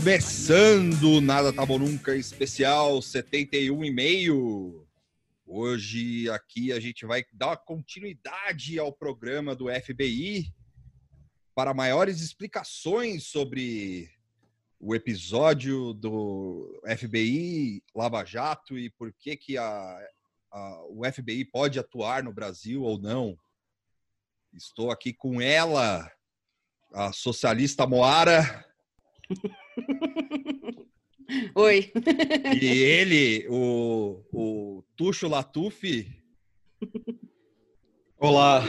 Começando Nada Tá Bom Nunca especial 71 e meio. Hoje aqui a gente vai dar continuidade ao programa do FBI para maiores explicações sobre o episódio do FBI Lava Jato e por que que a, a, o FBI pode atuar no Brasil ou não. Estou aqui com ela, a socialista Moara. Oi. E ele, o, o Tuxo Latufi. Olá.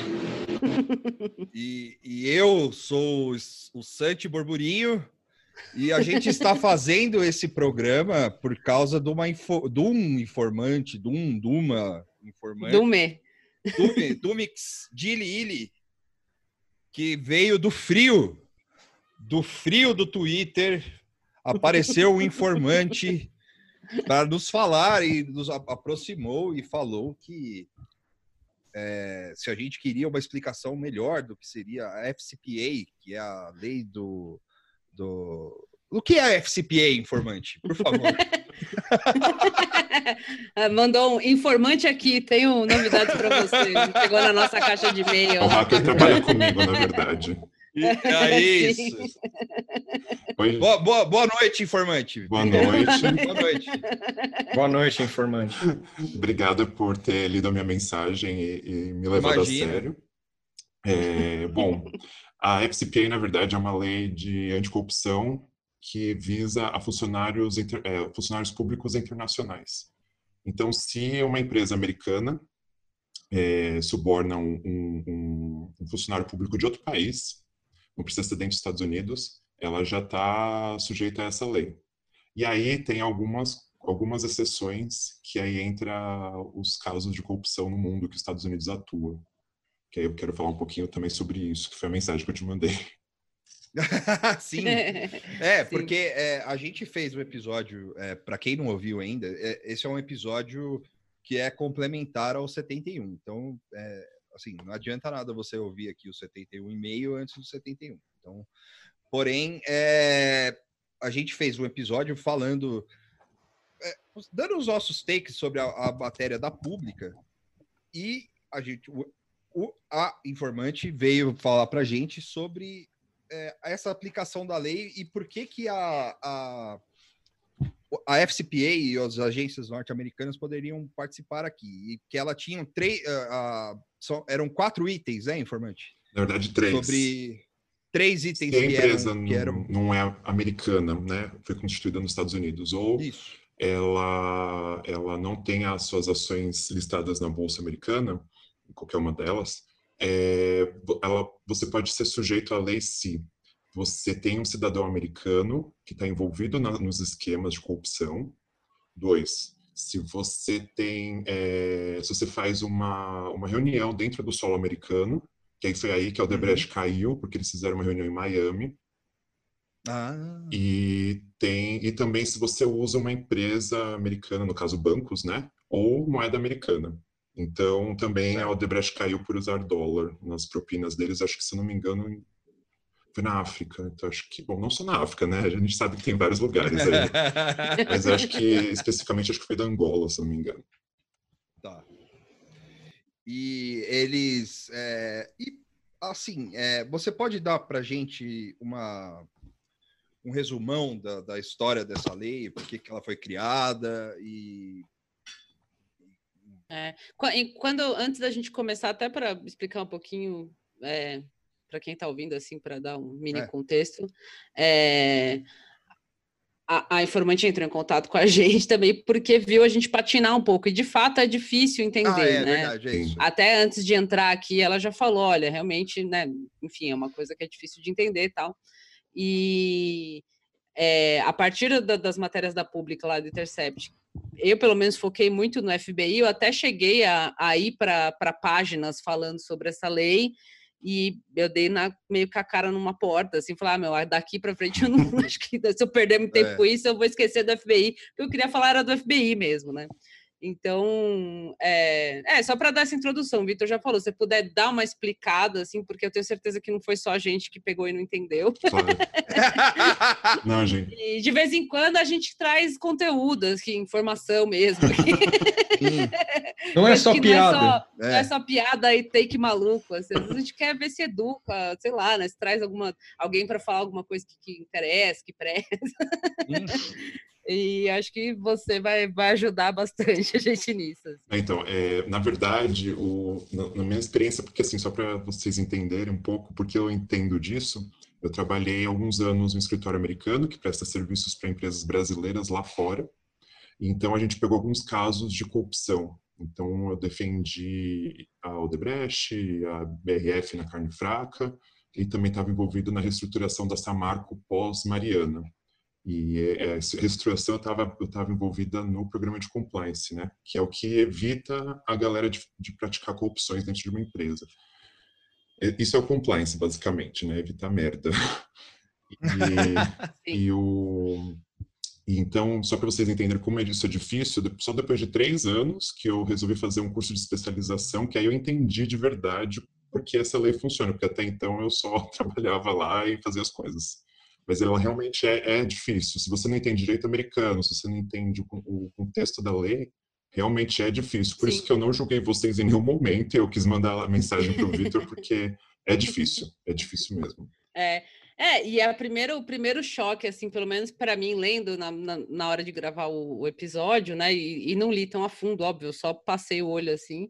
E, e eu sou o Santi Borburinho. E a gente está fazendo esse programa por causa de, uma info, de um informante, de um, de uma informante. Dume. Dume, Dumix Dili Ili, que veio do frio, do frio do Twitter, apareceu um informante para nos falar e nos aproximou e falou que é, se a gente queria uma explicação melhor do que seria a FCPA, que é a lei do. do... O que é a FCPA, informante? Por favor. Mandou um informante aqui, tenho novidades para você. Chegou na nossa caixa de e-mail. O hacker trabalha comigo, na verdade. É isso. Boa, boa, boa noite, informante. Boa noite. boa noite. Boa noite, informante. Obrigado por ter lido a minha mensagem e, e me levado Imagina. a sério. É, bom, a FCPA, na verdade, é uma lei de anticorrupção que visa a funcionários, inter, é, funcionários públicos internacionais. Então, se uma empresa americana é, suborna um, um, um funcionário público de outro país, não precisa ser dentro dos Estados Unidos, ela já está sujeita a essa lei. E aí tem algumas algumas exceções que aí entra os casos de corrupção no mundo que os Estados Unidos atuam. Que aí eu quero falar um pouquinho também sobre isso, que foi a mensagem que eu te mandei. Sim, é, Sim. porque é, a gente fez um episódio, é, para quem não ouviu ainda, é, esse é um episódio que é complementar ao 71. Então, assim, não adianta nada você ouvir aqui o 71,5 antes do 71. Então, porém, é, a gente fez um episódio falando, dando os nossos takes sobre a, a matéria da pública e a gente, o, o, a informante veio falar para a gente sobre é, essa aplicação da lei e por que que a, a a FCPA e as agências norte-americanas poderiam participar aqui, e que ela tinha três, uh, uh, eram quatro itens, né, informante? Na verdade, três. Sobre três itens Se a empresa eram, não, eram... não é americana, né, foi constituída nos Estados Unidos, ou Isso. ela ela não tem as suas ações listadas na bolsa americana, qualquer uma delas, é, ela, você pode ser sujeito à lei se você tem um cidadão americano que está envolvido na, nos esquemas de corrupção. Dois, se você tem, é, se você faz uma, uma reunião dentro do solo americano, que aí foi aí que a Odebrecht uhum. caiu, porque eles fizeram uma reunião em Miami. Ah. E tem e também se você usa uma empresa americana, no caso bancos, né, ou moeda americana. Então também a Odebrecht caiu por usar dólar nas propinas deles, acho que se não me engano foi na África, então acho que, bom, não só na África, né? A gente sabe que tem vários lugares aí. mas acho que, especificamente, acho que foi da Angola, se não me engano. Tá. E eles. É, e, assim, é, você pode dar para gente uma, um resumão da, da história dessa lei, por que, que ela foi criada e. É, quando antes da gente começar, até para explicar um pouquinho é, para quem está ouvindo, assim, para dar um mini é. contexto, é, a, a, informante entrou em contato com a gente também porque viu a gente patinar um pouco, e de fato é difícil entender, ah, é, né? Verdade, é Até antes de entrar aqui, ela já falou, olha, realmente, né, enfim, é uma coisa que é difícil de entender e tal. E é, a partir da, das matérias da pública lá do Intercept, eu pelo menos foquei muito no FBI, eu até cheguei a, a ir para páginas falando sobre essa lei, e eu dei na, meio com a cara numa porta, assim, falar, ah, meu, daqui para frente eu não acho que se eu perder muito tempo é. com isso, eu vou esquecer do FBI, porque eu queria falar era do FBI mesmo, né? Então, é, é só para dar essa introdução, Vitor já falou, se puder dar uma explicada, assim, porque eu tenho certeza que não foi só a gente que pegou e não entendeu. Não, gente. E de vez em quando a gente traz conteúdo, assim, informação mesmo. não é só piada. Não é só, é. Não é só piada e take maluco. Assim, às vezes a gente quer ver se educa, sei lá, né? Se traz alguma, alguém para falar alguma coisa que, que interessa, que presta. E acho que você vai, vai ajudar bastante a gente nisso. Assim. Então, é, na verdade, o, na, na, minha experiência, porque assim, só para vocês entenderem um pouco, porque eu entendo disso, eu trabalhei alguns anos no escritório americano, que presta serviços para empresas brasileiras lá fora. Então, a gente pegou alguns casos de corrupção. Então, eu defendi a Odebrecht, a BRF na carne fraca, e também estava envolvido na reestruturação da Samarco pós-Mariana. E é, essa reestruturação eu estava envolvida no programa de compliance, né? Que é o que evita a galera de, de praticar corrupções dentro de uma empresa. Isso é o compliance, basicamente, né? Evitar merda. E, e o e então, só para vocês entenderem como isso é difícil, só depois de três anos que eu resolvi fazer um curso de especialização, que aí eu entendi de verdade porque essa lei funciona, porque até então eu só trabalhava lá e fazia as coisas mas ela realmente é, é, difícil. Se você não entende direito americano, se você não entende o, o contexto da lei, realmente é difícil. Por Sim. isso que eu não julguei vocês em nenhum momento e eu quis mandar a mensagem para o Vitor, porque é difícil, é difícil mesmo. É, é, e é primeiro, o primeiro choque, assim, pelo menos para mim, lendo na, na, na, hora de gravar o, o episódio, né, e, e, não li tão a fundo, óbvio, só passei o olho assim,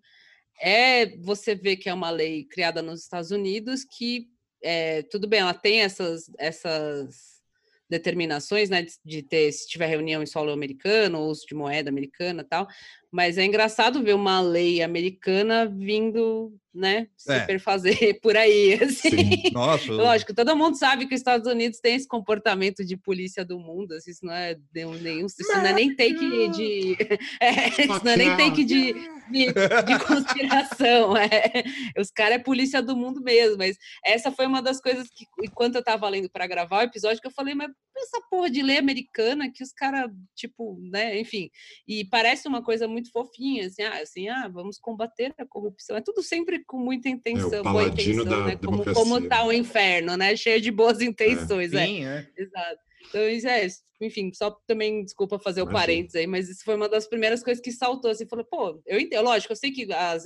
é você ver que é uma lei criada nos Estados Unidos que é, tudo bem, ela tem essas, essas determinações, né, de, de, ter, se tiver reunião em solo americano, uso de moeda americana tal, mas é engraçado ver uma lei americana vindo, né, se é. perfazer por aí, assim. Sim. Nossa. Lógico, todo mundo sabe que os Estados Unidos tem esse comportamento de polícia do mundo, assim, isso não é nenhum, isso não é nem take de, é, isso não é nem take de, de, de conspiração, é. Os caras é polícia do mundo mesmo, mas essa foi uma das coisas que, enquanto eu tava lendo para gravar o episódio, que eu falei, mas essa porra de lei americana que os caras, tipo, né, enfim, e parece uma coisa muito muito fofinha, assim, ah, assim, ah, vamos combater a corrupção. É tudo sempre com muita é, intenção, é, boa intenção, né? Como, como tá o inferno, né? Cheio de boas é. intenções, é. Sim, é. Exato. Então, isso é, enfim, só também, desculpa fazer o Imagina. parênteses aí, mas isso foi uma das primeiras coisas que saltou, assim, falou, pô, eu entendo, lógico, eu sei que as,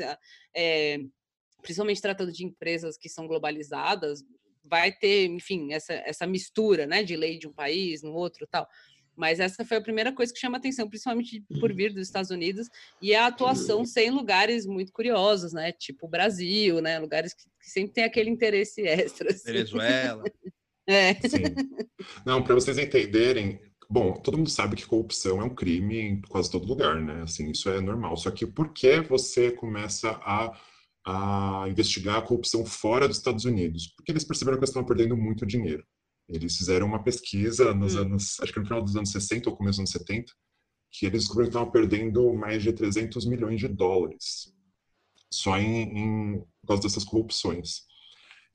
é, principalmente tratando de empresas que são globalizadas, vai ter, enfim, essa, essa mistura, né, de lei de um país no outro tal, mas essa foi a primeira coisa que chama atenção, principalmente por vir dos Estados Unidos, e a atuação sem lugares muito curiosos, né? Tipo o Brasil, né? Lugares que, que sempre tem aquele interesse extra. Assim. Venezuela. é. Sim. Não, para vocês entenderem, bom, todo mundo sabe que corrupção é um crime em quase todo lugar, né? Assim, isso é normal. Só que por que você começa a a investigar a corrupção fora dos Estados Unidos, porque eles perceberam que eles estavam perdendo muito dinheiro. Eles fizeram uma pesquisa nos hum. anos, acho que no final dos anos 60 ou começo dos anos 70, que eles descobriram que estavam perdendo mais de 300 milhões de dólares só em, em por causa dessas corrupções.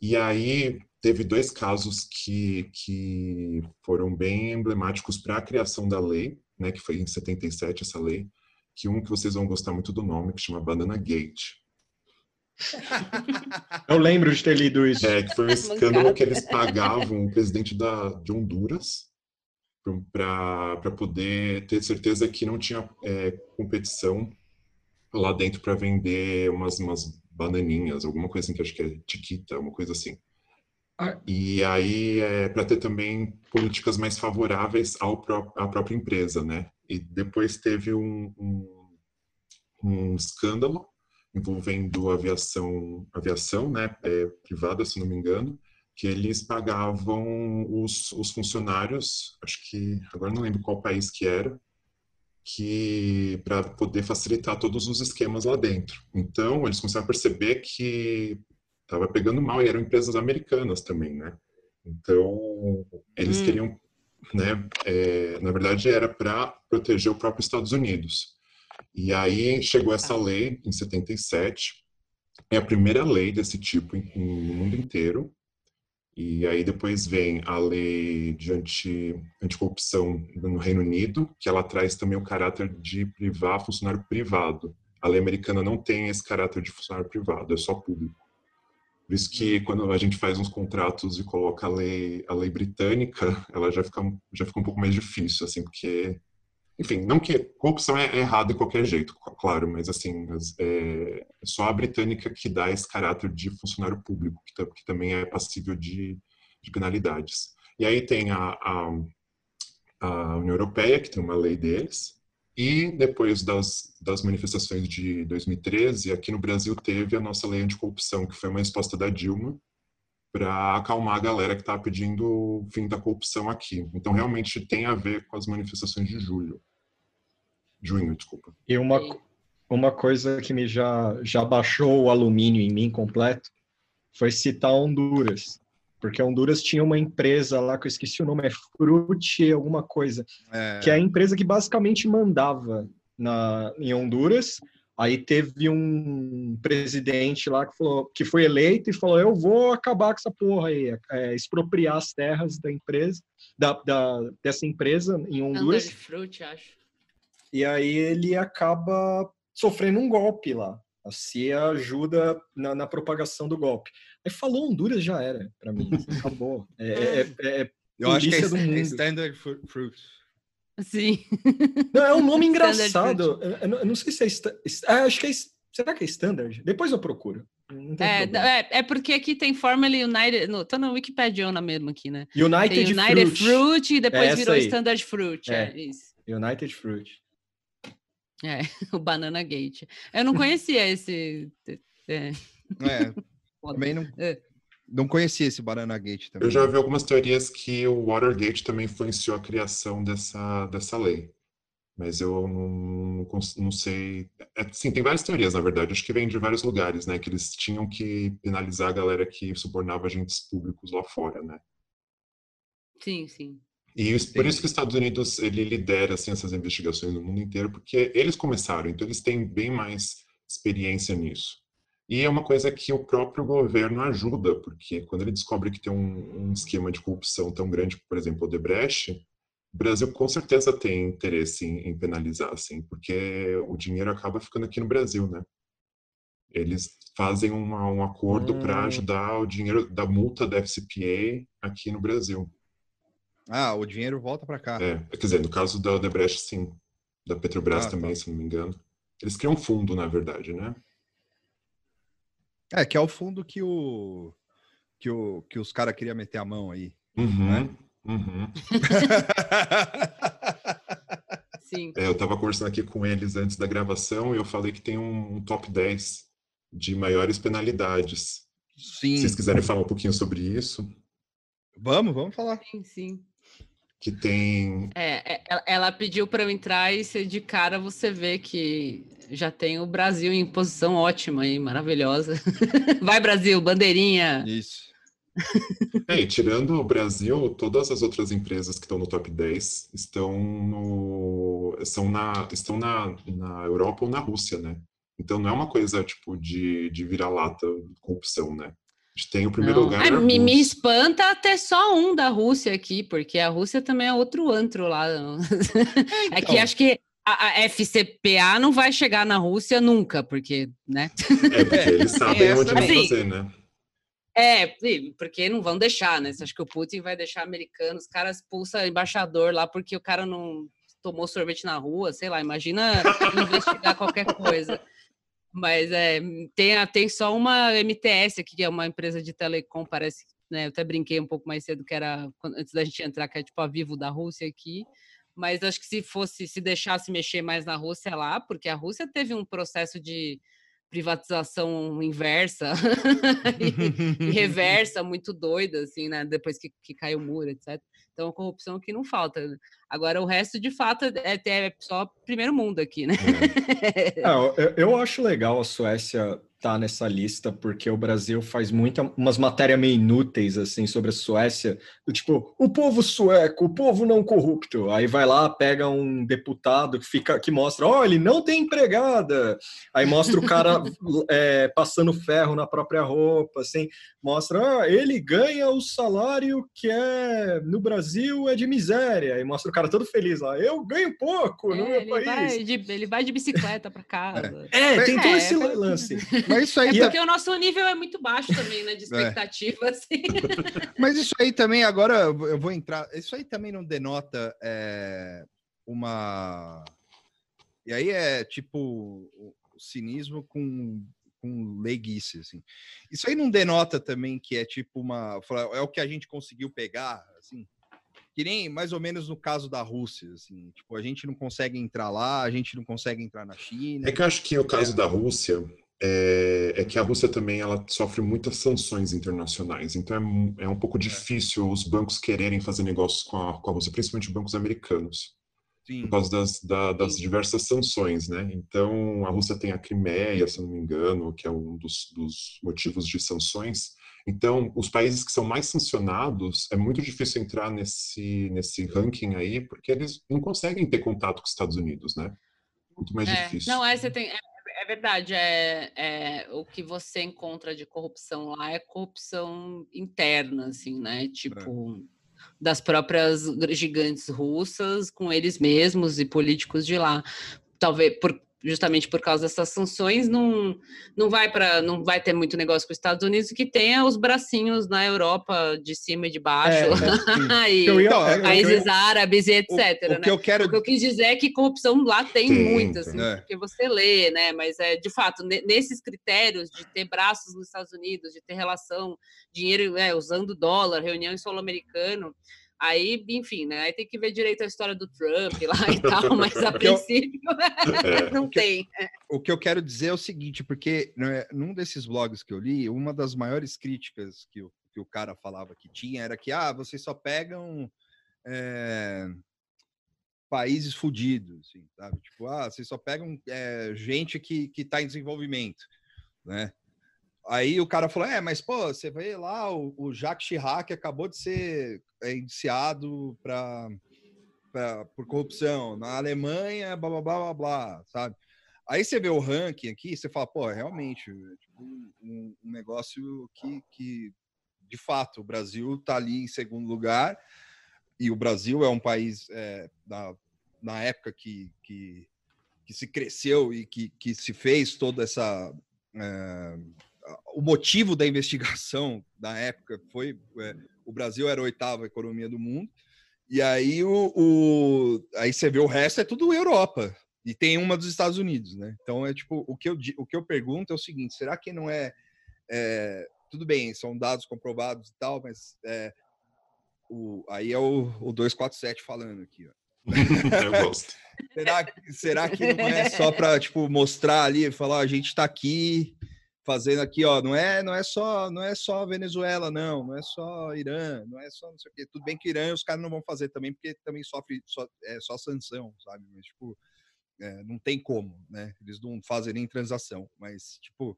E aí teve dois casos que, que foram bem emblemáticos para a criação da lei, né, que foi em 77 essa lei, que um que vocês vão gostar muito do nome, que chama Banana Gate. Eu lembro de ter lido isso. É, que foi um escândalo que eles pagavam o presidente da, de Honduras para poder ter certeza que não tinha é, competição lá dentro para vender umas, umas bananinhas, alguma coisa assim, que acho que é tiquita, uma coisa assim. Ah. E aí, é, para ter também políticas mais favoráveis ao pró à própria empresa, né? E depois teve um, um, um escândalo envolvendo aviação, aviação né, é, privada, se não me engano, que eles pagavam os, os funcionários, acho que agora não lembro qual país que era, que para poder facilitar todos os esquemas lá dentro. Então eles começaram a perceber que estava pegando mal e eram empresas americanas também, né? Então eles hum. queriam, né? É, na verdade era para proteger o próprio Estados Unidos. E aí chegou essa tá. lei em 77, é a primeira lei desse tipo no mundo inteiro. E aí depois vem a lei de anti, anticorrupção no Reino Unido, que ela traz também o caráter de privar funcionário privado. A lei americana não tem esse caráter de funcionário privado, é só público. Por isso que hum. quando a gente faz uns contratos e coloca a lei, a lei britânica, ela já fica, já fica um pouco mais difícil, assim, porque enfim, não que corrupção é, é errado de qualquer jeito, claro, mas assim, é, é só a britânica que dá esse caráter de funcionário público, que, que também é passível de, de, penalidades. E aí tem a, a, a, União Europeia, que tem uma lei deles, e depois das, das manifestações de 2013, aqui no Brasil teve a nossa lei anticorrupção, que foi uma resposta da Dilma, para acalmar a galera que está pedindo o fim da corrupção aqui. Então, realmente tem a ver com as manifestações de julho. Junho, desculpa. E uma, uma coisa que me já, já baixou o alumínio em mim completo foi citar Honduras. Porque Honduras tinha uma empresa lá, que eu esqueci o nome, é Frute alguma coisa, é... que é a empresa que basicamente mandava na, em Honduras. Aí teve um presidente lá que, falou, que foi eleito e falou: Eu vou acabar com essa porra aí, é, expropriar as terras da empresa, da, da, dessa empresa em Honduras. Fruit, acho. E aí ele acaba sofrendo um golpe lá. A CIA ajuda na, na propagação do golpe. Aí falou Honduras já era, para mim. Acabou. É, é, é, é Eu acho que é, é Standard Fruit. Sim. Não, é um nome engraçado. Eu, eu, não sei se é. Ah, acho que é. Será que é Standard? Depois eu procuro. É, é, é, porque aqui tem Formula United, no, tô na Wikipedia mesmo aqui, né? United, tem United Fruit. Fruit e depois virou aí. Standard Fruit. É, é, isso. United Fruit. É, o Banana Gate. Eu não conhecia esse. É, é também não. É. Não conhecia esse Banana Gate também. Eu já vi algumas teorias que o Watergate também influenciou a criação dessa, dessa lei. Mas eu não, não, não sei. É, sim, tem várias teorias, na verdade. Acho que vem de vários lugares, né? Que eles tinham que penalizar a galera que subornava agentes públicos lá fora, né? Sim, sim. E isso, por isso que os Estados Unidos ele lidera assim, essas investigações no mundo inteiro, porque eles começaram, então eles têm bem mais experiência nisso. E é uma coisa que o próprio governo ajuda, porque quando ele descobre que tem um, um esquema de corrupção tão grande, por exemplo, o Debrecht, o Brasil com certeza tem interesse em, em penalizar, assim, porque o dinheiro acaba ficando aqui no Brasil, né? Eles fazem uma, um acordo hum. para ajudar o dinheiro da multa da FCPA aqui no Brasil. Ah, o dinheiro volta para cá. É, quer dizer, no caso da Odebrecht, sim. Da Petrobras ah, também, tá. se não me engano. Eles criam um fundo, na verdade, né? É, que é o fundo que o que, o, que os caras queriam meter a mão aí. Uhum, né? uhum. Sim. É, eu estava conversando aqui com eles antes da gravação e eu falei que tem um, um top 10 de maiores penalidades. Sim. Se vocês quiserem falar um pouquinho sobre isso. Vamos, vamos falar. Sim, sim que tem. É, é ela pediu para eu entrar e de cara você vê que já tem o Brasil em posição ótima e maravilhosa. Vai, Brasil, bandeirinha! Isso. É, e tirando o Brasil, todas as outras empresas que estão no top 10 estão, no, são na, estão na, na Europa ou na Rússia, né? Então não é uma coisa tipo de, de virar-lata corrupção, né? Tem o primeiro não. lugar. É, me, me, espanta até só um da Rússia aqui, porque a Rússia também é outro antro lá. É, então. é que acho que a, a, FCPA não vai chegar na Rússia nunca, porque, né? É, porque eles sabem é, onde assim, fazer, né? É, porque não vão deixar, né? Você acha que o Putin vai deixar americanos, os caras expulsam embaixador lá porque o cara não tomou sorvete na rua, sei lá, imagina investigar qualquer coisa. Mas é, tem, tem só uma MTS aqui, que é uma empresa de telecom, parece, né? Eu até brinquei um pouco mais cedo que era antes da gente entrar, que é tipo a Vivo da Rússia aqui. Mas acho que se fosse, se deixasse mexer mais na Rússia lá, porque a Rússia teve um processo de privatização inversa e, e, reversa muito doida, assim, né? Depois que, que caiu o muro, etc. Então, a corrupção aqui não falta. Agora, o resto, de fato, é, é só primeiro mundo aqui, né? É. eu, eu, acho legal a Suécia tá nessa lista, porque o Brasil faz muita, umas matérias meio inúteis, assim, sobre a Suécia, do tipo, o povo sueco, o povo não corrupto. Aí vai lá, pega um deputado que fica, que mostra, ó, oh, ele não tem empregada. Aí mostra o cara é, passando ferro na própria roupa, assim, mostra, ah, ele ganha o salário que é, no Brasil, é de miséria. Aí mostra o cara todo feliz lá, eu ganho pouco é, no meu ele país. Vai de, ele vai de bicicleta para casa. É, é tem todo esse lance. Mas isso aí é porque o nosso nível é muito baixo também, né? De é. expectativa, é. assim. Mas isso aí também, agora eu vou entrar. Isso aí também não denota é, uma. E aí é tipo o cinismo com, com leiguice, assim. Isso aí não denota também que é tipo uma. É o que a gente conseguiu pegar, assim. Que nem mais ou menos no caso da Rússia, assim, tipo, a gente não consegue entrar lá, a gente não consegue entrar na China. É que eu acho que o caso é. da Rússia, é, é, que a Rússia também ela sofre muitas sanções internacionais, então é, é um pouco é. difícil os bancos quererem fazer negócios com a, com a Rússia, principalmente bancos americanos, Sim. por causa das, da, das diversas sanções, né? Então a Rússia tem a Crimeia, se não me engano, que é um dos, dos motivos de sanções. Então os países que são mais sancionados é muito difícil entrar nesse nesse ranking aí, porque eles não conseguem ter contato com os Estados Unidos, né? Muito mais é, difícil. Não, é, você tem, é, é verdade. É, é, o que você encontra de corrupção lá é corrupção interna, assim, né? É. Tipo, é. das próprias gigantes russas com eles mesmos e políticos de lá. Talvez por, justamente por causa dessas sanções, não, não vai para não vai ter muito negócio com os Estados Unidos que tenha os bracinhos na Europa de cima e de baixo, é, é, e ia, então, países eu, árabes e etc. O, o né? que eu quero... o que eu quis dizer é que corrupção lá tem, tem muita, assim, é. porque você lê, né? Mas é de fato nesses critérios de ter braços nos Estados Unidos, de ter relação, dinheiro é, usando dólar, reunião em solo americano Aí, enfim, né? Aí tem que ver direito a história do Trump lá e tal, mas a princípio é. não tem. O que eu quero dizer é o seguinte, porque né, num desses blogs que eu li, uma das maiores críticas que o, que o cara falava que tinha era que, ah, vocês só pegam é, países fodidos, assim, sabe? Tipo, ah, vocês só pegam é, gente que, que tá em desenvolvimento, né? Aí o cara falou: é, mas pô, você vê lá, o, o Jacques Chirac acabou de ser é, indiciado pra, pra, por corrupção na Alemanha, blá blá blá blá blá, sabe? Aí você vê o ranking aqui, você fala, pô, realmente, é tipo, um, um, negócio que, que, de fato, o Brasil tá ali em segundo lugar, e o Brasil é um país, é, na, na época que, que, que se cresceu e que, que se fez toda essa. É, o motivo da investigação da época foi é, o Brasil era a oitava economia do mundo e aí o, o, aí você vê o resto é tudo Europa e tem uma dos Estados Unidos, né? Então é tipo o que eu o que eu pergunto é o seguinte: será que não é, é tudo bem? São dados comprovados e tal, mas é, o, aí é o, o 247 falando aqui, ó. Eu gosto. será, será que não é só para tipo mostrar ali, falar a gente está aqui fazendo aqui, ó, não é, não é só, não é só Venezuela, não, não é só Irã, não é só não sei o quê. Tudo bem que Irã os caras não vão fazer também, porque também sofre só, é, só sanção, sabe? Mas, tipo, é, não tem como, né? Eles não fazem nem transação, mas, tipo,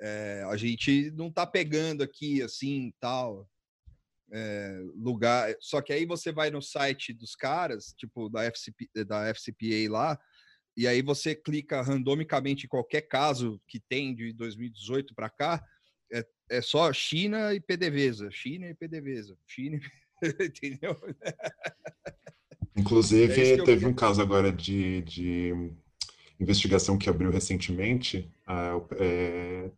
é, a gente não tá pegando aqui, assim, tal, é, lugar. Só que aí você vai no site dos caras, tipo, da, FCP, da FCPA lá, e aí você clica randomicamente em qualquer caso que tem de 2018 para cá, é, é só China e PDVSA, China e PDVSA, China, entendeu? Inclusive, é teve um caso agora de, de investigação que abriu recentemente, é,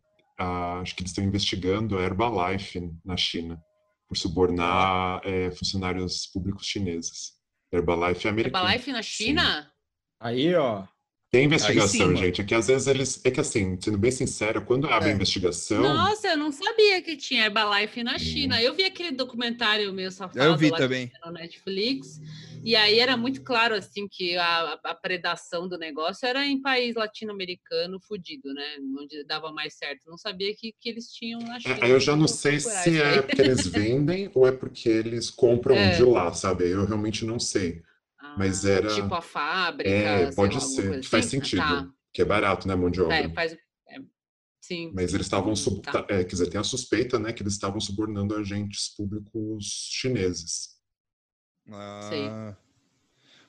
acho que eles estão investigando a Herbalife na China, por subornar é, funcionários públicos chineses. Herbalife é americana. Herbalife na China? Sim. Aí, ó. Tem investigação, sim, gente. É que às vezes eles. É que assim, sendo bem sincero, quando abre é. a investigação. Nossa, eu não sabia que tinha Herbalife na China. Hum. Eu vi aquele documentário meio safado eu vi também. no Netflix. E aí era muito claro, assim, que a, a predação do negócio era em país latino-americano fudido, né? Onde dava mais certo. Não sabia que, que eles tinham na é, China. É, eu já não sei se é porque eles vendem ou é porque eles compram é. de lá, sabe? Eu realmente não sei. Mas ah, era. Tipo a fábrica. É, pode lá, ser. Que faz assim? sentido. Tá. Que é barato, né, mão de obra? É, faz. É, Sim. Mas eles estavam, sub... tá. é, quer dizer, tem a suspeita, né, que eles estavam subornando agentes públicos chineses. Ah, Sim.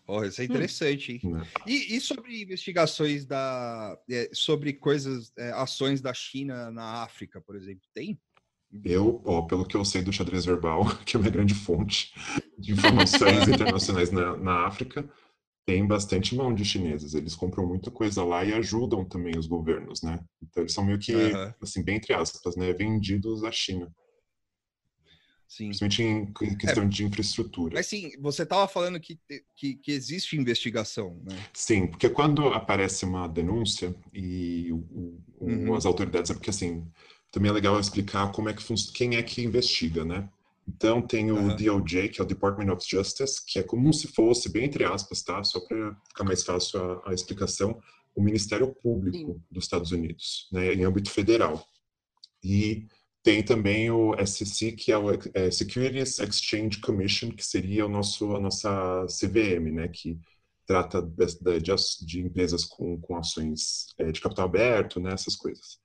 Oh, isso é hum. interessante, hein? Hum. E, e, sobre investigações da. É, sobre coisas, é, ações da China na África, por exemplo, tem? Eu, ó, pelo que eu sei do xadrez verbal, que é uma grande fonte de informações internacionais na, na África, tem bastante mão de chineses. Eles compram muita coisa lá e ajudam também os governos, né? Então eles são meio que, uhum. assim, bem entre aspas, né? Vendidos à China. Sim. Principalmente em questão é, de infraestrutura. Mas sim, você estava falando que, que, que, existe investigação, né? Sim, porque quando aparece uma denúncia e o, o, uhum. as autoridades, é porque assim, também é legal explicar como é que quem é que investiga, né? Então tem o uhum. DOJ, que é o Department of Justice, que é como se fosse, bem entre aspas, tá? Só para ficar mais fácil a, a, explicação, o Ministério Público Sim. dos Estados Unidos, né, em âmbito federal. E tem também o SEC, que é o é, Securities Exchange Commission, que seria o nosso, a nossa CVM, né, que trata de, de, de empresas com, com ações é, de capital aberto, né, essas coisas.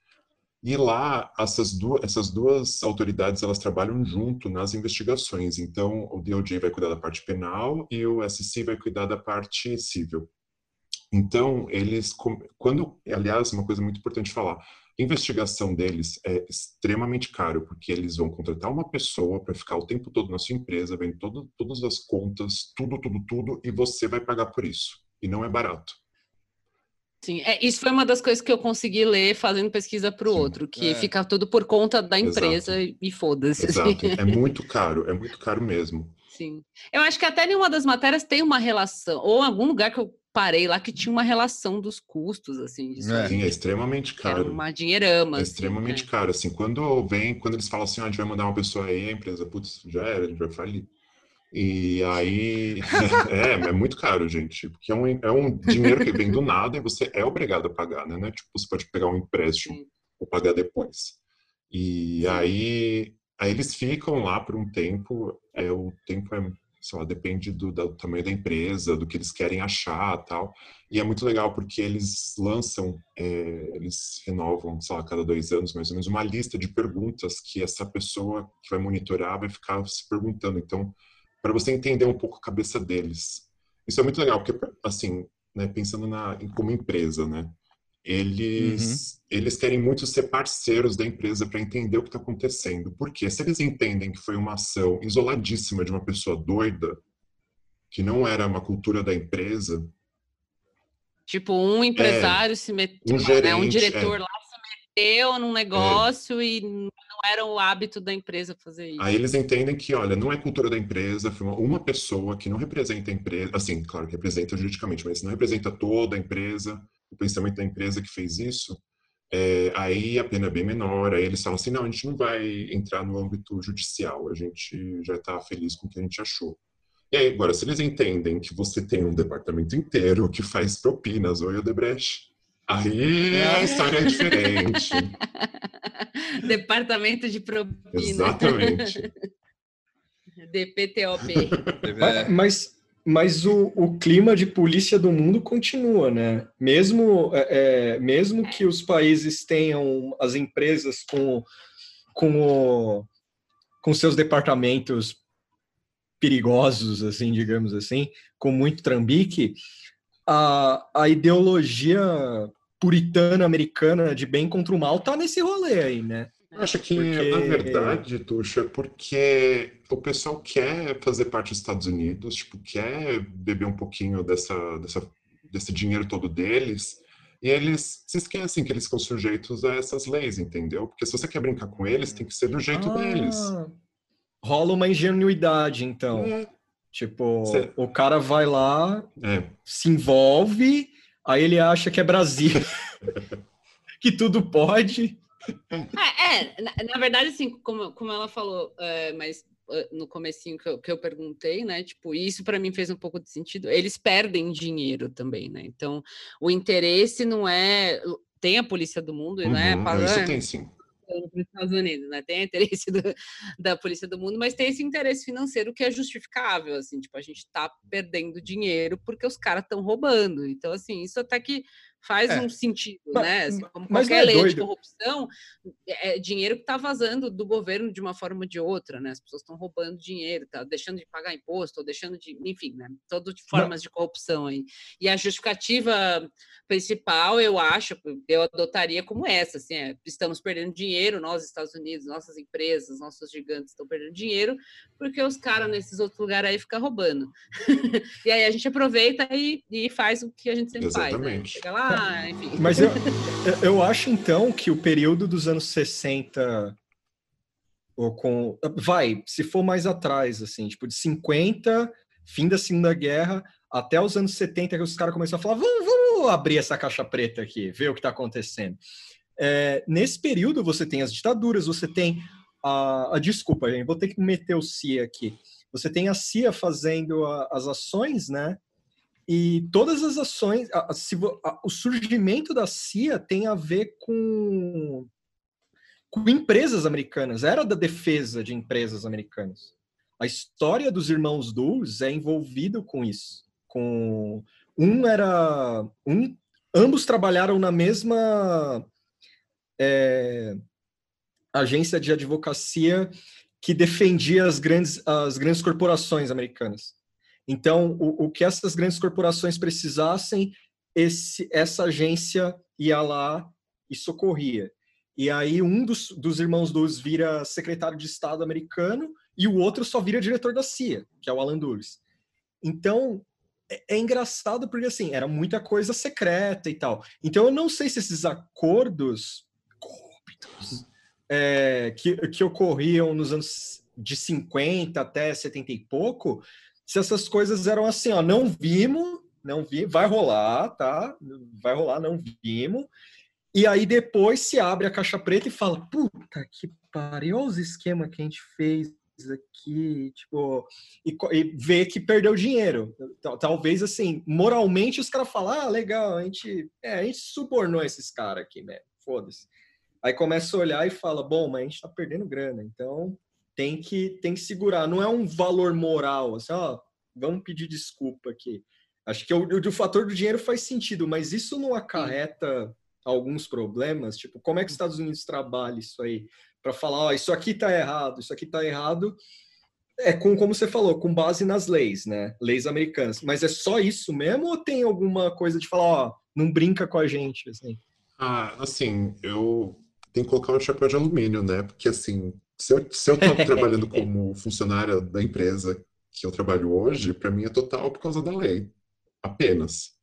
E lá, essas duas, essas duas autoridades, elas trabalham junto nas investigações. Então, o DOJ vai cuidar da parte penal e o SEC vai cuidar da parte civil. Então, eles, quando, aliás, uma coisa muito importante falar, a investigação deles é extremamente caro, porque eles vão contratar uma pessoa para ficar o tempo todo na sua empresa, vendo todo, todas as contas, tudo, tudo, tudo, e você vai pagar por isso. E não é barato. Sim, é, isso foi uma das coisas que eu consegui ler fazendo pesquisa para o outro, que é. fica tudo por conta da empresa Exato. e foda-se. Exato, é muito caro, é muito caro mesmo. Sim. Eu acho que até nenhuma das matérias tem uma relação, ou em algum lugar que eu parei lá que tinha uma relação dos custos, assim. Disso é. Sim, é extremamente caro. Era uma dinheirama. É assim, extremamente né? caro, assim. Quando vem, quando eles falam assim, ah, a gente vai mandar uma pessoa aí, a empresa, putz, já era, a gente vai falir. E aí, é, é muito caro, gente, porque é um, é um dinheiro que vem do nada e você é obrigado a pagar, né? É tipo, você pode pegar um empréstimo Sim. ou pagar depois. E aí, aí eles ficam lá por um tempo, é, o tempo é, sei lá, depende do, do tamanho da empresa, do que eles querem achar tal. E é muito legal porque eles lançam, é, eles renovam, sei lá, cada dois anos mais ou menos, uma lista de perguntas que essa pessoa que vai monitorar vai ficar se perguntando. Então, para você entender um pouco a cabeça deles. Isso é muito legal, porque, assim, né, pensando na, como empresa, né? Eles, uhum. eles querem muito ser parceiros da empresa para entender o que está acontecendo. Porque se eles entendem que foi uma ação isoladíssima de uma pessoa doida, que não era uma cultura da empresa. Tipo, um empresário é, se meteu, um, gerente, né, um diretor é, lá meteu num negócio é, e era o hábito da empresa fazer isso. Aí eles entendem que, olha, não é cultura da empresa, foi uma, uma pessoa que não representa a empresa, assim, claro que representa juridicamente, mas não representa toda a empresa, o pensamento da empresa que fez isso, é, aí a pena é bem menor, aí eles falam assim, não, a gente não vai entrar no âmbito judicial, a gente já está feliz com o que a gente achou. E aí, agora, se eles entendem que você tem um departamento inteiro que faz propinas, oi, Odebrecht, Aí a história é diferente. Departamento de propina. Exatamente. DPTOP. Mas, mas o, o clima de polícia do mundo continua, né? Mesmo, é, é, mesmo que os países tenham as empresas com, com, o, com seus departamentos perigosos, assim, digamos assim, com muito trambique, a, a ideologia puritana americana de bem contra o mal tá nesse rolê aí, né? Eu acho que, porque... na verdade, Tuxa, é porque o pessoal quer fazer parte dos Estados Unidos, tipo, quer beber um pouquinho dessa, dessa, desse dinheiro todo deles, e eles se esquecem que eles são sujeitos a essas leis, entendeu? Porque se você quer brincar com eles, tem que ser do jeito ah, deles. Rola uma ingenuidade, então. É. Tipo, Cê... o cara vai lá, é. se envolve, aí ele acha que é Brasil, que tudo pode. É, é na, na, verdade, assim, como, como ela falou, é, mas é, no comecinho que eu, que eu perguntei, né? Tipo, isso para mim fez um pouco de sentido. Eles perdem dinheiro também, né? Então, o interesse não é. Tem a polícia do mundo, uhum, né? Isso tem sim para os Estados Unidos, né? Tem interesse do, da polícia do mundo, mas tem esse interesse financeiro que é justificável, assim, tipo, a gente está perdendo dinheiro porque os caras estão roubando. Então, assim, isso até que faz é. um sentido, mas, né? Assim, como qualquer é lei doido. de corrupção, é, é dinheiro que está vazando do governo de uma forma ou de outra, né? As pessoas estão roubando dinheiro, tá deixando de pagar imposto, ou deixando de, enfim, né? Todas formas de corrupção aí. E a justificativa principal, eu acho, eu adotaria como essa, assim, é, estamos perdendo dinheiro, nós, Estados Unidos, nossas empresas, nossos gigantes estão perdendo dinheiro, porque os caras nesses outros lugares aí ficam roubando. e aí a gente aproveita e, e faz o que a gente sempre Exatamente. faz, né? Chega lá, enfim. Mas eu, eu acho, então, que o período dos anos 60 ou com vai, se for mais atrás assim, tipo de 50, fim da Segunda Guerra, até os anos 70 que os caras começaram a falar, vamos, vamos abrir essa caixa preta aqui, ver o que está acontecendo. É, nesse período você tem as ditaduras, você tem a, a desculpa, gente, vou ter que meter o CIA aqui. Você tem a CIA fazendo a, as ações, né? E todas as ações, a, o surgimento da CIA tem a ver com, com empresas americanas, era da defesa de empresas americanas. A história dos irmãos Dulles é envolvido com isso com um era um ambos trabalharam na mesma é, agência de advocacia que defendia as grandes as grandes corporações americanas. Então, o, o que essas grandes corporações precisassem, esse, essa agência ia lá e socorria. E aí um dos, dos irmãos Dulles vira secretário de Estado americano e o outro só vira diretor da CIA, que é o Alan Dulles. Então, é, é, engraçado porque assim era muita coisa secreta e tal. Então eu não sei se esses acordos corruptos é, que, que ocorriam nos anos de 50 até 70 e pouco, se essas coisas eram assim, ó, não vimos, não vi, vai rolar, tá? Vai rolar, não vimos. E aí depois se abre a caixa preta e fala, puta que pariu, os esquemas que a gente fez aqui, tipo, e, e ver que perdeu dinheiro. Talvez assim, moralmente os caras falam, ah, legal, a gente, é, a gente subornou esses caras aqui, né? Foda-se. Aí começa a olhar e fala, bom, mas a gente tá perdendo grana, então tem que tem que segurar. Não é um valor moral, assim, ó, vamos pedir desculpa aqui. Acho que o, o, o fator do dinheiro faz sentido, mas isso não acarreta alguns problemas? Tipo, como é que os Estados Unidos trabalha isso aí? para falar, ó, isso aqui está errado, isso aqui está errado, é com como você falou, com base nas leis, né? Leis americanas. Mas é só isso mesmo ou tem alguma coisa de falar, ó, não brinca com a gente, assim? Ah, assim, eu tenho que colocar o chapéu de alumínio, né? Porque assim, se eu, tô trabalhando como funcionária da empresa que eu trabalho hoje, para mim é total por causa da lei. Apenas.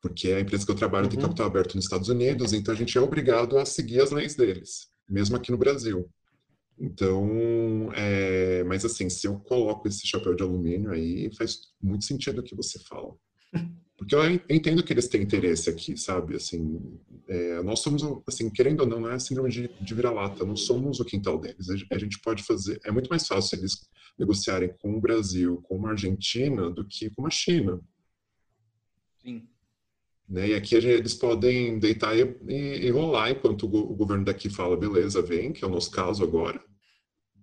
Porque a empresa que eu trabalho uhum. tem capital aberto nos Estados Unidos, então a gente é obrigado a seguir as leis deles mesmo aqui no Brasil. Então, é, mas assim, se eu coloco esse chapéu de alumínio aí, faz muito sentido o que você fala. Porque eu entendo que eles têm interesse aqui, sabe? Assim, é, nós somos, assim, querendo ou não, não é síndrome de, de vira-lata, não somos o quintal deles. A gente pode fazer, é muito mais fácil eles negociarem com o Brasil, com a Argentina, do que com a China. Sim. Né? E aqui eles podem deitar e, e, e rolar enquanto o, o, governo daqui fala, beleza, vem, que é o nosso caso agora,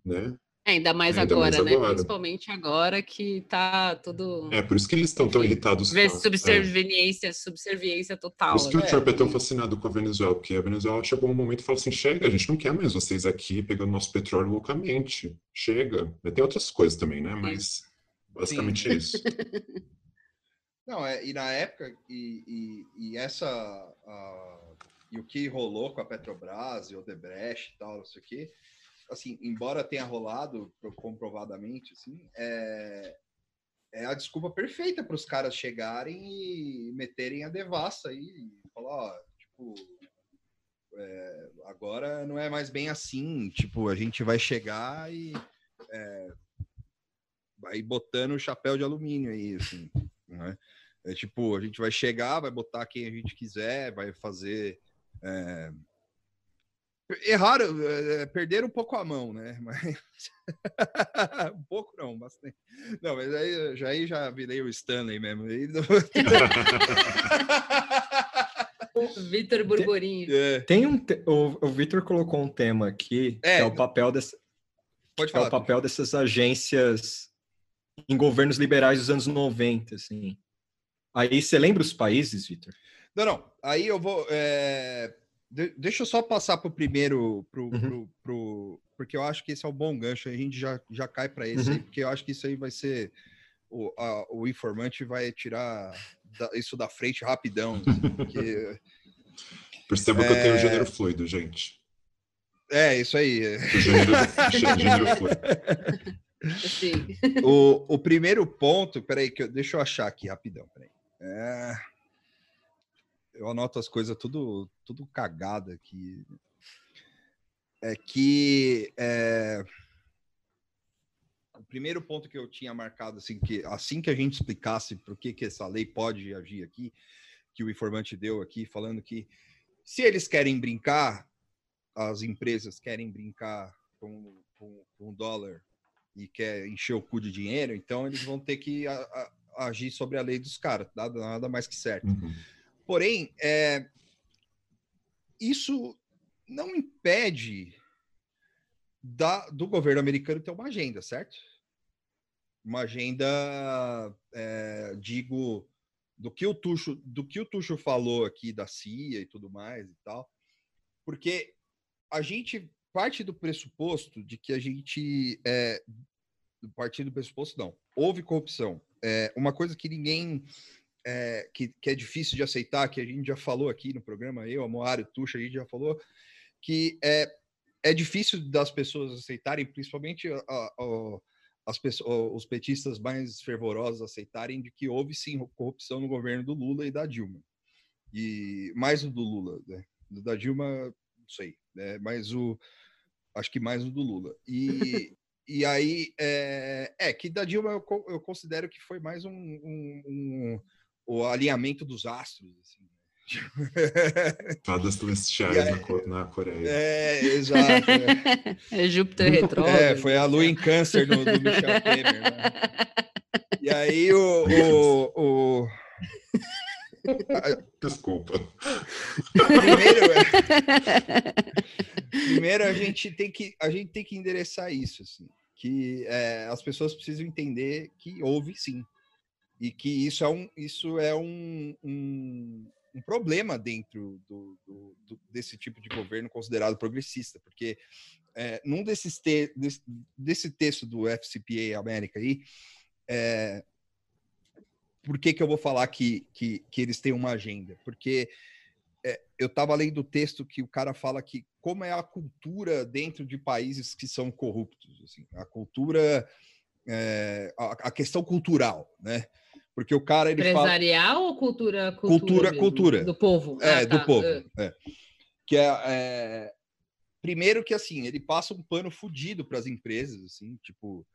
né? É, ainda mais ainda agora, mais né? Agora. Principalmente agora que tá tudo... É, por isso que eles estão tão irritados. Com... Subserviência, é. subserviência total. Por isso que né? o Trump é tão fascinado com a Venezuela, porque a Venezuela chegou um momento e falou assim, chega, a gente não quer mais vocês aqui pegando nosso petróleo loucamente, chega. Tem outras coisas também, né? Mas basicamente Sim. é isso. Não, é, e na época, e, e, e essa. Uh, e o que rolou com a Petrobras e o Odebrecht e tal, isso aqui, assim, embora tenha rolado comprovadamente, assim, é, é a desculpa perfeita para os caras chegarem e meterem a devassa aí e falar, ó, tipo, é, agora não é mais bem assim, tipo, a gente vai chegar e é, vai botando o chapéu de alumínio aí, assim, né? É tipo, a gente vai chegar, vai botar quem a gente quiser, vai fazer. É... Erraram, é, perderam um pouco a mão, né? Mas... um pouco não, bastante. Não, mas aí já, aí já virei o Stanley mesmo. Vitor Burburinho. É. Tem um te... O, o Vitor colocou um tema aqui, é, que é o papel desse... Pode falar, é o papel dessas agências em governos liberais dos anos 90, assim Aí você lembra os países, Vitor? Não, não. Aí eu vou. É... De deixa eu só passar para o primeiro, pro, uhum. pro, pro, porque eu acho que esse é um bom gancho. A gente já, já cai para esse, uhum. porque eu acho que isso aí vai ser. O, a, o informante vai tirar da, isso da frente rapidão. Assim, porque... Perceba que é... eu tenho gênero fluido, gente. É, isso aí. Gênero, gênero fluido. O, o primeiro ponto, peraí, que eu, deixa eu achar aqui rapidão. Peraí. É, eu anoto as coisas tudo, tudo cagada aqui. É que é, o primeiro ponto que eu tinha marcado assim que assim que a gente explicasse por que, que essa lei pode agir aqui, que o informante deu aqui, falando que se eles querem brincar, as empresas querem brincar com, com, com dólar e quer encher o cu de dinheiro, então eles vão ter que a, a, agir sobre a lei dos caras, nada, nada mais que certo. Uhum. Porém, é, isso não impede da, do governo americano ter uma agenda, certo? Uma agenda, é, digo, do que o Tuxo, do que o Tuxo falou aqui da CIA e tudo mais e tal, porque a gente parte do pressuposto de que a gente é, partir do pressuposto não houve corrupção é uma coisa que ninguém é, que, que, é difícil de aceitar que a gente já falou aqui no programa eu a Moara Tuxa a gente já falou que é é difícil das pessoas aceitarem principalmente a, a, as pessoas, os petistas mais fervorosos aceitarem de que houve sim corrupção no governo do Lula e da Dilma e mais o do Lula né? da Dilma não sei né? mas o acho que mais o do Lula. E, e aí, é, é, que da Dilma eu, eu considero que foi mais um, um, um o alinhamento dos astros. Assim. Fadas celestiais aí, na, na, Coreia. É, exato. É, é Júpiter retrógrado. É, foi a lua em câncer do, do Michel Temer. Né? E aí o, o, o Desculpa. Primeiro, primeiro a gente tem que a gente tem que endereçar isso, assim, que é, as pessoas precisam entender que houve sim e que isso é um isso é um, um, um problema dentro do, do, do, desse tipo de governo considerado progressista, porque é, num desses te, desse, desse texto do FCPA América aí é, por que, que eu vou falar que, que, que eles têm uma agenda? Porque é, eu estava lendo o texto que o cara fala que como é a cultura dentro de países que são corruptos, assim, a cultura, é, a, a, questão cultural, né? Porque o cara ele empresarial fala... ou cultura cultura cultura, cultura. do povo é ah, tá. do povo uh. é. que é, é, primeiro que assim ele passa um pano fodido para as empresas assim tipo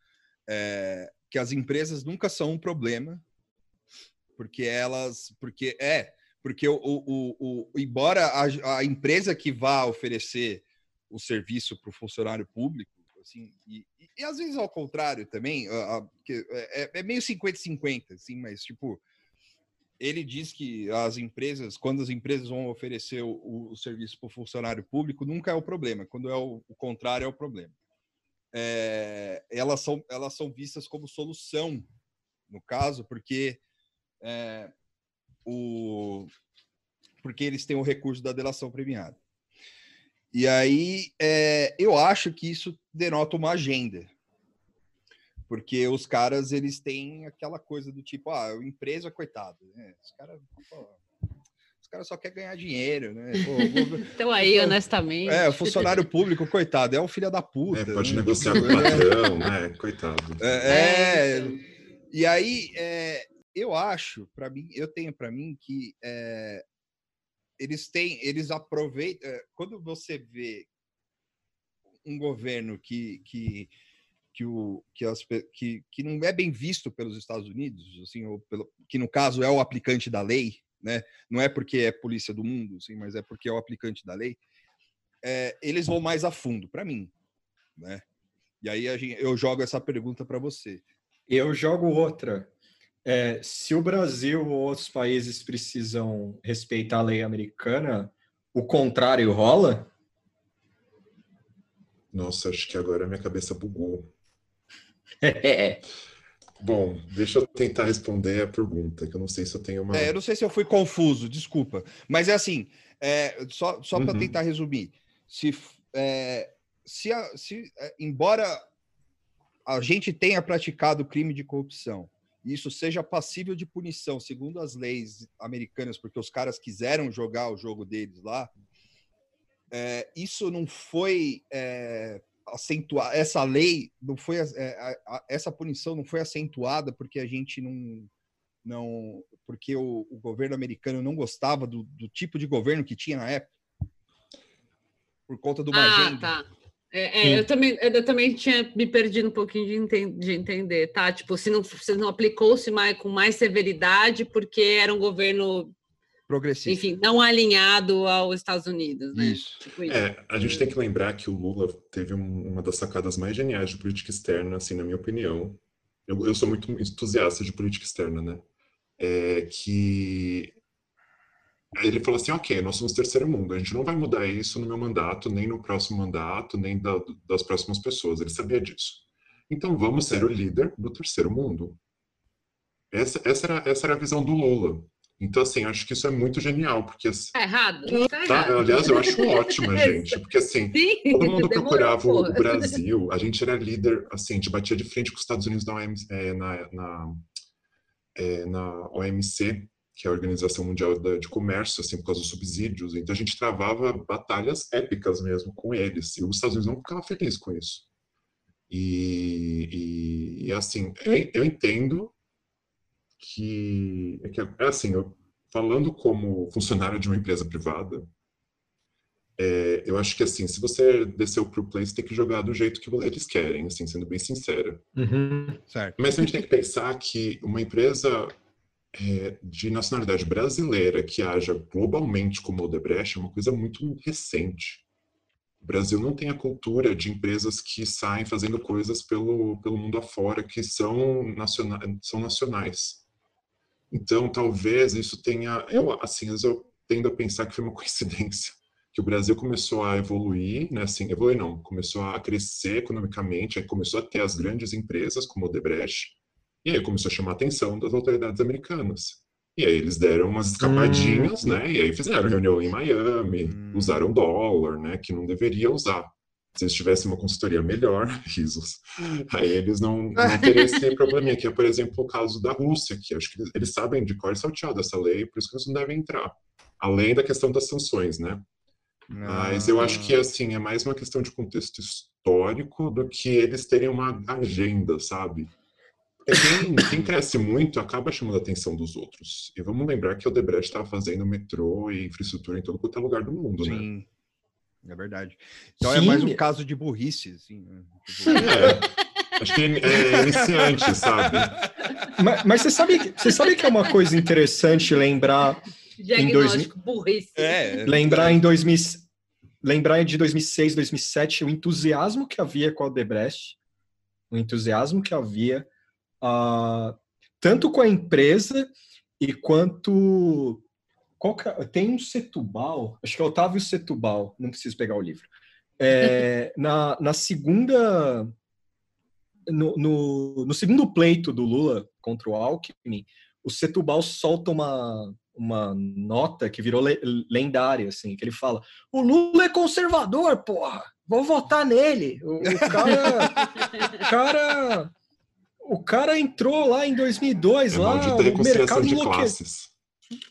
é, que as empresas nunca são um problema porque elas, porque é, porque o, o, o, embora a, a empresa que vá oferecer o serviço para o funcionário público, assim, e, e, e, às vezes ao contrário também, a, a, é, é, meio 50-50, assim, mas tipo, ele diz que as empresas, quando as empresas vão oferecer o, o serviço para o funcionário público, nunca é o problema, quando é o, o contrário é o problema. É, elas, são, elas são vistas como solução, no caso, porque é, o, porque eles têm o recurso da delação premiada. E aí é, eu acho que isso denota uma agenda. Porque os caras eles têm aquela coisa do tipo, ah, a empresa, coitado, né? Os caras os caras só querem ganhar dinheiro, né? Pô, então aí, honestamente. É, o funcionário público, coitado, é um filho da puta. É, pode né? negociar com o patrão, né? Coitado. É, é, é e aí, é, eu acho, para mim, eu tenho para mim que é, eles têm, eles aproveitam. É, quando você vê um governo que, que, que, o, que, as, que, que não é bem visto pelos Estados Unidos, assim, ou pelo, que no caso é o aplicante da lei, né? não é porque é polícia do mundo, assim, mas é porque é o aplicante da lei, é, eles vão mais a fundo, para mim. Né? E aí gente, eu jogo essa pergunta para você. Eu jogo outra. É, se o Brasil ou outros países precisam respeitar a lei americana, o contrário rola? Nossa, acho que agora minha cabeça bugou. É. Bom, deixa eu tentar responder a pergunta, que eu não sei se eu tenho uma. É, eu não sei se eu fui confuso, desculpa. Mas é assim, é, só, só para uhum. tentar resumir. Se, é, se, a, se é, embora a gente tenha praticado crime de corrupção, isso seja passível de punição, segundo as leis americanas, porque os caras quiseram jogar o jogo deles lá, é, isso não foi é, acentuar essa lei não foi é, essa punição não foi acentuada porque a gente não não porque o, o governo americano não gostava do, do, tipo de governo que tinha na época por conta do ah, agenda. tá. É, é, eu, também, eu também tinha me perdido um pouquinho de, enten de entender, tá? Tipo, se não, se não aplicou-se mais, com mais severidade porque era um governo progressista. Enfim, não alinhado aos Estados Unidos, né? Isso. Tipo isso. É, a gente tem que lembrar que o Lula teve um, uma das sacadas mais geniais de política externa, assim, na minha opinião. Eu, eu sou muito entusiasta de política externa, né? É que ele falou assim, ok, nós somos terceiro mundo, a gente não vai mudar isso no meu mandato, nem no próximo mandato, nem da, das próximas pessoas. Ele sabia disso. Então vamos ser o líder do terceiro mundo. Essa, essa, era, essa era a visão do Lula. Então, assim, acho que isso é muito genial, porque... Assim, tá errado, tá, tá errado. Aliás, eu acho ótima, gente, porque, assim, Sim, todo mundo procurava o, o Brasil, a gente era líder, assim, a gente batia de frente com os Estados Unidos na, OMC, é, na, na, é, na OMC, que é a Organização Mundial de Comércio, assim, por causa dos subsídios. Então, a gente travava batalhas épicas mesmo com eles, e os Estados Unidos não ficavam felizes com isso. E, e, e assim, eu, eu entendo que é, que, é assim, eu, falando como funcionário de uma empresa privada, é, eu acho que assim, se você desceu para o play, você tem que jogar do jeito que eles querem, assim, sendo bem sincero. Uhum, Mas a gente tem que pensar que uma empresa é, de nacionalidade brasileira que haja globalmente como Odebrecht é uma coisa muito recente. O Brasil não tem a cultura de empresas que saem fazendo coisas pelo, pelo mundo afora que são, naciona são nacionais. Então, talvez isso tenha, eu assim, eu tendo a pensar que foi uma coincidência que o Brasil começou a evoluir, né, assim, evoluir não, começou a crescer economicamente, aí começou a ter as grandes empresas como o Odebrecht, e aí começou a chamar a atenção das autoridades americanas. E aí eles deram umas escapadinhas, hum. né, e aí fizeram reunião em Miami, hum. usaram dólar, né, que não deveria usar se eles tivessem uma consultoria melhor, risos, aí eles não, não teriam esse probleminha, que é, por exemplo, o caso da Rússia, que acho que eles, eles sabem de cor salteado essa lei, por isso que eles não devem entrar. Além da questão das sanções, né? Mas eu acho que, assim, é mais uma questão de contexto histórico do que eles terem uma agenda, sabe? Quem, quem, cresce muito acaba chamando a atenção dos outros. E vamos lembrar que o Debrecht estava fazendo metrô e infraestrutura em todo quanto é lugar do mundo, né? Sim. né? É verdade. Então Sim. é mais um caso de burrice, assim. Né? Tipo, é. Acho que é iniciante, sabe? Mas, mas, você sabe, você sabe que é uma coisa interessante lembrar em dois, burrice. É, lembrar é. em 2000, lembrar de 2006, 2007 o entusiasmo que havia com a Odebrecht, o entusiasmo que havia uh, tanto com a empresa e quanto que, é? tem um Setubal, acho que é Otávio Setubal, não preciso pegar o livro. É, na, na segunda. No, no, no, segundo pleito do Lula contra o Alckmin, o Setubal solta uma, uma nota que virou le, lendária, assim, que ele fala: o Lula é conservador, porra! Vou votar nele. O, o cara. o cara. O cara entrou lá em 2002, é lá, o mercado enlouqueceu.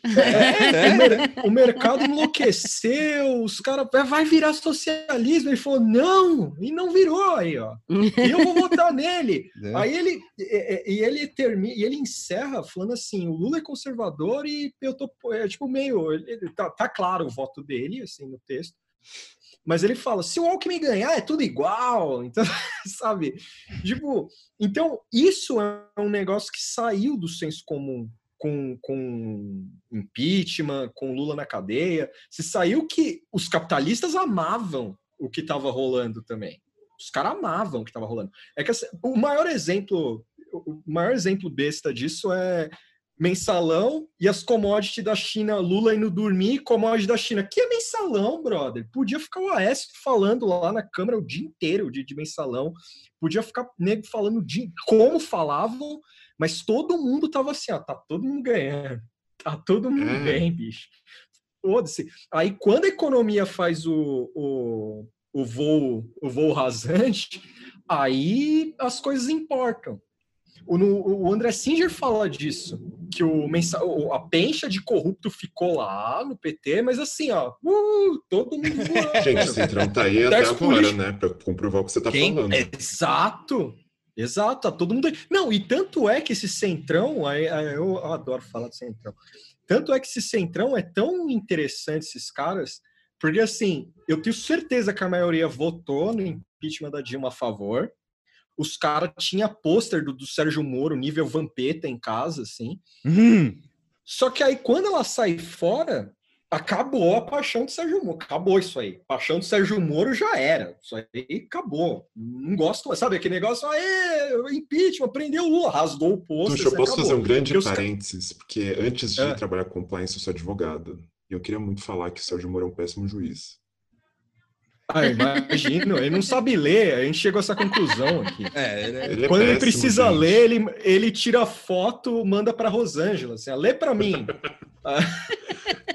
É, é. O, mer o, mercado enlouqueceu, os caras vai virar socialismo. Ele falou, não, e não virou aí, ó. E eu vou votar nele. É. Aí ele e, e, ele termina e ele encerra falando assim: o Lula é conservador e eu tô é, tipo meio. Ele, tá, tá claro o voto dele, assim, no texto. Mas ele fala: se o Alckmin ganhar, é tudo igual. Então, sabe? Tipo, então, isso é um negócio que saiu do senso comum com, com impeachment, com Lula na cadeia, se saiu que os capitalistas amavam o que estava rolando também. Os caras amavam o que estava rolando. É que assim, o maior exemplo, o maior exemplo besta disso é mensalão e as commodities da China, Lula indo dormir, commodities da China. Que é mensalão, brother? Podia ficar o Aécio falando lá na Câmara o dia inteiro de, de mensalão, podia ficar nego falando de como falavam, Mas todo mundo tava assim, ó, tá todo mundo ganhando. Tá todo mundo é. bem, bicho. Foda-se. Aí quando a economia faz o, o, o voo o voo rasante, aí as coisas importam. O, o André Singer fala disso, que o mensa, a pencha de corrupto ficou lá no PT, mas assim, ó, uh, todo mundo. Gente, o Centrão tá aí até agora, né? Pra comprovar o que você tá Quem? falando. Exato! Exato, tá todo mundo. Não, e tanto é que esse centrão, eu adoro falar do centrão. Tanto é que esse centrão é tão interessante, esses caras, porque assim, eu tenho certeza que a maioria votou no impeachment da Dilma a favor, os caras tinham pôster do, do, Sérgio Moro, nível Vampeta em casa, assim. Uhum. Só que aí, quando ela sai fora, acabou a paixão do Sérgio Moro. Acabou isso aí. Paixão do Sérgio Moro já era. Isso aí acabou. Não gosto, sabe aquele negócio, aê, impeachment, prendeu o Lula, rasgou o pôster. Tuxo, eu posso acabou. fazer um grande parênteses, porque antes de é. trabalhar com compliance, eu sou advogado. E eu queria muito falar que o Sérgio Moro é um péssimo juiz. Ah, imagino, ele não sabe ler, a gente chegou a essa conclusão aqui. É... Ele é Quando péssimo, ele precisa gente. ler, ele, ele tira foto, manda para Rosângela, assim, lê para mim.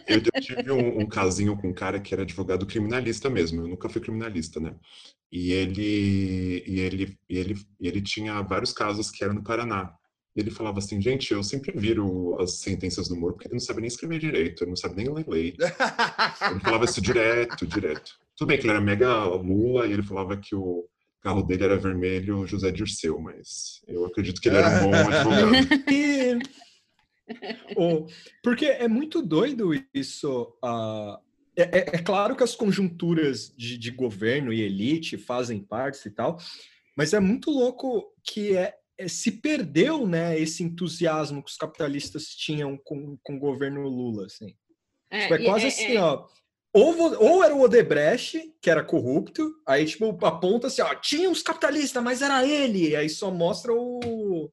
eu, eu, tive um, um, casinho com um cara que era advogado criminalista mesmo, eu nunca fui criminalista, né? E ele, e ele, e ele, e ele tinha vários casos que eram no Paraná. Ele falava assim, gente, eu sempre viro as sentenças do Moro, porque ele não sabe nem escrever direito, ele não sabe nem ler lei. ele falava isso direto, direto. Tudo bem que ele era mega Lula e ele falava que o carro dele era vermelho José Dirceu, mas eu acredito que ele era um bom advogado. oh, porque é muito doido isso. Uh, é, é, é, claro que as conjunturas de, de, governo e elite fazem parte e tal, mas é muito louco que é, é, se perdeu né, esse entusiasmo que os capitalistas tinham com, com o governo Lula. Assim. É, tipo, é quase é, assim, ó ou, ou era o Odebrecht, que era corrupto, aí, tipo, aponta assim, ó, tinha uns capitalistas, mas era ele. Aí só mostra o,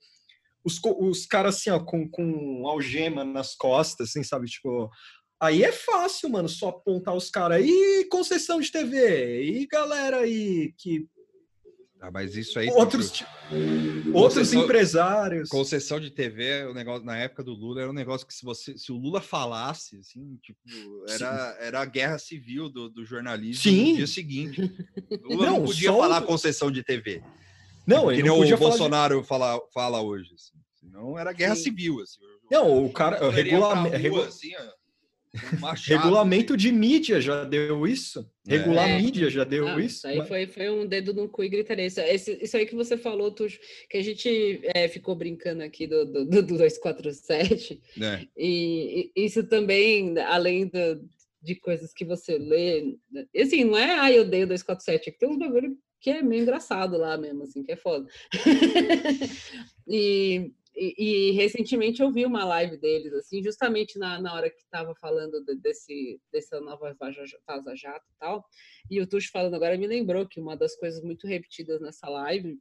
os, os caras assim, ó, com, com algema nas costas, assim, sabe? Tipo, aí é fácil, mano, só apontar os caras. E concessão de TV? E galera aí que ah, mas isso aí. Outros, tipo, outros concessão, empresários. Concessão de TV, o negócio na época do Lula era um negócio que se você, se o Lula falasse, assim, tipo, era, era a guerra civil do, do jornalismo Sim. no dia seguinte. O Lula não, não podia falar concessão de TV. Não, ele não podia o Bolsonaro de... fala, fala hoje. Assim. Senão era guerra Sim. civil. Assim. Não, o cara. Regulamento. Regula... Assim, Regulamento de mídia já deu isso. Regular é. mídia já deu Não, isso. Isso aí mas... foi, foi um dedo no cu e gritaria. Isso, esse, isso aí que você falou, Tuxo, que a gente é, ficou brincando aqui do, do, do 247. É. E, e, isso também, além do, de coisas que você lê. Assim, não é, ah, eu odeio 247, é que tem uns bagulho que é meio engraçado lá mesmo, assim, que é foda. e e, e, recentemente eu vi uma live deles, assim, justamente na, na hora que estava falando de, desse, dessa nova Vaza Jato e tal, e o Tuxo falando agora me lembrou que uma das coisas muito repetidas nessa live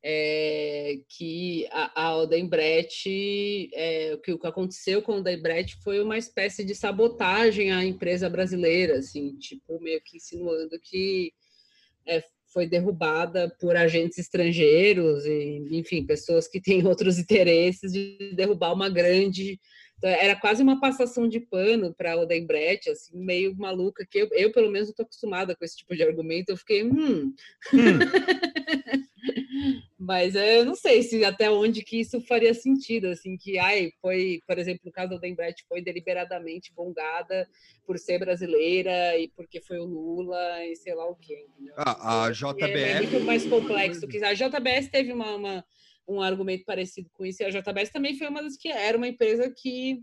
é que a, a Odebrecht, é, que o que aconteceu com a Odebrecht foi uma espécie de sabotagem à empresa brasileira, assim, tipo, meio que insinuando que é, foi derrubada por agentes estrangeiros e, enfim, pessoas que têm outros interesses de derrubar uma grande. Então, era quase uma passação de pano para a Odebrecht, assim, meio maluca, que eu, eu pelo menos, estou acostumada com esse tipo de argumento. Eu fiquei, hum. hum. Mas eu não sei se até onde que isso faria sentido, assim, que ai, foi, por exemplo, o caso da Odebrecht foi deliberadamente bongada por ser brasileira e porque foi o Lula e sei lá o quê. Ah, a JBS é, é muito mais complexo que a JBS teve uma, uma, um argumento parecido com isso e a JBS também foi uma das que era uma empresa que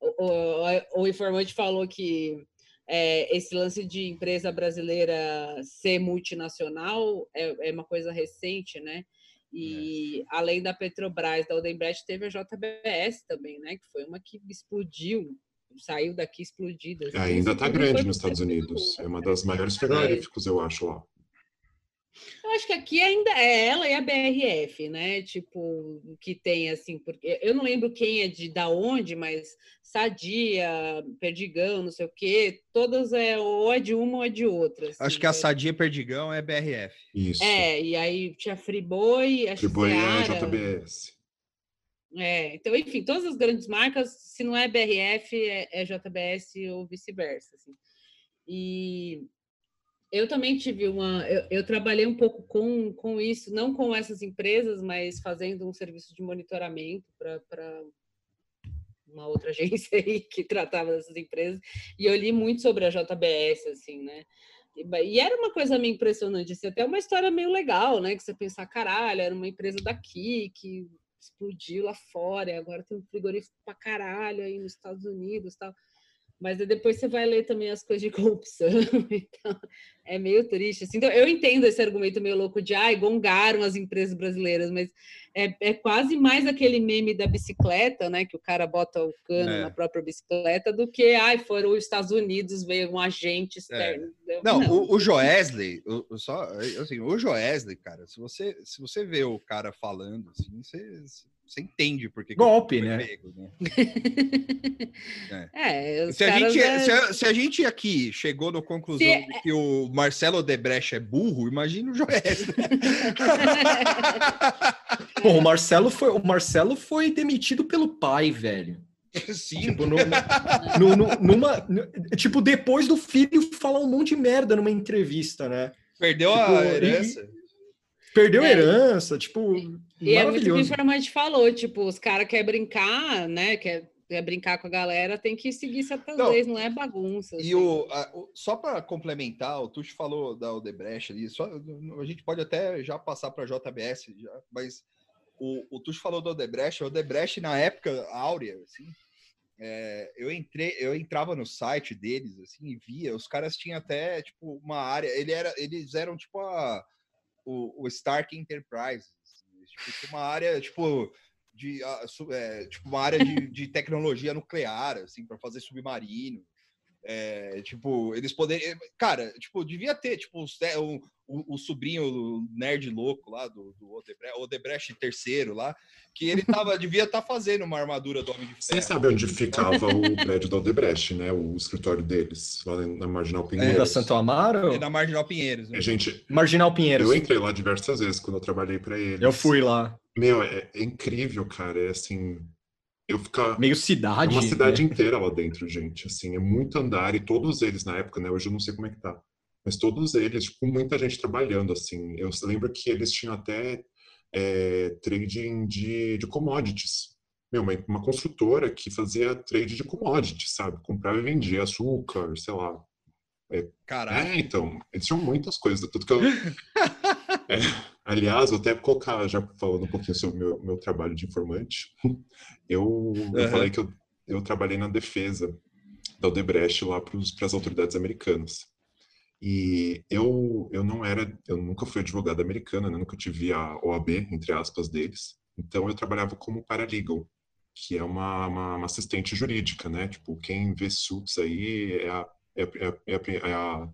o, o, o informante falou que é, esse lance de empresa brasileira ser multinacional é, é uma coisa recente, né? E é. além da Petrobras, da Odebrecht, teve a JBS também, né? Que foi uma que explodiu, saiu daqui explodida. Assim, Ainda está grande nos Estados Unidos. É uma das maiores frigoríficos, eu acho, lá. Eu acho que aqui ainda é ela e a BRF, né? Tipo, que tem assim, porque eu não lembro quem é de da onde, mas Sadia, Perdigão, não sei o quê, todas é ou é de uma ou é de outra. Assim, acho que a né? Sadia Perdigão é BRF. Isso. É, e aí tinha Friboi, a Friboi é JBS. É, então, enfim, todas as grandes marcas, se não é BRF, é, é JBS ou vice-versa. Assim. E eu também tive uma. Eu, eu, trabalhei um pouco com, com isso, não com essas empresas, mas fazendo um serviço de monitoramento para uma outra agência aí que tratava dessas empresas, e eu li muito sobre a JBS, assim, né? E, e era uma coisa meio impressionante, assim, até uma história meio legal, né? Que você pensar, caralho, era uma empresa daqui que explodiu lá fora, agora tem um frigorífico pra caralho aí nos Estados Unidos tal. Mas depois você vai ler também as coisas de corrupção, então é meio triste. Assim. Então, eu entendo esse argumento meio louco de ai, gongaram as empresas brasileiras, mas é, é quase mais aquele meme da bicicleta, né? Que o cara bota o cano é. na própria bicicleta, do que ai, foram os Estados Unidos, veio um agente externo. É. Não, Não, O, o Joesley, o, só, assim, o Joesley, cara, se você, se você vê o cara falando, assim, você você entende porque golpe, né? Pego, né? é. é se, a gente, é... se, a, se, a, gente aqui chegou na conclusão se... de que o Marcelo Odebrecht é burro, imagina o Joés. Pô, o Marcelo foi o Marcelo foi demitido pelo pai, velho. Sim. Tipo, no, no, no, numa, tipo, depois do filho falar um monte de merda numa entrevista, né? Perdeu tipo, a herança. Perdeu é. herança, tipo. E é muito o que o Informante falou, tipo, os caras querem brincar, né? Quer, quer brincar com a galera, tem que seguir certas não, leis, não é bagunça. E assim. o, a, o, só para complementar, o Tuxo falou da Odebrecht ali, só, a gente pode até já passar para a JBS, já, mas o, o Tuxo falou da Odebrecht, a Odebrecht na época áurea, assim, é, eu entrei, eu entrava no site deles assim e via, os caras tinham até tipo uma área, ele era, eles eram tipo a o, o Stark Enterprise. Assim, tipo, uma área, tipo, de, é, tipo uma área de, de tecnologia nuclear, assim, para fazer submarino. É, tipo, eles poderiam. Cara, tipo, devia ter, tipo, o, o, o sobrinho nerd louco lá do, do Odebrecht, Odebrecht terceiro lá, que ele tava, devia estar tá fazendo uma armadura do Homem de Ferro. Você sabe onde ficava o prédio do Odebrecht, né? O escritório deles, lá na Marginal é, Pinheiros. É da Santo Amaro? É da Marginal Pinheiros. Né? É, gente, Marginal Pinheiros. Eu entrei lá diversas vezes quando eu trabalhei para eles. Eu fui lá. Meu, é, é incrível, cara. É assim, eu ficar meio cidade é uma cidade né? inteira lá dentro gente. Assim é muito andar e todos eles na época né hoje eu não sei como é que tá mas todos eles com tipo, muita gente trabalhando assim. Eu lembro que eles tinham até é, trading de, de commodities. Meu uma, uma construtora que fazia trade de commodities sabe? Comprava e vendia açúcar sei lá. É, Caralho. É, então eles tinham muitas coisas tudo que eu é, aliás, vou até colocar, já falando um pouquinho sobre o meu, meu trabalho de informante, eu, uhum. eu falei que eu, eu trabalhei na defesa da Odebrecht lá para as autoridades americanas. E eu, eu não era, eu nunca fui advogado americano, né? nunca tive a OAB, entre aspas, deles. Então eu trabalhava como paralegal, que é uma, uma, uma assistente jurídica, né? Tipo, quem vê suits aí é a, é, é, é, é a,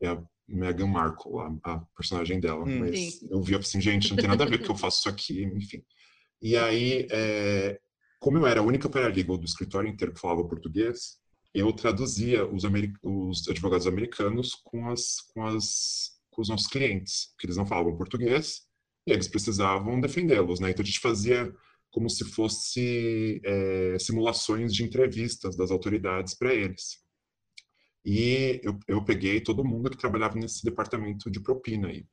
é a Meghan Markle, a, a personagem dela. Hum, mas sim. eu vi assim, gente, não tem nada a ver que eu faço isso aqui, enfim. E aí, é, como eu era a única paralegal do escritório inteiro que falava português, eu traduzia os, os advogados americanos com, as, com, as, com os nossos clientes, que eles não falavam português, e eles precisavam defendê-los, né? Então a gente fazia como se fosse é, simulações de entrevistas das autoridades para eles. E eu, eu peguei todo mundo que trabalhava nesse departamento de propina aí.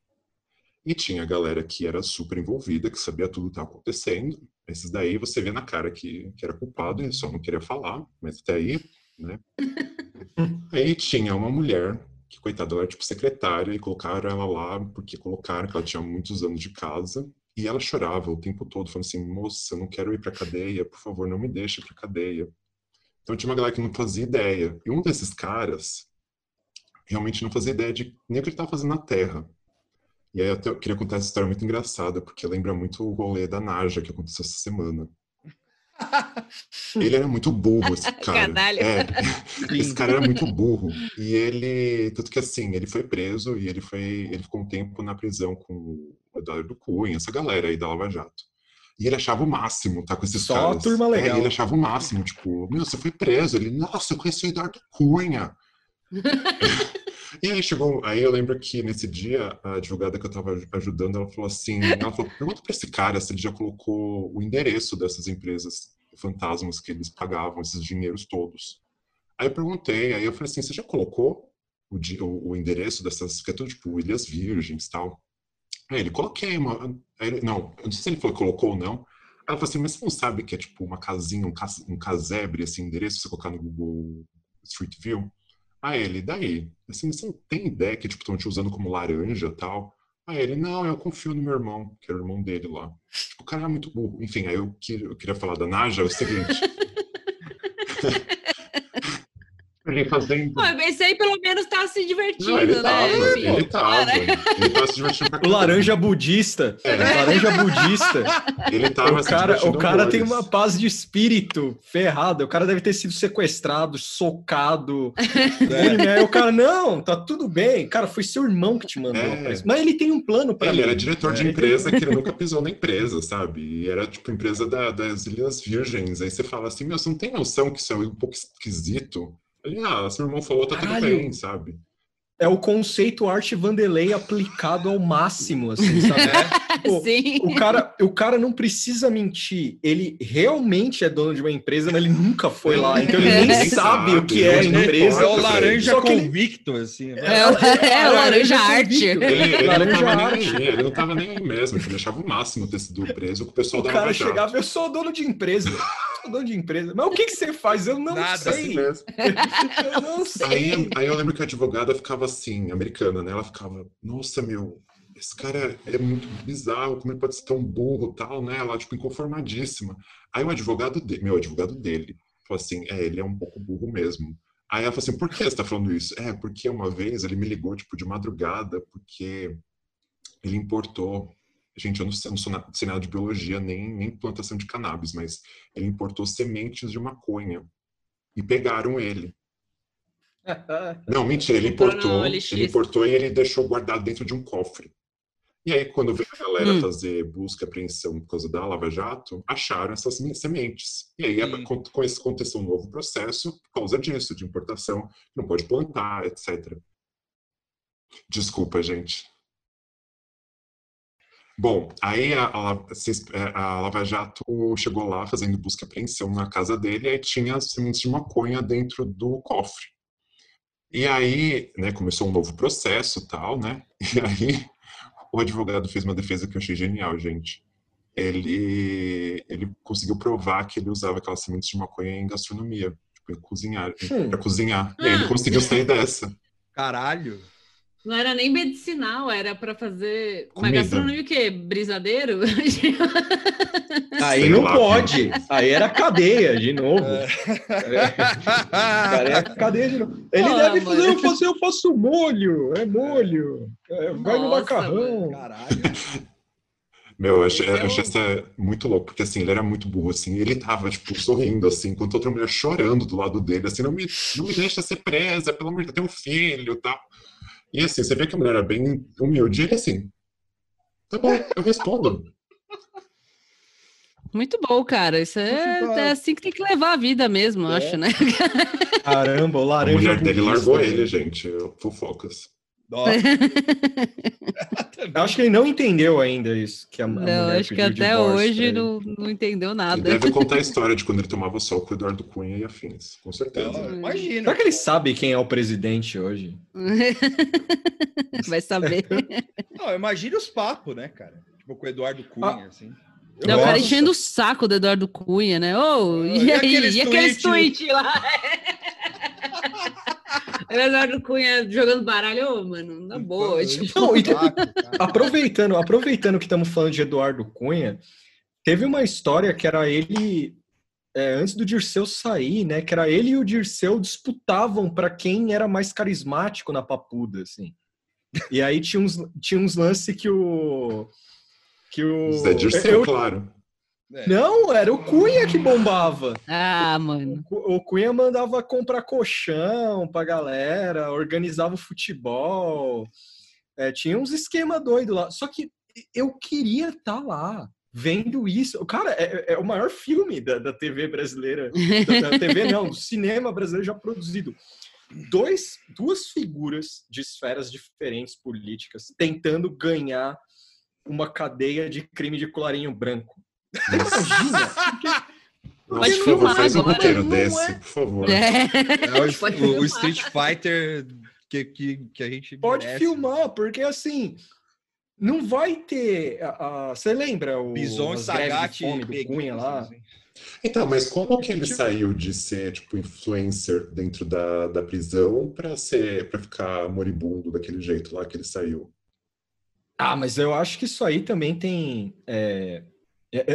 E tinha a galera que era super envolvida, que sabia tudo que estava acontecendo. Esses daí você vê na cara que, que era culpado e só não queria falar, mas até aí, né? aí tinha uma mulher que, coitada, ela era tipo secretária e colocaram ela lá porque colocaram que ela tinha muitos anos de casa. E ela chorava o tempo todo, falando assim: moça, eu não quero ir para cadeia, por favor, não me deixe para cadeia. Então tinha uma galera que não fazia ideia. E um desses caras realmente não fazia ideia de nem o que ele estava fazendo na Terra. E aí eu queria contar essa história muito engraçada, porque lembra muito o rolê da Naja que aconteceu essa semana. Ele era muito burro, esse cara. É, esse cara era muito burro. E ele, tanto que assim, ele foi preso e ele foi, ele ficou um tempo na prisão com o Eduardo Cunha, essa galera aí da Lava Jato. E ele achava o máximo, tá com esses Só caras. Turma legal. É, ele achava o máximo, tipo, meu, você foi preso. Ele, nossa, eu conheci o Eduardo Cunha. e aí chegou, aí eu lembro que nesse dia, a advogada que eu tava ajudando, ela falou assim, ela falou, pergunta pra esse cara se ele já colocou o endereço dessas empresas fantasmas que eles pagavam, esses dinheiros todos. Aí eu perguntei, aí eu falei assim, você já colocou o, o, o endereço dessas, que é tudo tipo Ilhas Virgens e tal? Aí ele, coloquei uma... Não, eu não sei se ele falou que colocou ou não. Ela falou assim, mas você não sabe que é tipo uma casinha, um, cas, um casebre, esse endereço, você colocar no Google Street View? Aí ele, daí? Assim, você não tem ideia que tipo estão te usando como laranja tal? Aí ele, não, eu confio no meu irmão, que era o irmão dele lá. Tipo, o cara é muito burro. Enfim, aí eu, eu queria falar da Naja, é o seguinte. Ele fazendo. Pô, esse aí pelo menos tá se divertindo, Não, ele né? Tava, ele tava. Ele tava se divertindo O laranja budista. É. Laranja budista. Ele tava o cara, o cara tem uma paz de espírito ferrada. O cara deve ter sido sequestrado, socado. É. o cara, não, tá tudo bem. Cara, foi seu irmão que te mandou. É. Mas ele tem um plano para Ele mim. era diretor de é. empresa que ele nunca pisou na empresa, sabe? E era tipo empresa da, das Ilhas Virgens. Aí você fala assim, meu, você não tem noção que isso é um pouco esquisito? Ele, ah, seu irmão falou, tá Caralho. tudo bem, sabe? É o conceito arte Vanderlei aplicado ao máximo, assim, sabe? É. Tipo, Sim. O cara, o cara não precisa mentir. Ele realmente é dono de uma empresa, mas ele nunca foi lá. Então ele nem é. sabe, sabe, o que é a empresa. É o laranja convicto, ele... assim. É, é, é, o laranja arte. Ele, ele, laranja não arte. Nem, ele não tava nem aí mesmo. Ele achava o máximo ter sido preso o pessoal o O cara chegava, eu sou dono de empresa dono de empresa. Mas o que, que você faz? Eu não Nada, sei. Assim eu não sei. Aí, aí eu lembro que a advogada ficava assim, americana, né? Ela ficava, nossa, meu, esse cara é muito bizarro, como ele pode ser tão burro tal, né? Ela, tipo, inconformadíssima. Aí o advogado dele, meu advogado dele, falou assim, é, ele é um pouco burro mesmo. Aí ela falou assim, por que você tá falando isso? É, porque uma vez ele me ligou, tipo, de madrugada, porque ele importou Gente, eu não, eu não sou nada de biologia, nem, nem plantação de cannabis, mas ele importou sementes de maconha e pegaram ele. Não, mentira, ele importou, ele importou e ele deixou guardado dentro de um cofre. E aí, quando veio a galera hum. fazer busca e apreensão por causa da Lava Jato, acharam essas sementes. E aí hum. aconteceu um novo processo por causa disso, de importação, não pode plantar, etc. Desculpa, gente. Bom, aí a, a, é, a, Lava Jato chegou lá fazendo busca e apreensão na casa dele e aí tinha sementes de maconha dentro do cofre. E aí, né, começou um novo processo tal, né? E aí o advogado fez uma defesa que eu achei genial, gente. Ele, ele conseguiu provar que ele usava aquelas sementes de maconha em gastronomia, tipo, em cozinhar, hum. para cozinhar. E aí ele conseguiu sair dessa. Caralho! Não era nem medicinal, era para fazer. Uma gastronomia o quê? Brisadeiro? Aí não pode. Aí era cadeia de novo. É. Cara, é cadeia de novo. Ele oh, deve fazer, eu faço, eu faço molho. É molho. É, vai Nossa, no macarrão. Caralho. Meu, eu achei, eu achei essa muito louco, porque assim, ele era muito burro, assim, ele tava, tipo, sorrindo, assim, enquanto outra mulher chorando do lado dele, assim, não me, não me deixa ser presa, pelo amor de Deus, tem um filho e tal. E assim, você vê que a mulher era bem humilde, e ele assim, tá bom, eu respondo. Muito bom, cara. Isso é, é, assim que tem que levar a vida mesmo, é. acho, né? Caramba, o laranja. A mulher dele largou ele, gente. Fofocas. Nossa. acho que ele não entendeu ainda isso. Que a, não, acho que até hoje não, não entendeu nada. Ele deve contar a história de quando ele tomava sol com o Eduardo Cunha e afins, com certeza. Não, imagina. Será que ele sabe quem é o presidente hoje? Vai saber. não, imagina os papos, né, cara? Tipo, com o Eduardo Cunha, ah. assim. Eu não, o cara enchendo o saco do Eduardo Cunha, né? Oh, e, e aí? E aqueles tweets lá? Eduardo Cunha jogando baralho, oh, mano, na boa. Tipo... Não, então, aproveitando, aproveitando que estamos falando de Eduardo Cunha, teve uma história que era ele, é, antes do Dirceu sair, né? Que era ele e o Dirceu disputavam para quem era mais carismático na papuda, assim. E aí tinha uns, tinha uns lances que o. Que o. Zé Dirceu, eu, claro. É. Não, era o Cunha que bombava. Ah, mano. O, o Cunha mandava comprar colchão pra galera, organizava o futebol. É, tinha uns esquema doido lá. Só que eu queria estar tá lá vendo isso. Cara, é, é, o maior filme da, da TV brasileira. Da, da TV, não, do cinema brasileiro já produzido. Dois, duas figuras de esferas diferentes políticas tentando ganhar uma cadeia de crime de colarinho branco. Imagina! Pode filmar faz um roteiro desse, é... por favor. É. É o, o, Street Fighter que, que, que a gente Pode merece. filmar, porque assim, não vai ter. Você lembra o Bison Sagat do Cunha lá? Assim. Então, mas como que ele saiu de ser tipo influencer dentro da, da prisão para ser para ficar moribundo daquele jeito lá que ele saiu? Ah, mas eu acho que isso aí também tem. É...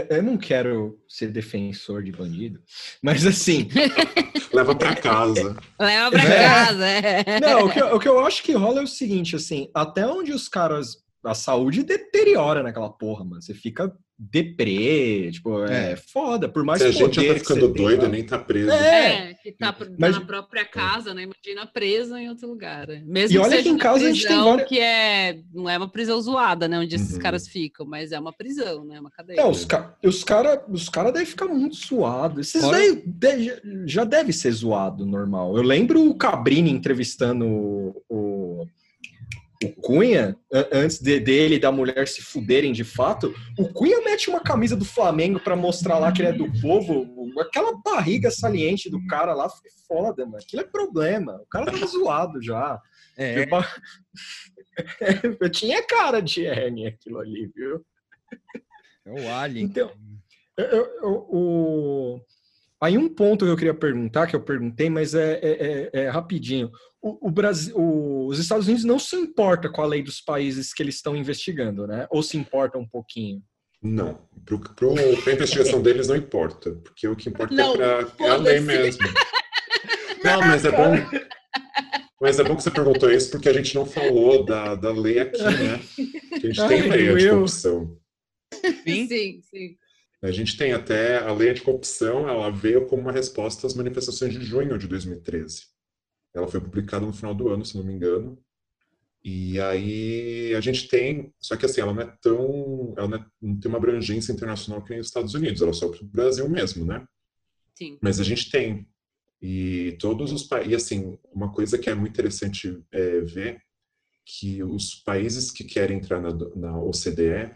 Eu não quero ser defensor de bandido, mas assim. Leva para casa. Leva para é. casa, é. Não, o que, o que eu acho que rola é o seguinte, assim, até onde os caras a saúde deteriora naquela porra, mano. Você fica deprê, tipo, é, é foda, por mais que a gente já tá ficando doido, nem tá preso. É, é que tá, tá Mas, na própria casa, né? Imagina preso em outro lugar. Né? Mesmo e olha que, em casa a gente tem várias... que é, não é uma prisão zoada, né? Onde esses uhum. caras ficam, mas é uma prisão, né? Uma cadeia. É, os, ca... os caras os cara devem ficar muito suados. Esses Fora... de... já deve ser zoado, normal. Eu lembro o Cabrini entrevistando o o Cunha, antes de, dele e da mulher se fuderem de fato, o Cunha mete uma camisa do Flamengo para mostrar lá que ele é do povo. Aquela barriga saliente do cara lá foi foda, mano. Aquilo é problema. O cara tava zoado já. É. Eu tinha cara de hernia aquilo ali, viu? É o Alien. Então, eu, eu, o... Aí um ponto que eu queria perguntar, que eu perguntei, mas é, é, é, é rapidinho o, o Brasil, o, os Estados Unidos não se importa com a lei dos países que eles estão investigando, né? Ou se importa um pouquinho? Não, para a investigação deles não importa, porque o que importa é não, é para a lei mesmo. Não, mas é bom. Mas é bom que você perguntou isso, porque a gente não falou da, da lei aqui, né? A gente tem lei anticorrupção. Sim, sim, sim. A gente tem até a lei anticorrupção, ela veio como uma resposta às manifestações de junho de 2013. Ela foi publicada no final do ano, se não me engano. E aí a gente tem, só que assim, ela não é tão, ela não, é, não tem uma abrangência internacional que nem os Estados Unidos, ela é só para o Brasil mesmo, né? Sim. Mas a gente tem. E todos os países, e assim, uma coisa que é muito interessante é, ver que os países que querem entrar na, na OCDE,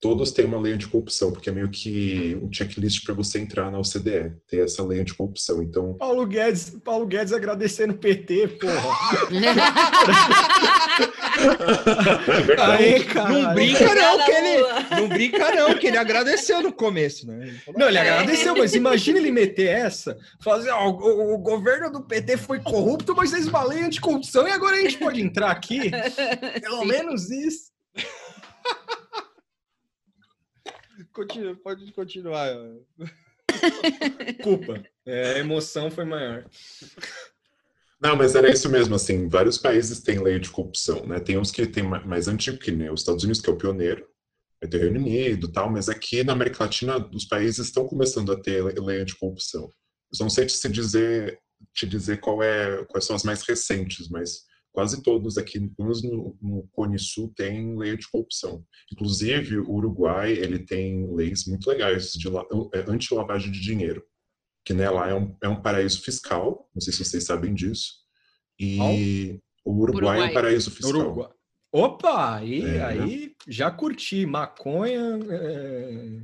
todos têm uma lei anticorrupção, porque é meio que um checklist para você entrar na OCDE, ter essa lei anticorrupção. Então, Paulo Guedes, Paulo Guedes agradecendo o PT, porra. é Aí, cara. Não brinca não que ele não brinca não que ele agradeceu no começo, né? Ele falou, não, ele agradeceu, mas imagina ele meter essa, fazer, ó, o, o, governo do PT foi corrupto, mas eles uma lei anticorrupção e agora a gente pode entrar aqui. Pelo Sim. menos isso. Continua, pode continuar. Culpa. É, a emoção foi maior. Não, mas era isso mesmo, assim, vários países têm lei de corrupção, né? Tem uns que tem mais antigo que nem os Estados Unidos, que é o pioneiro, vai ter Reino Unido tal, mas aqui na América Latina os países estão começando a ter lei anticorrupção. Eu não sei te dizer, te dizer qual é, quais são as mais recentes, mas quase todos aqui, pelo menos no, no Cone Sul, tem lei de corrupção. Inclusive, o Uruguai, ele tem leis muito legais de é, anti-lavagem de dinheiro, que né, lá é um, é um paraíso fiscal, não sei se vocês sabem disso, e oh. o Uruguai, Uruguai, é um paraíso fiscal. Uruguai. Opa, aí, é, aí já curti, maconha... É...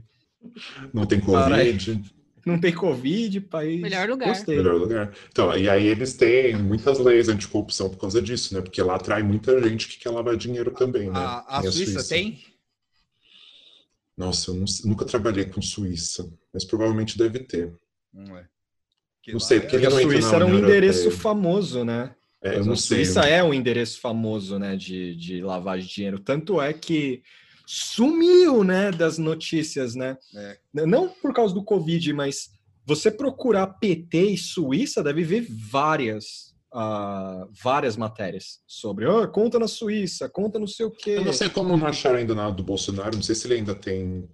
Não tem Covid não tem Covid, país. Melhor lugar. Gostei. Melhor lugar. Então, e aí eles têm muitas leis anticorrupção por causa disso, né? Porque lá atrai muita gente que quer lavar dinheiro também, né? A, a, Suíça, Suíça, tem? Nossa, eu não, nunca trabalhei com Suíça, mas provavelmente deve ter. Não é. não sei, porque é... a Suíça era um endereço famoso, né? É, eu não a Suíça é um endereço famoso, né, de, de lavagem de dinheiro. Tanto é que sumiu, né, das notícias, né? É. Não por causa do Covid, mas você procurar PT e Suíça deve ver várias, uh, várias matérias sobre, oh, conta na Suíça, conta não sei o quê. Eu não sei como não acharam ainda nada do Bolsonaro, não sei se ele ainda tem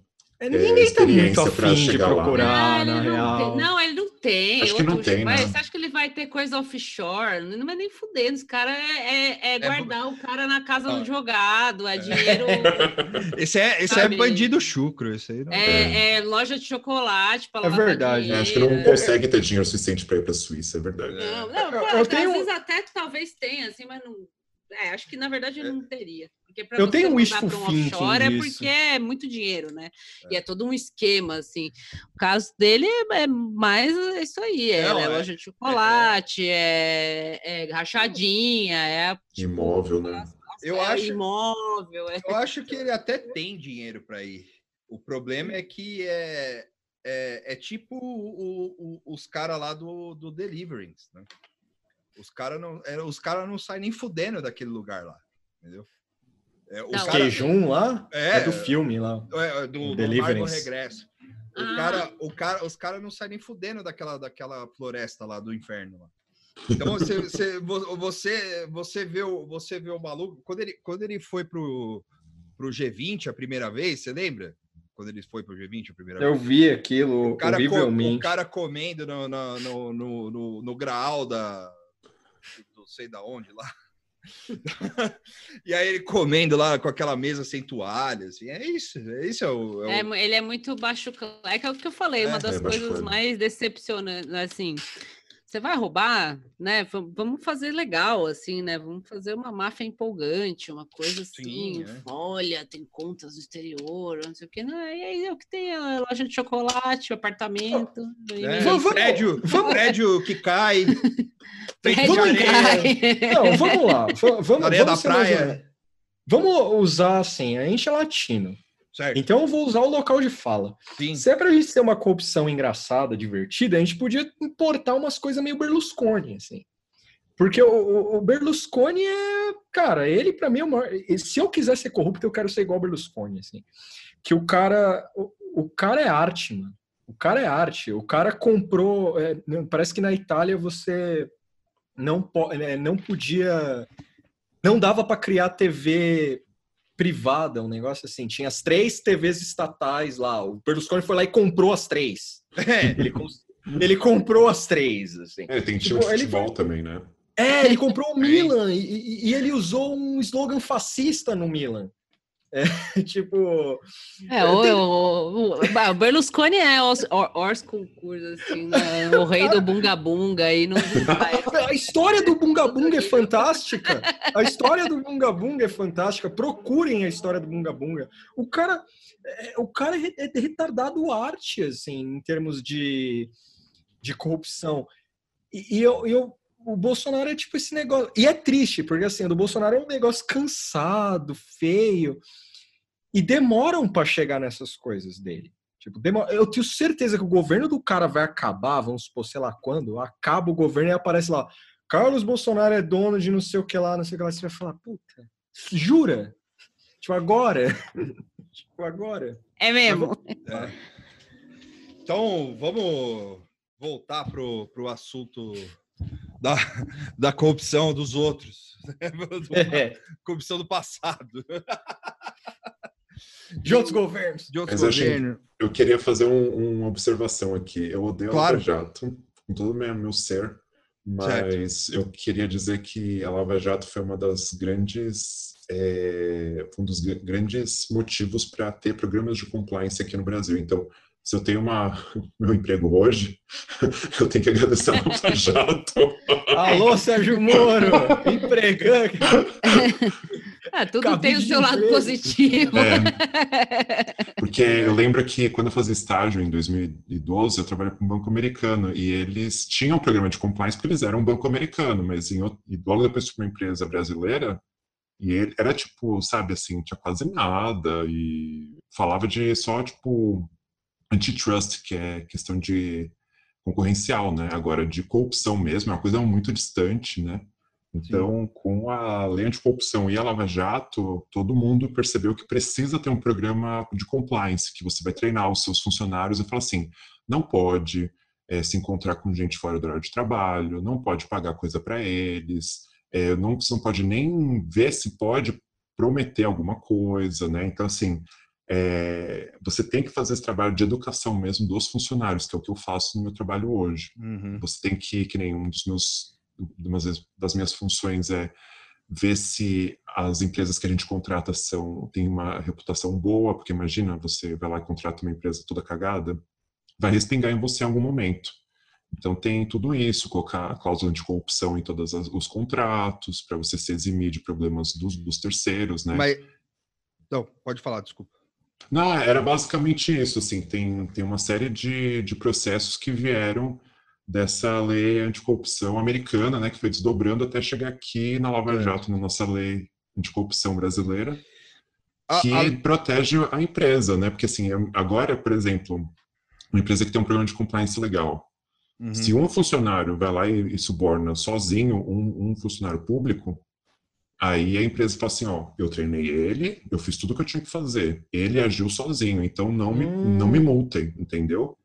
ninguém tá muito afim de procurar, não, na real. Não, ele não tem. Acho que não tem, mas né? Você acha que ele vai ter coisa offshore? Não é nem fudendo. Esse cara é, é, é guardar o cara na casa do advogado, é dinheiro. esse é, esse é bandido chucro. Esse aí não é, é loja de chocolate para É verdade. Acho que não consegue ter dinheiro suficiente para ir para a Suíça, é verdade. Não, não, eu, eu tenho... às vezes até talvez tenha, assim, mas não. É, acho que na verdade ele não teria. Porque eu tenho um wishful um offshore é porque é muito dinheiro, né? É. E é todo um esquema, assim. O caso dele é, é mais isso aí, é, Não, é loja de chocolate, é, é, rachadinha, é tipo, imóvel, né? Eu acho imóvel. Eu acho que ele até tem dinheiro para ir. O problema é que é, é, é tipo o, o, os caras lá do, do Deliverance, né? Os caras não, os cara não saem nem fudendo daquele lugar lá, entendeu? É, o cara... Queijum lá é, é, do filme lá. É, do, do Regresso. O ah. cara, o cara, os caras não saem nem fudendo daquela, daquela floresta lá do inferno. Lá. Então você, você, você, você, vê o, você vê o maluco. Quando ele, quando ele foi pro, pro G20 a primeira vez, você lembra? Quando ele foi pro G20 a primeira Eu vez? Eu vi aquilo o cara, horrivelmente. o cara comendo no, no, no, no, no, no graal da. Não sei da onde lá. e aí ele comendo lá com aquela mesa sem toalha, assim, é isso, é isso. É o, é o... É, ele é muito baixo, é que é o que eu falei, uma é, das é coisas mais decepcionantes, assim, você vai roubar, né? Vamos fazer legal, assim, né? Vamos fazer uma máfia empolgante, uma coisa assim. Sim, é. Olha, tem contas no exterior, não sei o que. Não, e aí é o que tem a loja de chocolate, o apartamento. É, vamos, prédio, vamos. prédio que cai. prédio vamos, cai. Não, vamos lá. Vamos, areia vamos da praia. Vamos usar assim, a gente é latino. Certo. Então eu vou usar o local de fala. Sim. Se é pra gente ter uma corrupção engraçada, divertida, a gente podia importar umas coisas meio Berlusconi, assim. Porque o, o Berlusconi é. Cara, ele para mim é o maior. Se eu quiser ser corrupto, eu quero ser igual ao Berlusconi, assim. Que o cara. O, o cara é arte, mano. O cara é arte. O cara comprou. É, parece que na Itália você não, é, não podia. Não dava para criar TV privada, um negócio assim. Tinha as três TVs estatais lá. O Berlusconi foi lá e comprou as três. É. Ele, ele comprou as três, assim. É, tem time tipo, de futebol foi... também, né? É, ele comprou o Milan e, e, ele usou um slogan fascista no Milan. É, tipo. É, o, tem... o, o, Berlusconi é os, os concursos, assim, né? o rei do Bunga Bunga aí não. A história do Bunga Bunga é fantástica. A história do Bunga Bunga é fantástica. Procurem a história do Bunga Bunga. O cara, é, o cara é, é retardado arte, assim, em termos de, de corrupção. E, e eu, eu o Bolsonaro é tipo esse negócio. E é triste, porque assim, o do Bolsonaro é um negócio cansado, feio. E demoram para chegar nessas coisas dele. Tipo, demora... eu tenho certeza que o governo do cara vai acabar, vamos supor, sei lá quando, acaba o governo e aparece lá. Carlos Bolsonaro é dono de não sei o que lá, não sei o que lá. Você vai falar, puta, jura? Tipo, agora? tipo, agora? É mesmo. É. Então, vamos voltar pro, pro assunto da, da corrupção dos outros. É. Corrupção do passado. De outros governos. De outros Mas, governos. Assim, eu queria fazer um, uma observação aqui. Eu odeio claro. a Lava Jato, com todo o meu, meu ser, mas certo. eu queria dizer que a Lava Jato foi uma das grandes é, um dos grandes motivos para ter programas de compliance aqui no Brasil. Então, se eu tenho uma, meu emprego hoje, eu tenho que agradecer ao Lava Jato. Alô, Sérgio Moro! Empregando. Ah, tudo tem o seu lado positivo. É, porque eu lembro que quando eu fazia estágio em 2012, eu trabalhei com um banco americano e eles tinham um programa de compliance porque eles eram um banco americano, mas em, e logo depois de uma empresa brasileira e ele era tipo, sabe assim, tinha quase nada e falava de só tipo antitrust, que é questão de concorrencial, né? Agora, de corrupção mesmo, é uma coisa muito distante, né? Então, Sim. com a lei anticorrupção e a Lava Jato, todo mundo percebeu que precisa ter um programa de compliance, que você vai treinar os seus funcionários e falar assim, não pode é, se encontrar com gente fora do horário de trabalho, não pode pagar coisa para eles, é, não, não pode nem ver se pode prometer alguma coisa, né? Então, assim, é, você tem que fazer esse trabalho de educação mesmo dos funcionários, que é o que eu faço no meu trabalho hoje. Uhum. Você tem que, que nem um dos meus, uma das minhas funções é ver se as empresas que a gente contrata são têm uma reputação boa, porque imagina, você vai lá e contrata uma empresa toda cagada, vai respingar em você em algum momento. Então tem tudo isso, colocar a cláusula de corrupção em todos os contratos, para você se eximir de problemas dos, dos terceiros, né? Mas... Não, pode falar, desculpa. Não, era basicamente isso, assim, tem, tem uma série de, de processos que vieram dessa lei anticorrupção americana, né, que foi desdobrando até chegar aqui na Lava é. Jato, na nossa lei anticorrupção brasileira, que a, a... protege a empresa, né, porque assim, agora, por exemplo, uma empresa que tem um programa de compliance legal, uhum. se um funcionário vai lá e, e suborna sozinho um, um funcionário público, Aí a empresa fala assim, ó, eu treinei ele, eu fiz tudo o que eu tinha que fazer. Ele agiu sozinho, então não me, hum. não me multem, entendeu?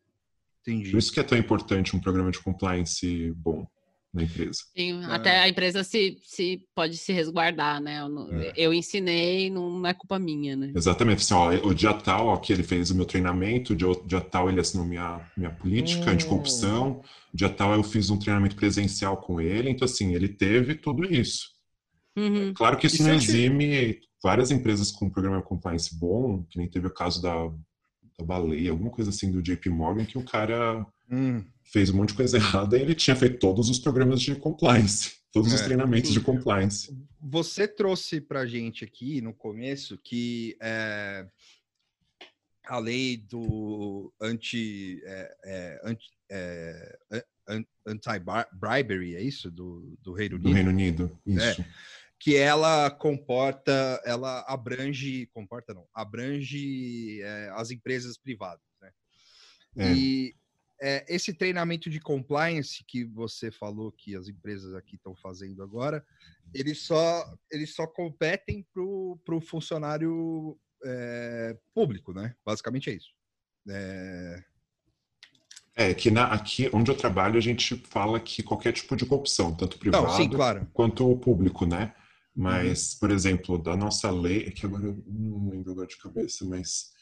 Entendi. Por isso que é tão importante um programa de compliance bom na empresa. Sim, é. até a empresa se, se pode se resguardar, né? Eu, é. eu, ensinei, não é culpa minha, né? Exatamente, assim, ó, o dia tal, ó, que ele fez o meu treinamento, o dia, dia tal ele assinou minha, minha política hum. anticorrupção, o dia tal eu fiz um treinamento presencial com ele, então assim, ele teve tudo isso. Uhum. Claro que isso, isso não exime várias empresas com um programa de compliance bom, que nem teve o caso da, da baleia, alguma coisa assim do JP Morgan, que o cara hum. fez um monte de coisa errada e ele tinha feito todos os programas de compliance, todos é, os treinamentos de compliance. Você trouxe pra gente aqui no começo que é, a lei do anti, é, é anti é, anti-bribery, é isso? Do, do Reino Unido? Do Reino Unido, isso. Que ela comporta, ela abrange, comporta não, abrange é, as empresas privadas, né? É. E é, esse treinamento de compliance que você falou que as empresas aqui estão fazendo agora, eles só, eles só competem para o funcionário é, público, né? Basicamente é isso. É... Que na, aqui onde eu trabalho a gente fala que qualquer tipo de corrupção, tanto privado não, sim, claro. quanto público, né? Mas, uhum. por exemplo, da nossa lei, é que agora eu não lembro agora de cabeça, mas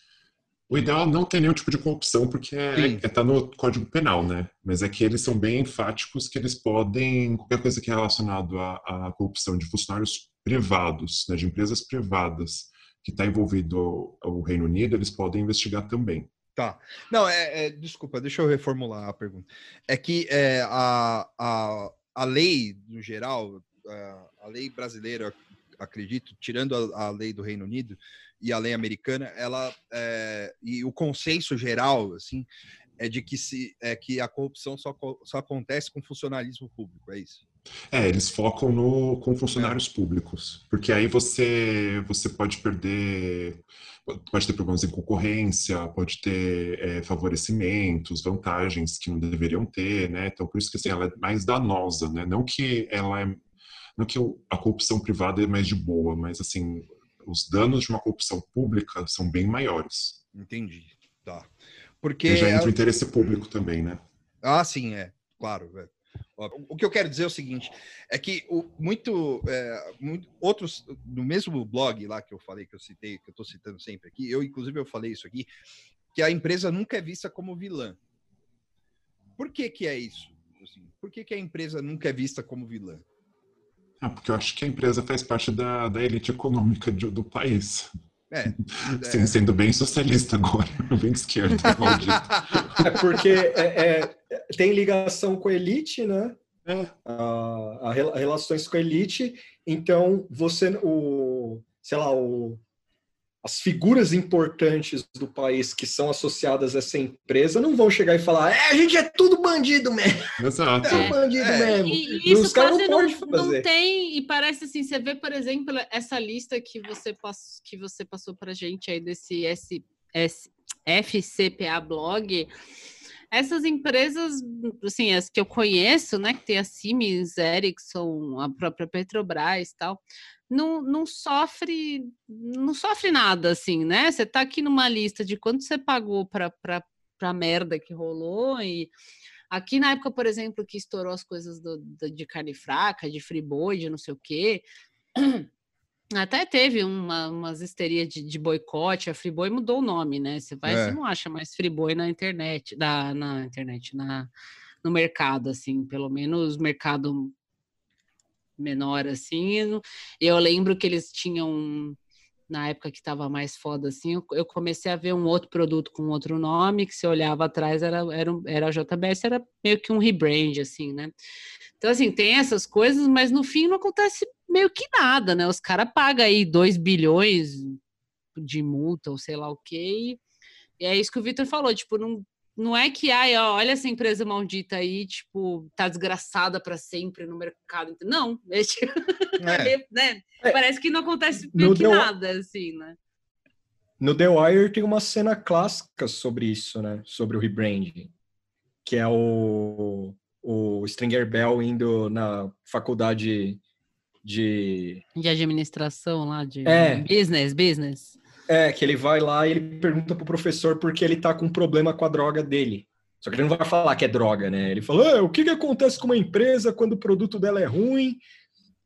o ideal é não ter nenhum tipo de corrupção, porque é, é, tá no Código Penal, né? Mas é que eles são bem enfáticos que eles podem, qualquer coisa que é relacionado à, à corrupção de funcionários privados, né, de empresas privadas, que está envolvido o Reino Unido, eles podem investigar também. Tá. Não, é, é, desculpa, deixa eu reformular a pergunta. É que é, a, a, a lei, no geral, a lei brasileira, acredito, tirando a, a, lei do Reino Unido e a lei americana, ela é, e o consenso geral, assim, é de que se é que a corrupção só, só acontece com funcionalismo público, é isso? É, eles focam no com funcionários públicos, porque aí você você pode perder, pode ter problemas em concorrência, pode ter é, favorecimentos, vantagens que não deveriam ter, né? Então por isso que assim, ela é mais danosa, né? Não que ela é não que a corrupção privada é mais de boa, mas assim, os danos de uma corrupção pública são bem maiores. Entendi. Tá. Porque já entra o interesse público também, né? Ah, sim, é. Claro. É. O que eu quero dizer é o seguinte: é que o, muito, é, muito, outros no mesmo blog lá que eu falei que eu citei, que eu estou citando sempre aqui, eu inclusive eu falei isso aqui, que a empresa nunca é vista como vilã. Por que que é isso? Assim, por que, que a empresa nunca é vista como vilã? Ah, porque eu acho que a empresa faz parte da, da elite econômica de, do país. É, Sim, é. sendo bem socialista agora, bem de esquerda, É porque é, é, tem ligação com a elite, né? É. A, a, relações com a elite, então você, o, sei lá, o, as figuras importantes do país que são associadas a essa empresa não vão chegar e falar, é, a gente é tudo bandido mesmo. Exato. É, bandido é. mesmo. E, e isso quase não, não, não, tem, e parece assim, você vê, por exemplo, essa lista que você, pass, que você passou pra gente aí desse S, S, FCPA blog, essas empresas, assim, as que eu conheço, né, que tem a Siemens, Ericsson, a própria Petrobras e tal, não, não sofre não sofre nada, assim, né? Você tá aqui numa lista de quanto você pagou para a merda que rolou e aqui na época, por exemplo, que estourou as coisas do, do de carne fraca, de friboi, de não sei o quê, Até teve uma, umas histerias de, de, boicote, a Friboi mudou o nome, né? Você vai, é. você não acha mais Friboi na internet, da, na internet, na, no mercado, assim, pelo menos mercado menor, assim. Eu lembro que eles tinham, na época que estava mais foda, assim, eu, comecei a ver um outro produto com outro nome, que se olhava atrás era, era, era a JBS, era meio que um rebrand, assim, né? Então, assim, tem essas coisas, mas no fim não acontece meio que nada, né? Os caras pagam aí 2 bilhões de multa ou sei lá o quê. E é isso que o Vitor falou, tipo, não, não é que, ai, ó, olha essa empresa maldita aí, tipo, tá desgraçada para sempre no mercado. Não, é, tipo, é. né? É. Parece que não acontece meio que nada, assim, né? No The Wire tem uma cena clássica sobre isso, né? Sobre o rebranding, que é o o Stringer Bell indo na faculdade de... De administração lá, de é. business, business. É, que ele vai lá e ele pergunta pro professor porque ele tá com um problema com a droga dele. Só que ele não vai falar que é droga, né? Ele fala, ah, o que, que acontece com uma empresa quando o produto dela é ruim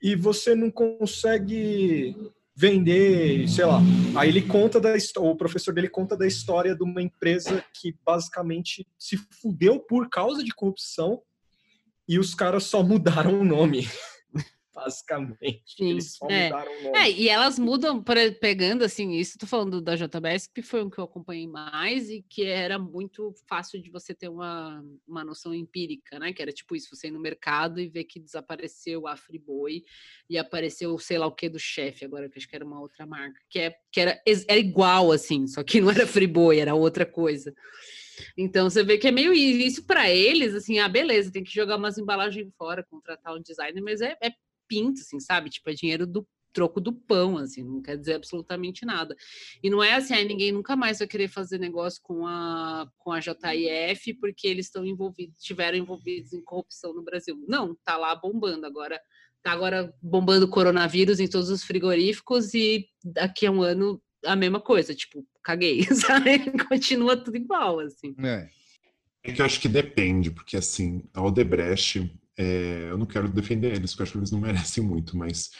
e você não consegue vender, sei lá. Aí ele conta da o professor dele conta da história de uma empresa que basicamente se fudeu por causa de corrupção e os caras só mudaram o nome. Basicamente. Sim, eles só é. mudaram o nome. É, e elas mudam, pegando assim, isso, tô falando da JBS, que foi o que eu acompanhei mais e que era muito fácil de você ter uma, uma noção empírica, né? Que era tipo isso, você ir no mercado e ver que desapareceu a Friboi e apareceu, sei lá o que, do chefe, agora que acho que era uma outra marca, que, é, que era, era igual, assim, só que não era Friboi, era outra coisa. Então você vê que é meio isso para eles, assim, ah, beleza, tem que jogar umas embalagens fora, contratar um designer, mas é, é pinto, assim, sabe? Tipo, é dinheiro do troco do pão, assim, não quer dizer absolutamente nada. E não é assim, aí ninguém nunca mais vai querer fazer negócio com a, com a JIF porque eles estão envolvidos, estiveram envolvidos em corrupção no Brasil. Não, tá lá bombando agora. Tá agora bombando coronavírus em todos os frigoríficos e daqui a um ano a mesma coisa, tipo, caguei, sabe? Continua tudo igual, assim. É. é que eu acho que depende, porque assim, a Odebrecht, é, eu não quero defender eles, porque eu acho que eles não merecem muito, mas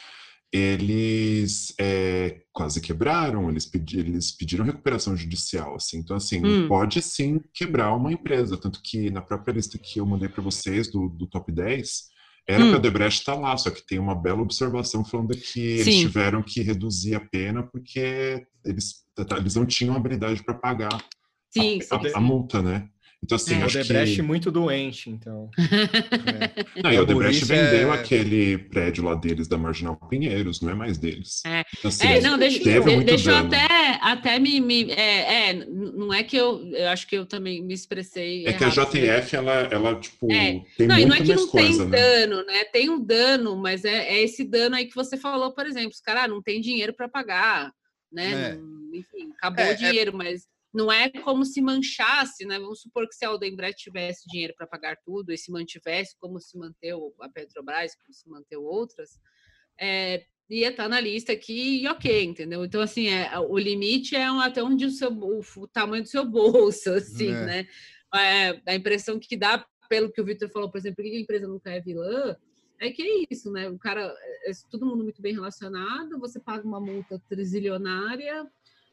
eles é, quase quebraram, eles, pedi, eles pediram recuperação judicial, assim, então assim, hum. pode sim quebrar uma empresa, tanto que na própria lista que eu mandei para vocês do, do top 10, era hum. para a Debrecht estar tá lá, só que tem uma bela observação falando que eles Sim. tiveram que reduzir a pena porque eles, eles não tinham habilidade para pagar sim, a, sim, a, a, multa, né? Então, assim, é. acho o Debrecht que... muito doente, então. é. Não, e o Debrecht vendeu é... aquele prédio lá deles, da Marginal Pinheiros, não é mais deles. É, então, assim, é não, deixa, de, deixa eu até, até me... me é, é, não é que eu... Eu acho que eu também me expressei É errado, que a JF, ela, ela, tipo, é. tem não, muito não é que não coisa, tem né? dano, né? Tem um dano, mas é, é esse dano aí que você falou, por exemplo, os caras ah, não tem dinheiro para pagar, né? Não, enfim, acabou o dinheiro, mas não é como se manchasse, né? Vamos supor que se a Odebrecht tivesse dinheiro para pagar tudo e se mantivesse como se manteve a Petrobras, como se manteve outras, é, ia estar tá na lista aqui e ok, entendeu? Então, assim, é, o limite é até onde o, seu, o, o tamanho do seu bolso, assim, é. né? É, a impressão que dá, pelo que o Victor falou, por exemplo, que a empresa nunca é vilã, é que é isso, né? O cara, é, é todo mundo muito bem relacionado, você paga uma multa trilionária,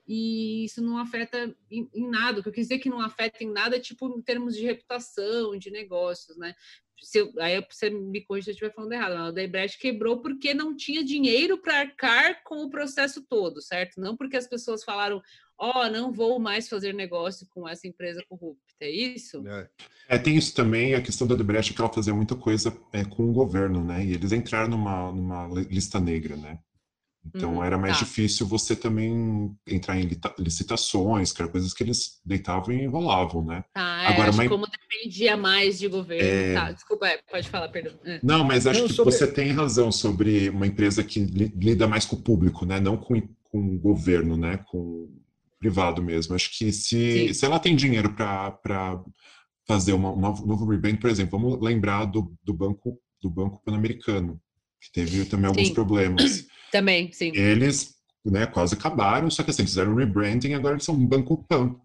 e isso não afeta em, em, nada. O que eu quis dizer que não afeta em nada é tipo em termos de reputação, de negócios, né? Se eu, aí você me corrija se eu estiver falando errado. A Odebrecht quebrou porque não tinha dinheiro para arcar com o processo todo, certo? Não porque as pessoas falaram, ó, oh, não vou mais fazer negócio com essa empresa corrupta, é isso? É. é, tem isso também, a questão da Odebrecht é que ela fazia muita coisa é, com o governo, né? E eles entraram numa, numa lista negra, né? Então hum, era mais tá. difícil você também entrar em licitações, que eram coisas que eles deitavam e enrolavam, né? Ah, é, Agora, mas... como dependia mais de governo. É... Tá, desculpa, é, pode falar, perdão. É. Não, mas acho Não, que sobre... você tem razão sobre uma empresa que lida mais com o público, né? Não com, com o governo, né? Com o privado mesmo. Acho que se, se ela tem dinheiro para fazer uma, um novo rebrand, por exemplo, vamos lembrar do, do banco do Banco Pan-Americano, que teve também alguns Sim. problemas. Também, sim. Eles né, quase acabaram, só que assim, fizeram um rebranding e agora eles são um banco PAN.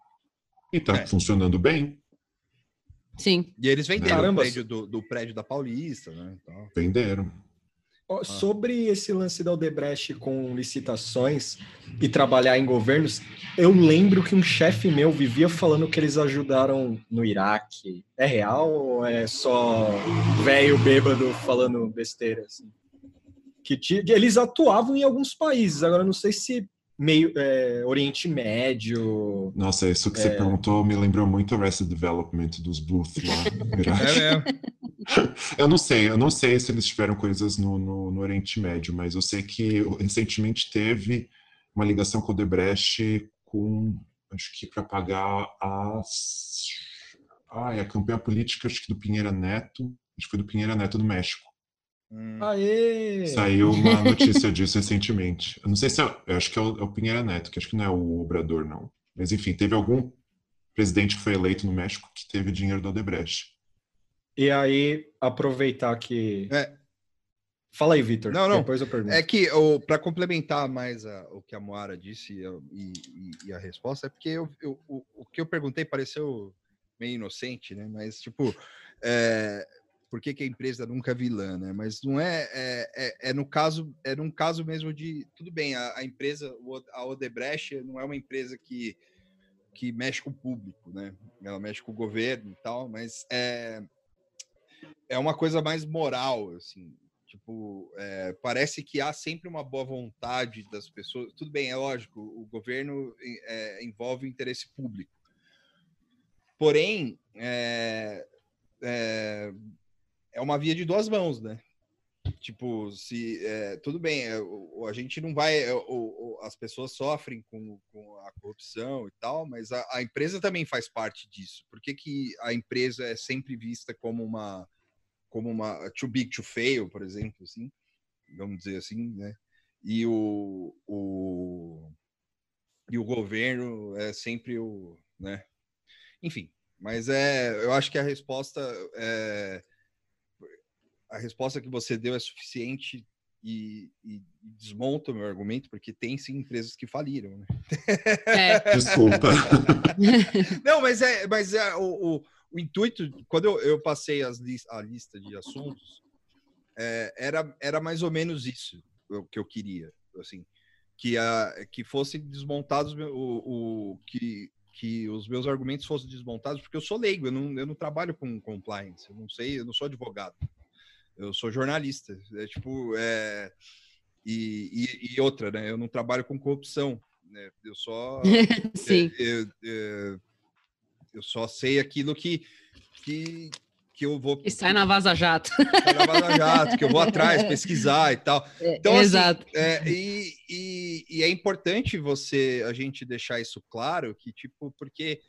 E tá é. funcionando bem. Sim. E eles venderam Caramba. o prédio do, do, prédio da Paulista, né? Então... Venderam. Ah. Sobre esse lance da Odebrecht com licitações e trabalhar em governos, eu lembro que um chefe meu vivia falando que eles ajudaram no Iraque. É real ou é só velho bêbado falando besteira? Assim? Que eles atuavam em alguns países, agora não sei se meio é, Oriente Médio. Nossa, isso que é... você perguntou me lembrou muito o Arrested Development dos Bluth lá. É mesmo. eu não sei, eu não sei se eles tiveram coisas no, no, no, Oriente Médio, mas eu sei que recentemente teve uma ligação com o Debrecht com, acho que para pagar as, ah, a campanha política, acho que do Pinheira Neto, acho que foi do Pinheira Neto do México. Hum. Aê! Saiu uma notícia disso recentemente. Eu não sei se é, eu acho que é o, é o Pinheira Neto, que acho que não é o Obrador, não. Mas enfim, teve algum presidente que foi eleito no México que teve dinheiro do Odebrecht. E aí, aproveitar que. É. Fala aí, Vitor. Não, não. Depois eu pergunto. É que, para complementar mais a, o que a Moara disse e, e, e, a resposta, é porque eu, eu, o, o que eu perguntei pareceu meio inocente, né? Mas, tipo, é, por que, que, a empresa nunca é vilã, né? Mas não é, é, é, é, no caso, é num caso mesmo de tudo bem, a, a, empresa, a Odebrecht não é uma empresa que, que mexe com o público, né? Ela mexe com o governo e tal, mas é, é uma coisa mais moral, assim. Tipo, é, parece que há sempre uma boa vontade das pessoas. Tudo bem, é lógico, o governo é, envolve o interesse público. Porém, é, é, é uma via de duas mãos, né? Tipo, se é, tudo bem, é, a gente não vai, é, as pessoas sofrem com, com, a corrupção e tal, mas a, a, empresa também faz parte disso. Por que, que a empresa é sempre vista como uma, como uma too big to fail, por exemplo, assim, vamos dizer assim, né? E o, o e o governo é sempre o, né? Enfim, mas é, eu acho que a resposta é a resposta que você deu é suficiente e, e, desmonta o meu argumento, porque tem sim empresas que faliram. Né? É. Desculpa. Não, mas é, mas é o, o, o intuito, quando eu, eu passei as li a lista de assuntos, é, era, era mais ou menos isso o que eu queria, assim, que, a, que fossem desmontados o, o que que os meus argumentos fossem desmontados, porque eu sou leigo, eu não, eu não trabalho com compliance, eu não sei, eu não sou advogado eu sou jornalista. É tipo, é, e, e, e, outra, né? Eu não trabalho com corrupção, né? Eu só, Sim. Eu, eu, eu, só sei aquilo que, que, que eu vou. E sai na Vaza Jato. Sai na Vaza Jato, que eu vou atrás, pesquisar e tal. É, então, assim, Exato. É, e, e, e, é importante você, a gente deixar isso claro, que, tipo, porque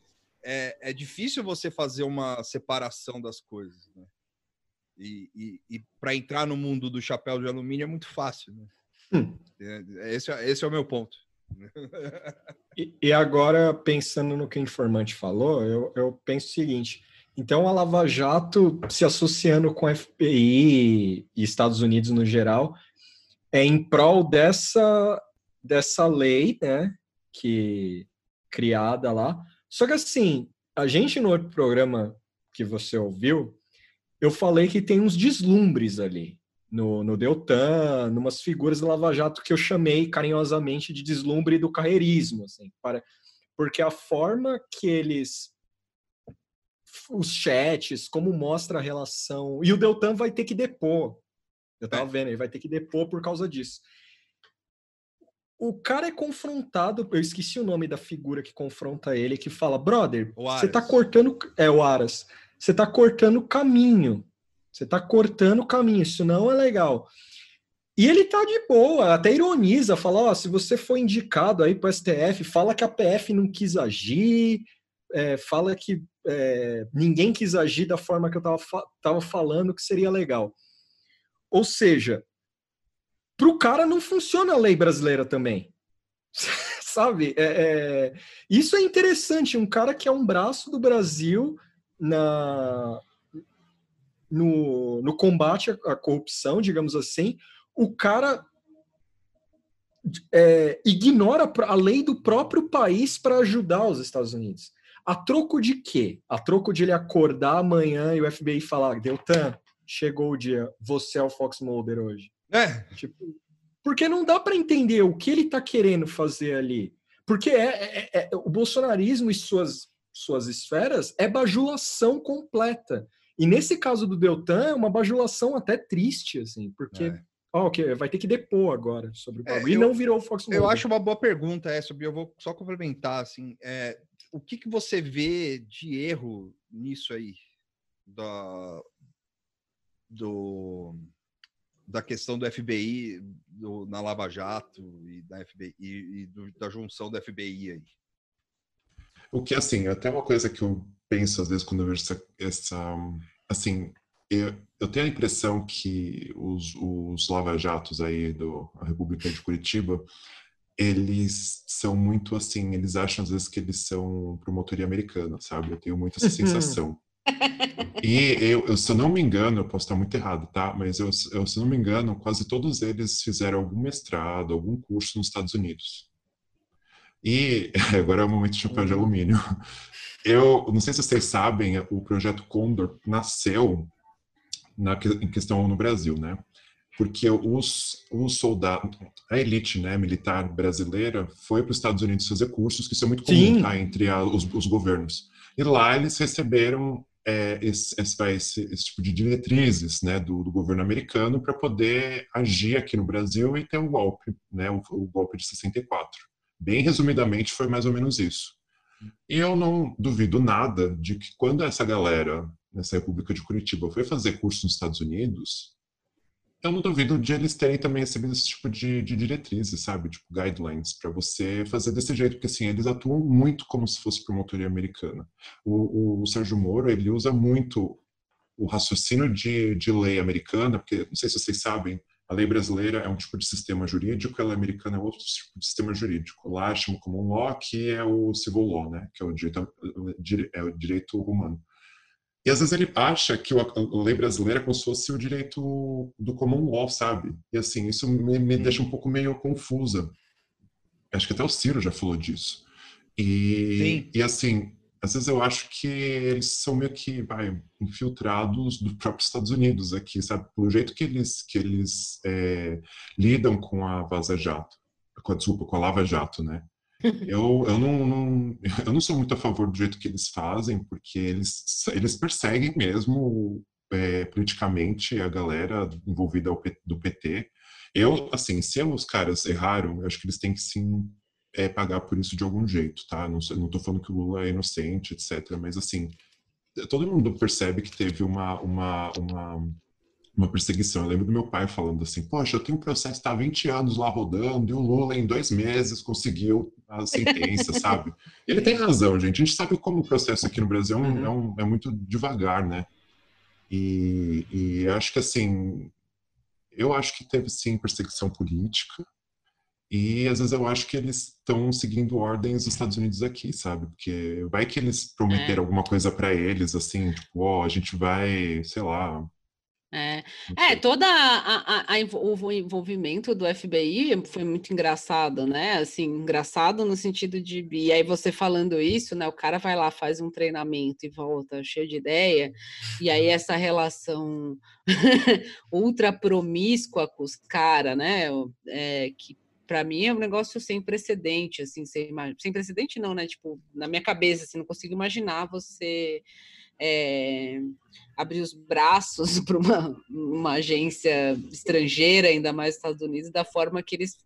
é, é difícil você fazer uma separação das coisas, né? E, e, e para entrar no mundo do chapéu de alumínio é muito fácil. Né? Hum. É, esse, é, esse é o meu ponto. e, e, agora, pensando no que o informante falou, eu, eu penso o seguinte: então a Lava Jato se associando com a FBI e Estados Unidos no geral é em prol dessa, dessa lei, né, que criada lá. Só que assim, a gente no outro programa que você ouviu, eu falei que tem uns deslumbres ali no, no Deltan, numas figuras do Lava Jato que eu chamei carinhosamente de deslumbre do carreirismo, assim, para, porque a forma que eles os chats, como mostra a relação, e o Deltan vai ter que depor. Eu tava é. vendo, ele vai ter que depor por causa disso. O cara é confrontado, eu esqueci o nome da figura que confronta ele, que fala: "Brother, você tá cortando é o Aras você está cortando o caminho. Você está cortando o caminho, isso não é legal. E ele tá de boa, até ironiza, fala, ó, se você for indicado aí para o STF, fala que a PF não quis agir, é, fala que é, ninguém quis agir da forma que eu tava, tava falando que seria legal. Ou seja, para o cara não funciona a lei brasileira também. Sabe? É, é, isso é interessante. Um cara que é um braço do Brasil na, no, no combate à, corrupção, digamos assim, o cara é, ignora a lei do próprio país para ajudar os Estados Unidos. A troco de quê? A troco de ele acordar amanhã e o FBI falar, Deltan, chegou o dia, você é o Fox Mulder hoje. É. Tipo, porque não dá para entender o que ele está querendo fazer ali. Porque é, é, é, o bolsonarismo e suas, suas esferas é bajulação completa. E nesse caso do Deltan, é uma bajulação até triste, assim, porque é. oh, okay, vai ter que depor agora sobre o é, bagulho. É, e não virou o Fox. Eu acho uma boa pergunta essa, eu vou só complementar, assim, é, o que, que você vê de erro nisso aí? Da, do, da questão do FBI do, na Lava Jato e da FBI e, e do, da junção do FBI aí. O que assim, até uma coisa que eu penso às vezes quando eu vejo essa, essa assim, eu, eu, tenho a impressão que os, os lava-jatos aí do a República de Curitiba, eles são muito assim, eles acham às vezes que eles são promotoria americana, sabe? Eu tenho muito essa sensação. E eu, eu, se eu não me engano, eu posso estar muito errado, tá? Mas eu, eu, se não me engano, quase todos eles fizeram algum mestrado, algum curso nos Estados Unidos. E agora é o momento de chapéu de alumínio. Eu não sei se vocês sabem, o projeto Condor nasceu na, em questão no Brasil, né? Porque os, os soldados, a elite né, militar brasileira foi para os Estados Unidos fazer cursos, que isso é muito comum tá, entre a, os, os governos. E lá eles receberam é, esse, esse, esse, tipo de diretrizes né, do, do governo americano para poder agir aqui no Brasil e ter um golpe, né, o, o, golpe de 64. Bem resumidamente, foi mais ou menos isso. E eu não duvido nada de que quando essa galera, nessa República de Curitiba, foi fazer curso nos Estados Unidos, eu não duvido de eles terem também recebido esse tipo de, de diretrizes, sabe? Tipo, guidelines, para você fazer desse jeito, porque assim, eles atuam muito como se fosse promotoria americana. O, o, o Sérgio Moro, ele usa muito o raciocínio de, de lei americana, porque não sei se vocês sabem, a lei brasileira é um tipo de sistema jurídico, a lei americana é outro tipo de sistema jurídico. Lá chama como um law, que é o civil law, né? Que é o direito, é o direito humano. E às vezes ele acha que a lei brasileira é como se fosse o direito do common law, sabe? E assim, isso me, me deixa um pouco meio confusa. Acho que até o Ciro já falou disso. E, e assim, às vezes eu acho que eles são meio que vai, infiltrados do próprio Estados Unidos aqui, sabe? Pelo jeito que eles, que eles é, lidam com a Vaza Jato, com a, desculpa, com a Lava Jato, né? Eu, eu, não, não, eu não sou muito a favor do jeito que eles fazem, porque eles, eles perseguem mesmo é, politicamente a galera envolvida do PT. Eu, assim, se os caras erraram, eu acho que eles têm que sim é, pagar por isso de algum jeito, tá? Não, não tô falando que o Lula é inocente, etc. Mas, assim, todo mundo percebe que teve uma, uma, uma uma perseguição. Eu lembro do meu pai falando assim: Poxa, eu tenho um processo que está há 20 anos lá rodando e o Lula, em dois meses, conseguiu a sentença, sabe? Ele tem razão, gente. A gente sabe como o processo aqui no Brasil é, um, é, um, é muito devagar, né? E, e acho que, assim, eu acho que teve sim perseguição política. E às vezes eu acho que eles estão seguindo ordens dos Estados Unidos aqui, sabe? Porque vai que eles prometeram é. alguma coisa para eles, assim, tipo, ó, oh, a gente vai, sei lá, é, é toda a, a, a, o envolvimento do FBI foi muito engraçado, né? Assim, engraçado no sentido de. E aí você falando isso, né? O cara vai lá, faz um treinamento e volta cheio de ideia, e aí essa relação ultra promíscua com os caras, né? É, que para mim é um negócio sem precedente, assim, sem, sem precedente não, né? Tipo, na minha cabeça, assim, não consigo imaginar você é, abrir os braços para uma, uma agência estrangeira, ainda mais Estados Unidos, da forma que eles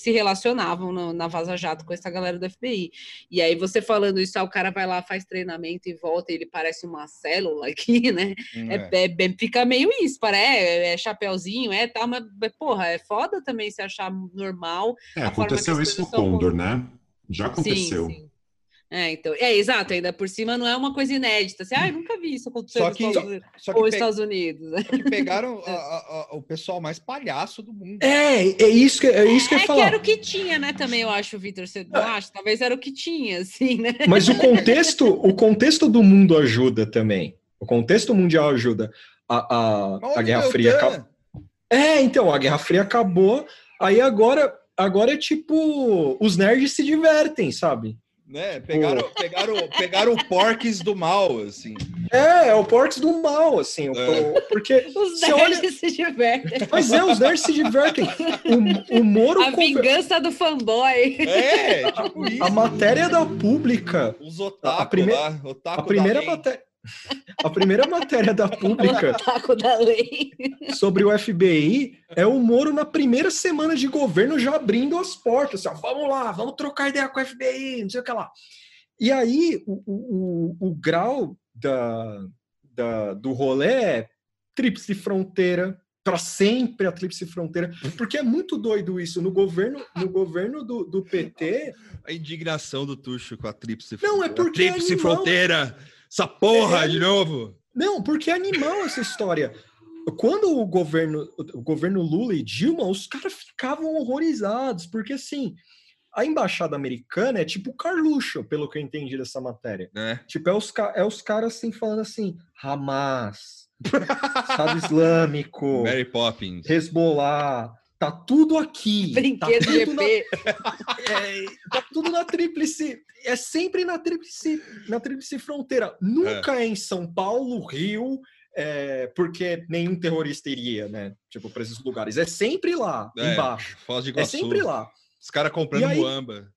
se relacionavam no, na Vaza Jato com essa galera do FBI. E aí você falando isso, ah, o cara vai lá, faz treinamento e volta, e ele parece uma célula aqui, né? Hum, é. É, é, fica meio isso, parece, é, é chapéuzinho, é tal, mas, porra, é foda também se achar normal. É, aconteceu isso no Condor, né? Já aconteceu. Sim, sim. É, então, é exato, ainda por cima não é uma coisa inédita. Assim, ah, nunca vi isso acontecer só que, nos Estados, só, só Estados Unidos. Só que pegaram a, a, a, o pessoal mais palhaço do mundo. É, é isso que, é isso que eu ia falar. É que era o que tinha, né, também, eu acho, Vitor, você não é. acha? Talvez era o que tinha, assim, né? Mas o contexto, o contexto do mundo ajuda também. O contexto mundial ajuda. A, a, a Guerra Fria acabou. É, então, a Guerra Fria acabou, aí agora, agora é tipo, os nerds se divertem, sabe? Né? Pegaram, tipo... pegaram, pegaram o Porks do mal, assim. É, é o Porks do mal, assim. É. Porque os nerds olha... se divertem. Mas é, os nerds se divertem. O, o Moro. A vingança do fanboy. É, tipo isso. A matéria da pública. Os otaku a primeira, lá, otaku a primeira matéria. A primeira matéria da pública da lei. sobre o FBI é o Moro na primeira semana de governo já abrindo as portas. Assim, ó, vamos lá, vamos trocar ideia com o FBI, não sei o que lá. E aí o, o, o grau da, da, do rolê é tríplice fronteira, para sempre a tríplice fronteira, porque é muito doido isso. No governo, no governo do, do PT. A indignação do Tuxo com a tríplice fronteira. Não, é porque. A tríplice animal... fronteira! Essa porra é... de novo! Não, porque é animal essa história. Quando o governo, o governo Lula e Dilma, os caras ficavam horrorizados, porque assim, a embaixada americana é tipo Carluxo, pelo que eu entendi dessa matéria. É. Tipo, é os, é os caras assim falando assim, Hamas, Estado Islâmico, Mary Poppins, Hezbollah, tá tudo aqui. Brinquedo tá tudo na, é, tá tudo na tríplice. É sempre na tríplice, na tríplice fronteira. Nunca é. é em São Paulo, Rio, é, porque nenhum terrorista iria, né? Tipo, para esses lugares. É sempre lá, é, embaixo. Foz de É sempre lá. Os caras comprando aí, muamba.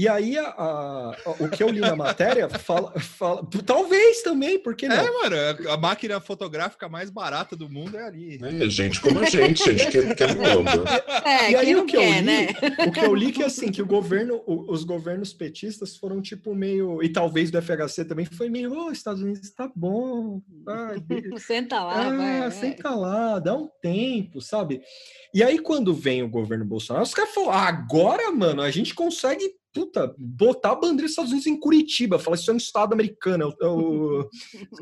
E aí, a, a, o que eu li na matéria fala, fala. Talvez também, porque não? É, mano, a máquina fotográfica mais barata do mundo é ali. É, gente como a gente, a gente quer, quer É, e aí o que quer, eu li, né? o que eu li que assim, que o governo, os governos petistas foram tipo meio. E talvez do FHC também foi meio, oh, Estados Unidos tá bom. Vai, senta lá, ah, vai. Senta lá, dá um tempo, sabe? E aí, quando vem o governo Bolsonaro, os caras falam: ah, agora, mano, a gente consegue puta, botar a bandeira dos Estados Unidos em Curitiba, falar isso é um estado americano, é o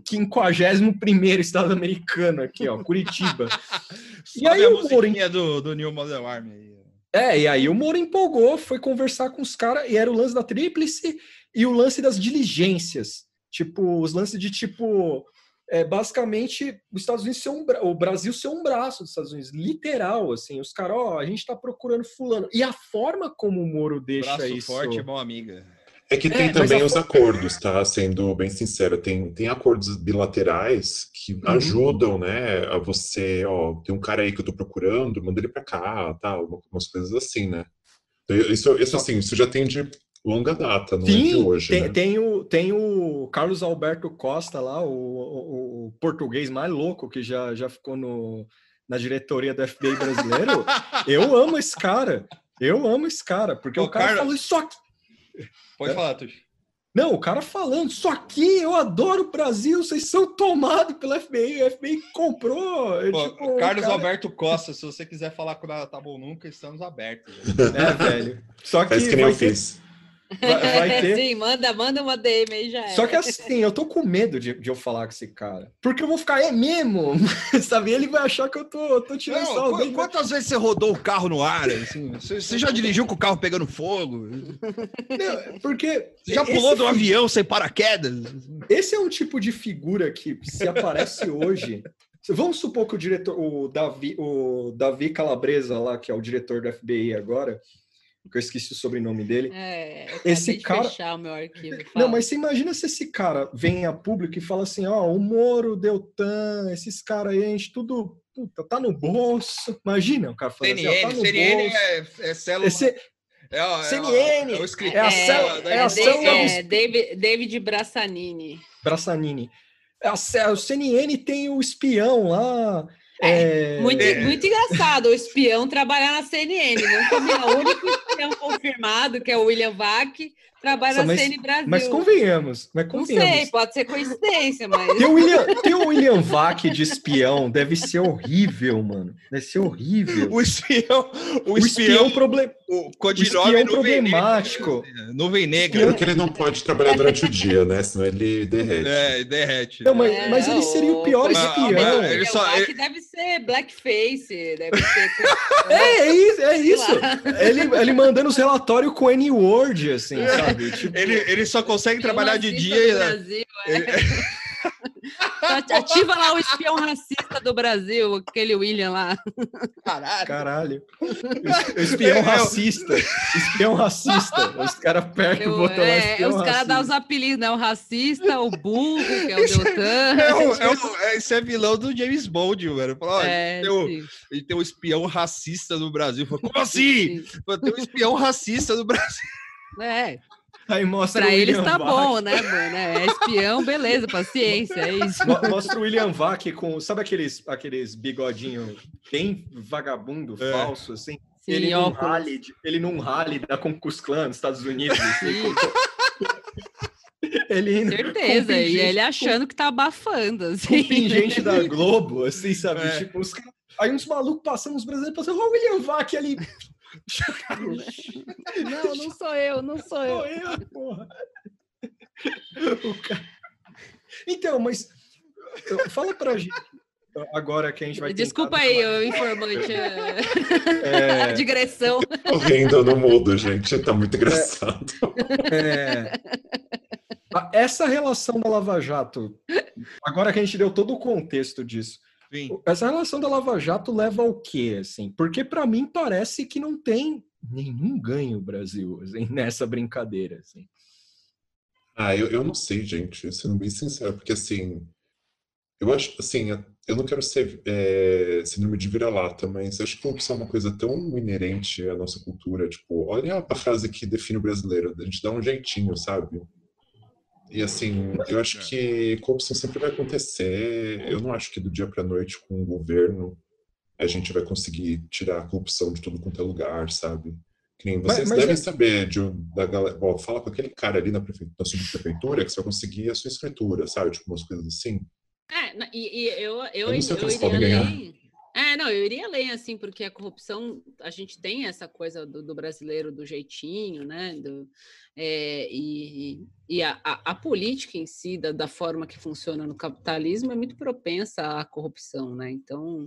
51 estado americano aqui, ó, Curitiba. e aí o Moro do, do New Model Army. É, e aí o Moro empolgou, foi conversar com os caras, e era o lance da tríplice e o lance das diligências. Tipo, os lances de tipo, é basicamente os Estados Unidos ser um, o Brasil ser um braço dos Estados Unidos, literal, assim, os caras, ó, a gente tá procurando fulano. E a forma como o Moro deixa Braço isso... forte, mão amiga. É que tem é, também os acordos, tá? Sendo bem sincero, tem, tem acordos bilaterais que uhum. ajudam, né, a você, ó, tem um cara aí que eu tô procurando, manda ele pra cá, tal, tá? umas coisas assim, né? Isso, isso assim, isso já tem de longa data, não Sim, é de hoje. Tem, né? tem, o, tem o Carlos Alberto Costa lá, o, o, o, português mais louco que já, já ficou no, na diretoria do FBI brasileiro. eu amo esse cara. Eu amo esse cara, porque o, o cara Carlos... falou isso aqui. Pode é. falar, Tuxo. Não, o cara falando, só aqui eu adoro o Brasil, vocês são tomados pela FBI, o FBI comprou. Pô, tipo, Carlos cara... Alberto Costa, se você quiser falar com a Tá Bom Nunca, estamos abertos. É, velho. Só que, que nem eu fiz. Vai, vai ter... Sim, manda, manda uma DM aí já. Só que assim, eu tô com medo de, de eu falar com esse cara. Porque eu vou ficar, é mesmo? Sabe? Ele vai achar que eu tô, tô tirando Não, sal dele. Quantas vezes você rodou o carro no ar? Assim? Você, você já dirigiu com o carro pegando fogo? Não, porque. Você já pulou do avião sem paraquedas? Esse é um tipo de figura que, se aparece hoje. Vamos supor que o diretor, o Davi, o Davi Calabresa lá, que é o diretor do FBI agora, que eu esqueci o sobrenome dele. É, esse cara. fechar o meu arquivo. Não, mas você imagina se esse cara vem a público e fala assim: ó, oh, o Moro, Deltan, esses caras aí, a gente tudo puta, tá no bolso. Imagina o cara falando CNN, assim, ó, tá no CNN bolso. É, é célula. Esse, é, ó, CNN, é, o é a célula. É, a célula é, David, David Brassanini. Brassanini. A, o CNN tem o espião lá é, muito, é. muito engraçado o espião trabalhar na CNN. Não vi o único espião confirmado, que é o William Vac, trabalha Nossa, na mas, CNN Brasil. Mas convenhamos, mas convenhamos. Não sei, pode ser coincidência, mas. Tem o William, tem o William Vac de espião, deve ser horrível, mano. Deve ser horrível. O espião. O, o espião, espião problem... o codinome o problemático. Nuvem negra. Porque ele não pode trabalhar durante o dia, né? Senão ele derrete. É, derrete. Não, mas, é, mas ele seria o pior espião. Ele só, ele... deve ser blackface, deve ser. é, é isso, é isso. Ele, ele mandando os relatórios com N-word, assim, sabe? Tipo... Ele, ele só consegue trabalhar de dia. Brasil, é. ele... Ativa lá o espião racista do Brasil, aquele William lá. Caralho. Caralho. Espião racista. Espião racista. Os caras apertam o botão é, espião Os caras dão os apelidos, né? O racista, o burro, que é o Deltan. É, o, é, o, é esse é vilão do James Bond, velho. Fala, é, tem, o, ele tem um espião racista no Brasil. Fala, Como assim? Tem um espião racista no Brasil. É. Aí mostra pra eles tá bom, né, mano? É espião, beleza, paciência, é isso. Mostra o William Vac com, sabe aqueles, aqueles bigodinho bem vagabundo, é. falso, assim? Sim, ele, num rally, ele num rally da Concus Clan nos Estados Unidos. Assim, ele Certeza, e ele achando que tá abafando, assim. Contingente da Globo, assim, sabe? É. Tipo, os... aí uns malucos passando, os brasileiros passando, o William Vac ali não, não sou eu, não sou eu. Sou eu, porra. Cara... Então, mas fala pra gente agora que a gente vai Desculpa aí, o informante é... é... digressão. Tô rindo no mudo, gente, tá muito engraçado. É... Essa relação da Lava Jato, agora que a gente deu todo o contexto disso, Sim. Essa relação da Lava Jato leva ao quê, assim? Porque para mim parece que não tem nenhum ganho Brasil assim, nessa brincadeira, assim. Ah, eu, eu não sei, gente, sendo bem sincero, porque assim, eu acho, assim, eu não quero ser é, síndrome de vira-lata, mas eu acho que corrupção é uma coisa tão inerente à nossa cultura, tipo, olha a frase que define o brasileiro, a gente dá um jeitinho, sabe? E assim, eu acho que corrupção sempre vai acontecer. Eu não acho que do dia para noite com o governo a gente vai conseguir tirar a corrupção de tudo quanto é lugar, sabe? Que nem vocês mas, mas devem é... saber de, da galera. Bom, fala com aquele cara ali na, prefeitura, na subprefeitura que você vai conseguir a sua escritura, sabe? Tipo, umas coisas assim. É, e, e eu, eu, eu, não sei eu, eu iria além. É, não, eu iria além, assim, porque a corrupção, a gente tem essa coisa do, do brasileiro do jeitinho, né? Do, é, e e a, a, a, política em si, da, da, forma que funciona no capitalismo, é muito propensa à corrupção, né? Então,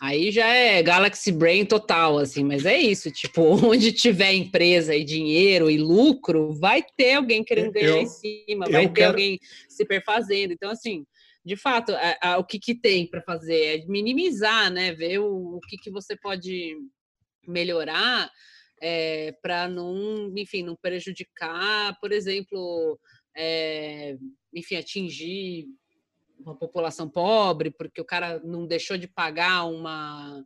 aí já é Galaxy Brain total, assim, mas é isso, tipo, onde tiver empresa e dinheiro e lucro, vai ter alguém querendo ganhar eu, em cima, vai ter quero... alguém se perfazendo. Então, assim, de fato, a, a, o que, que tem para fazer é minimizar, né? Ver o, o que, que você pode melhorar é, para não, enfim, não prejudicar, por exemplo, é, enfim, atingir uma população pobre, porque o cara não deixou de pagar uma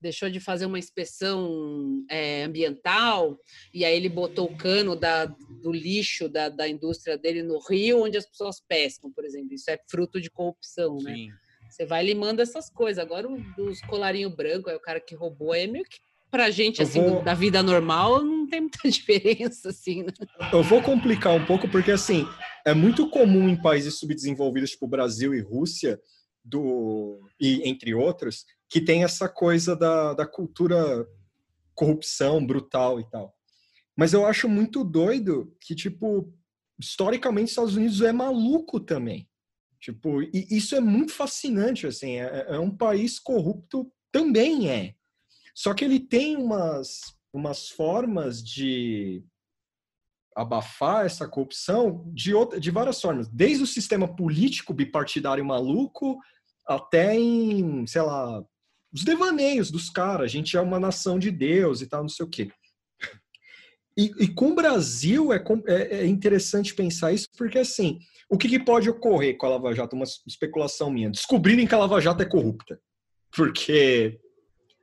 deixou de fazer uma inspeção é, ambiental e aí ele botou o cano da, do lixo da, da indústria dele no rio onde as pessoas pescam, por exemplo. Isso é fruto de corrupção, né? Sim. né? Você vai limando essas coisas. Agora, os colarinho branco, é o cara que roubou, é meio que pra gente, assim, vou... da vida normal, não tem muita diferença, assim, né? Eu vou complicar um pouco, porque, assim, é muito comum em países subdesenvolvidos, tipo Brasil e Rússia, do e entre outros, que tem essa coisa da, da cultura corrupção brutal e tal. Mas eu acho muito doido que, tipo, historicamente, os Estados Unidos é maluco também. Tipo, e isso é muito fascinante, assim, é, é um país corrupto também é. Só que ele tem umas, umas formas de abafar essa corrupção de, outra, de várias formas. Desde o sistema político bipartidário maluco até em, sei lá, os devaneios dos caras. A gente é uma nação de Deus e tal, não sei o quê. E, e com o Brasil é, é, é, interessante pensar isso, porque assim, o que, que, pode ocorrer com a Lava Jato? Uma especulação minha. Descobrirem que a Lava Jato é corrupta. Porque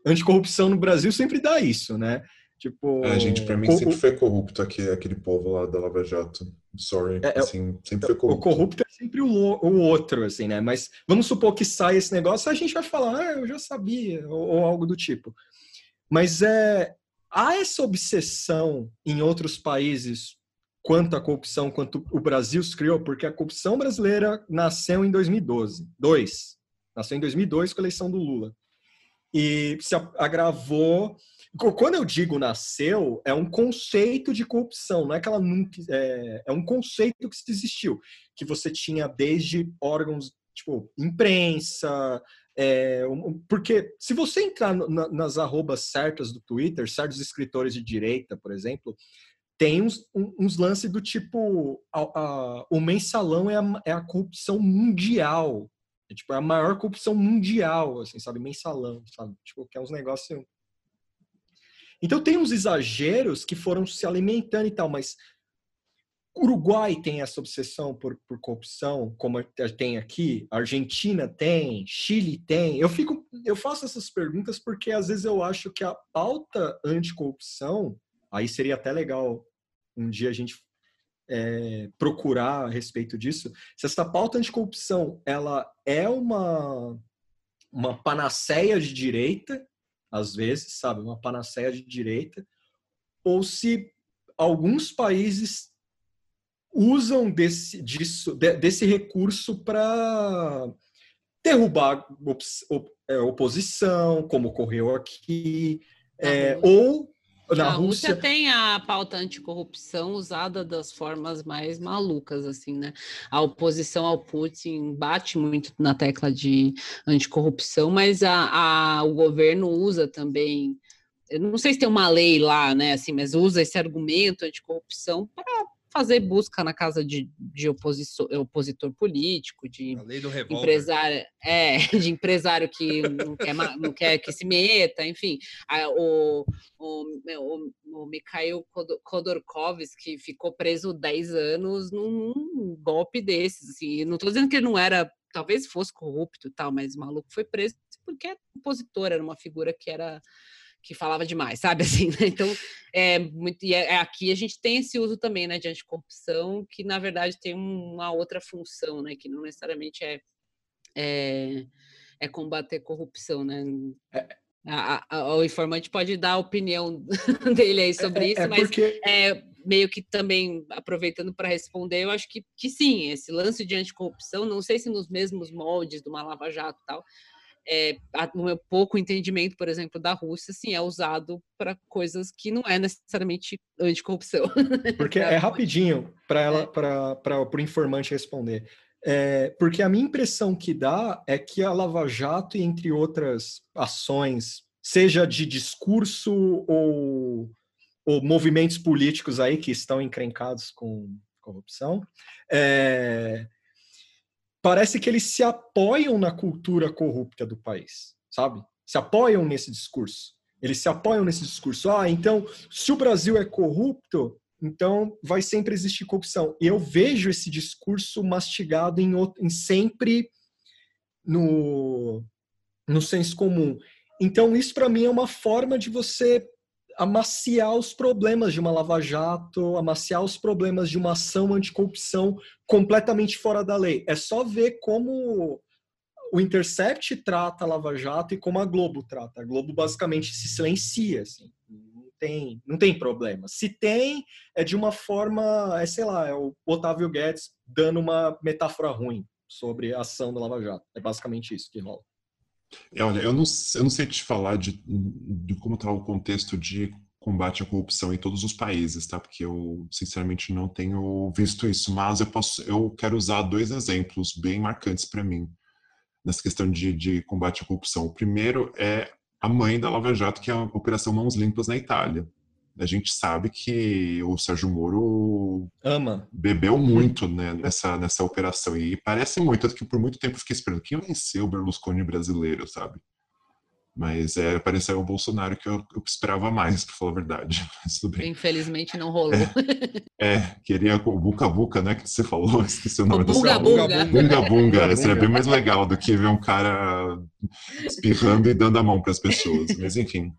anticorrupção no Brasil sempre dá isso, né? Tipo, é, gente, pra mim sempre foi corrupto aquele, aquele povo lá da Lava Jato. Sorry, é, é assim, sempre foi corrupto. O corrupto é sempre o, o outro, assim, né? Mas vamos supor que sai esse negócio, a gente vai falar, ah, eu já sabia, ou, ou algo do tipo. Mas é, há essa obsessão em outros países quanto à corrupção, quanto o Brasil se criou, porque a corrupção brasileira nasceu em 2012. Dois. Nasceu em 2002 com a eleição do Lula e se agravou. Quando eu digo nasceu, é um conceito de corrupção, não é que ela nunca. É, é um conceito que existiu, que você tinha desde órgãos, tipo, imprensa, é, porque se você entrar na, nas arrobas certas do Twitter, certos escritores de direita, por exemplo, tem uns, uns lances do tipo a, a, o mensalão é a, é a corrupção mundial é, tipo é a maior corrupção mundial assim sabe mensalão sabe tipo que é uns negócios então tem uns exageros que foram se alimentando e tal mas Uruguai tem essa obsessão por, por corrupção, como tem aqui, Argentina tem, Chile tem. Eu fico, eu faço essas perguntas porque às vezes eu acho que a pauta anticorrupção, aí seria até legal um dia a gente é, procurar a respeito disso. Se essa pauta anticorrupção ela é uma uma panaceia de direita, às vezes, sabe, uma panaceia de direita, ou se alguns países usam desse, disso, desse recurso para derrubar é, oposição, como ocorreu aqui, é, ou na a Rússia... Rússia tem a pauta anticorrupção usada das formas mais malucas, assim, né? A oposição ao Putin bate muito na tecla de anticorrupção, mas a, a, o governo usa também. Eu não sei se tem uma lei lá, né? Assim, mas usa esse argumento anticorrupção para fazer busca na casa de, de opositor, opositor político, de empresário, é, de empresário que não quer, não quer que se meta, enfim. o, o, o, o Mikhail Khodorkovsky ficou preso 10 anos num, num golpe desses. Assim. Não estou dizendo que ele não era, talvez fosse corrupto e tal, mas o maluco foi preso porque é opositor, era uma figura que era que falava demais, sabe assim, né? Então, é muito e é, é, aqui a gente tem esse uso também, né, de anticorrupção, que na verdade tem uma outra função, né, que não necessariamente é é, é combater corrupção, né? É. A, a, o informante pode dar a opinião dele aí sobre é, isso, é mas porque... é meio que também aproveitando para responder, eu acho que, que sim, esse lance de anticorrupção, não sei se nos mesmos moldes do Lava Jato e tal, é, o meu pouco entendimento, por exemplo, da Rússia, assim, é usado para coisas que não é necessariamente anticorrupção. Porque é rapidinho para ela, é. para o informante responder. É, porque a minha impressão que dá é que a Lava Jato, entre outras ações, seja de discurso ou, ou movimentos políticos aí que estão encrencados com corrupção, é, parece que eles se apoiam na cultura corrupta do país, sabe? Se apoiam nesse discurso. Eles se apoiam nesse discurso. Ah, então, se o Brasil é corrupto, então vai sempre existir corrupção. E eu vejo esse discurso mastigado em, em sempre no, no senso comum. Então, isso para mim é uma forma de você amaciar os problemas de uma lava-jato, amaciar os problemas de uma ação anticorrupção completamente fora da lei. É só ver como o Intercept trata a Lava Jato e como a Globo trata. A Globo basicamente se silencia, assim. Não tem, não tem problema. Se tem, é de uma forma, é sei lá, é o Otávio Guedes dando uma metáfora ruim sobre a ação da Lava Jato. É basicamente isso que rola. É, olha, eu não, eu não sei te falar de, de como está o contexto de combate à corrupção em todos os países, tá? Porque eu, sinceramente, não tenho visto isso, mas eu posso, eu quero usar dois exemplos bem marcantes para mim nessa questão de, de combate à corrupção. O primeiro é a mãe da Lava Jato, que é a Operação Mãos Limpas na Itália a gente sabe que o Sérgio Moro ama bebeu muito né, nessa, nessa operação e parece muito, que por muito tempo eu fiquei esperando quem vai ser o Berlusconi brasileiro, sabe? Mas é, pareceu o Bolsonaro que eu, eu esperava mais, para falar a verdade. Mas tudo bem. Infelizmente não rolou. É, é queria o Buca Buca, né? Que você falou, esqueci o nome o do Bunga Bunga. Bunga Bunga. Seria bem mais legal do que ver um cara espirrando e dando a mão para as pessoas. Mas enfim.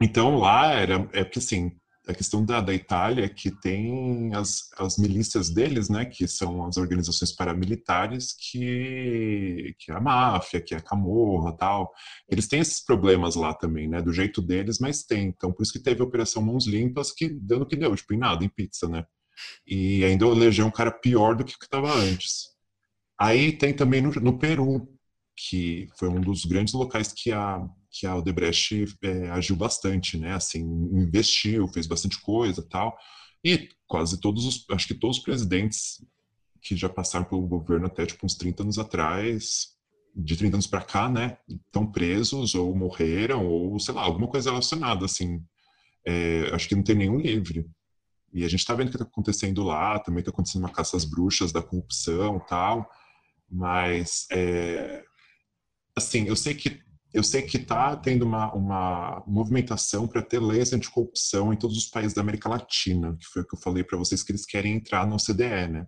Então lá era, é porque assim, a questão da, da Itália é que tem as, as milícias deles, né, que são as organizações paramilitares, que, que é a máfia, que é a camorra tal. Eles têm esses problemas lá também, né, do jeito deles, mas tem. Então, por isso que teve a Operação Mãos Limpas, que no que deu, tipo, em nada, em pizza, né. E ainda elegeu um cara pior do que o que estava antes. Aí tem também no, no Peru, que foi um dos grandes locais que a que a Odebrecht é, agiu bastante, né? Assim, investiu, fez bastante coisa, tal. E quase todos os, acho que todos os presidentes que já passaram pelo governo até tipo uns 30 anos atrás, de 30 anos para cá, né, estão presos ou morreram ou sei lá, alguma coisa relacionada assim. É, acho que não tem nenhum livre. E a gente está vendo o que está acontecendo lá, também está acontecendo uma caça às bruxas da corrupção tal, mas é, assim, eu sei que eu sei que está tendo uma, uma movimentação para ter leis anticorrupção em todos os países da América Latina, que foi o que eu falei para vocês que eles querem entrar no CDE, né?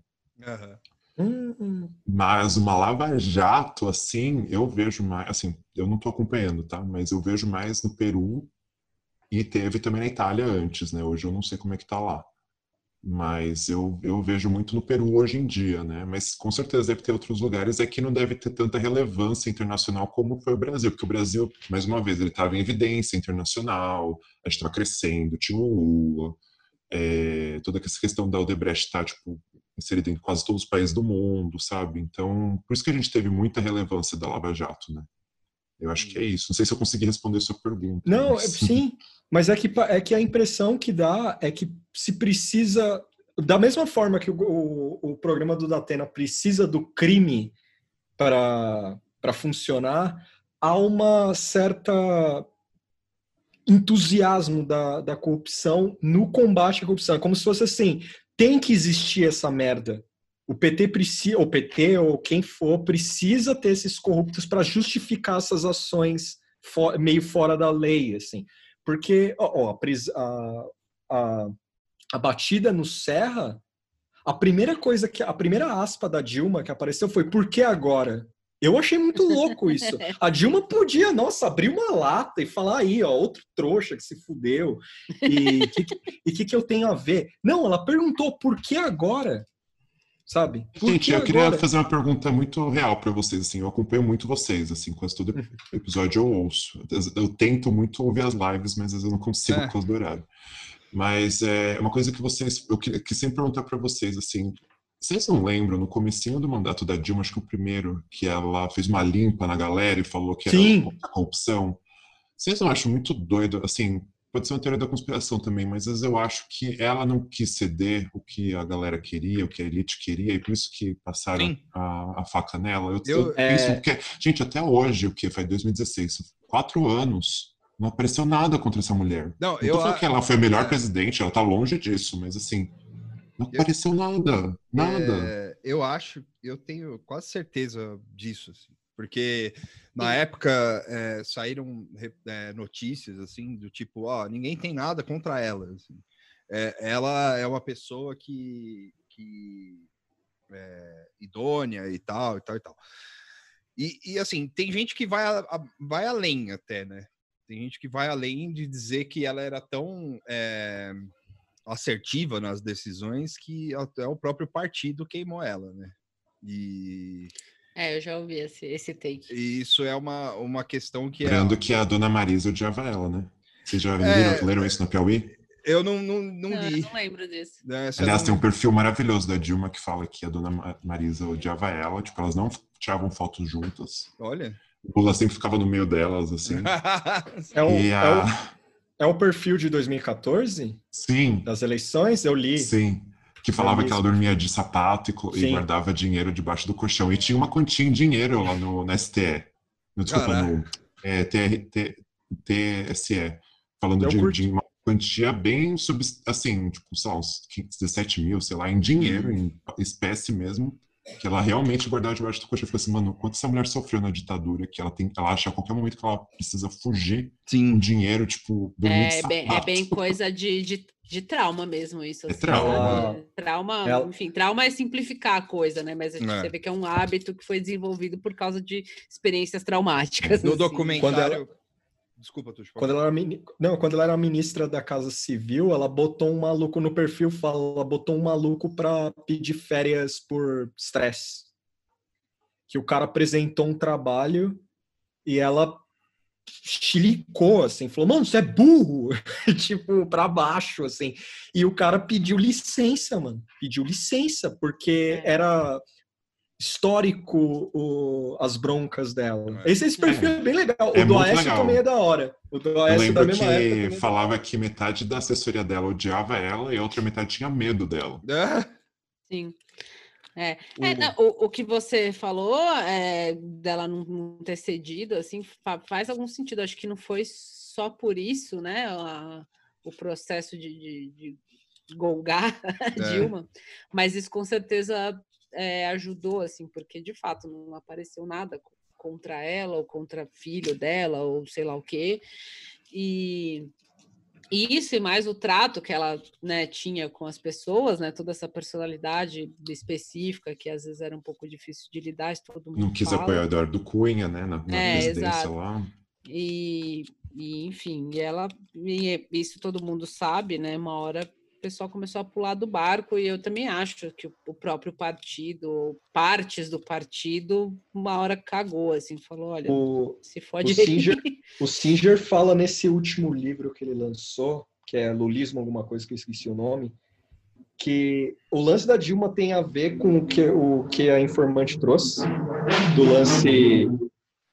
Uhum. Mas uma lava-jato, assim, eu vejo mais, assim, eu não estou acompanhando, tá? Mas eu vejo mais no Peru e teve também na Itália antes, né? Hoje eu não sei como é que tá lá. Mas eu, eu vejo muito no Peru hoje em dia, né? Mas com certeza deve ter outros lugares. Aqui não deve ter tanta relevância internacional como foi o Brasil, porque o Brasil, mais uma vez, ele estava em evidência internacional, a gente estava crescendo, tinha o Lula, é, toda essa questão da Odebrecht está tipo, inserida em quase todos os países do mundo, sabe? Então, por isso que a gente teve muita relevância da Lava Jato, né? Eu acho que é isso. Não sei se eu consegui responder a sua pergunta. Não, mas... sim, mas é que, é que a impressão que dá é que se precisa, da mesma forma que o, o, o programa do Datena precisa do crime para, funcionar, há uma certa entusiasmo da, da corrupção no combate à corrupção. É como se fosse assim, tem que existir essa merda. O PT precisa, o PT ou quem for, precisa ter esses corruptos para justificar essas ações for, meio fora da lei, assim. Porque, ó, a, a, a batida no Serra, a primeira coisa que, a primeira aspa da Dilma que apareceu foi por que agora? Eu achei muito louco isso. A Dilma podia, nossa, abrir uma lata e falar aí, ó, outro trouxa que se fudeu. E o que, que, que, eu tenho a ver? Não, ela perguntou por que agora? Sabe? Por Gente, eu queria fazer uma pergunta muito real para vocês, assim, eu acompanho muito vocês, assim, quase todo episódio eu ouço. Eu tento muito ouvir as lives, mas às vezes eu não consigo é. por causa do horário. Mas é uma coisa que vocês, eu queria que sempre perguntar para vocês, assim, vocês não lembram, no comecinho do mandato da Dilma, acho que o primeiro, que ela fez uma limpa na galera e falou que era Sim. corrupção, vocês não acham muito doido, assim, pode ser uma teoria da conspiração também, mas às vezes eu acho que ela não quis ceder o que a galera queria, o que a elite queria, e por isso que passaram a, a, faca nela. Eu, eu, eu é... penso que, gente, até hoje, o que? Foi 2016, quatro anos, não apareceu nada contra essa mulher. Não, não eu tô falando que ela foi a melhor é... presidente, ela tá longe disso, mas assim, não apareceu nada, nada. É, eu acho, eu tenho quase certeza disso, assim, porque na época é, saíram é, notícias assim do tipo, ó, ninguém tem nada contra ela. Assim. É, ela é uma pessoa que, que é idônea e tal, e tal, e tal. E, e assim, tem gente que vai, a, vai além até, né? Tem gente que vai além de dizer que ela era tão assertiva nas decisões que até o próprio partido queimou ela, né? E é, eu já ouvi esse, esse take. E isso é uma, uma questão que Lembrando é... que a dona Marisa odiava ela, né? Vocês já é... leram isso no Piauí? Eu não, não, não, não li. não lembro disso. Essa Aliás, não... tem um perfil maravilhoso da Dilma que fala que a dona Marisa odiava ela, tipo, elas não tiravam fotos juntas. Olha. O Lula sempre ficava no meio delas, assim. é, o, a... é, o, é o perfil de 2014? Sim. Das eleições? Eu li. Sim que falava que ela dormia de sapato e, e, guardava dinheiro debaixo do colchão. E tinha uma quantia em dinheiro lá no, no STE. No, desculpa, no é, TSE. Falando de, de, uma quantia bem, sub, assim, tipo, sei lá, uns 17 mil, sei lá, em dinheiro, em espécie mesmo, que ela realmente guardava debaixo do colchão. Eu falei assim, mano, quanto essa mulher sofreu na ditadura, que ela tem, ela acha a qualquer momento que ela precisa fugir Sim. com dinheiro, tipo, é, bem, é bem coisa de, de de trauma mesmo isso. É assim, é trauma. Né? Trauma, Ela... enfim, trauma é simplificar a coisa, né? Mas a gente é. vê que é um hábito que foi desenvolvido por causa de experiências traumáticas. No assim. documentário. Ela... Desculpa, tu quando ela era Não, quando ela era ministra da Casa Civil, ela botou um maluco no perfil, fala, ela botou um maluco para pedir férias por estresse. Que o cara apresentou um trabalho e ela chilicou, assim, falou, mano, você é burro, tipo, pra baixo, assim. E o cara pediu licença, mano, pediu licença, porque é. era histórico o, as broncas dela. É. Esse, esse perfil é, é bem legal. É o do Aécio legal. também é da hora. O do Aécio da mesma que época. falava que metade da assessoria dela odiava ela e a outra metade tinha medo dela. Sim. É, é não, o, o que você falou é, dela não, não, ter cedido, assim, faz algum sentido. Acho que não foi só por isso, né? A, o processo de, de, de, gongar a é. Dilma, mas isso com certeza é, ajudou, assim, porque de fato não apareceu nada contra ela ou contra filho dela ou sei lá o quê. E isso e mais o trato que ela né, tinha com as pessoas, né, toda essa personalidade específica que às vezes era um pouco difícil de lidar. Todo mundo Não quis fala. apoiar o Eduardo Cunha, né, na, na é, presidência exato. lá. E, e, enfim, ela, e isso todo mundo sabe, né? Uma hora o pessoal começou a pular do barco, e eu também acho que o próprio partido, partes do partido, uma hora cagou, assim, falou, olha, o, se fode o Singer, o Singer fala nesse último livro que ele lançou, que é Lulismo, alguma coisa que eu esqueci o nome, que o lance da Dilma tem a ver com o que, o que a informante trouxe, do lance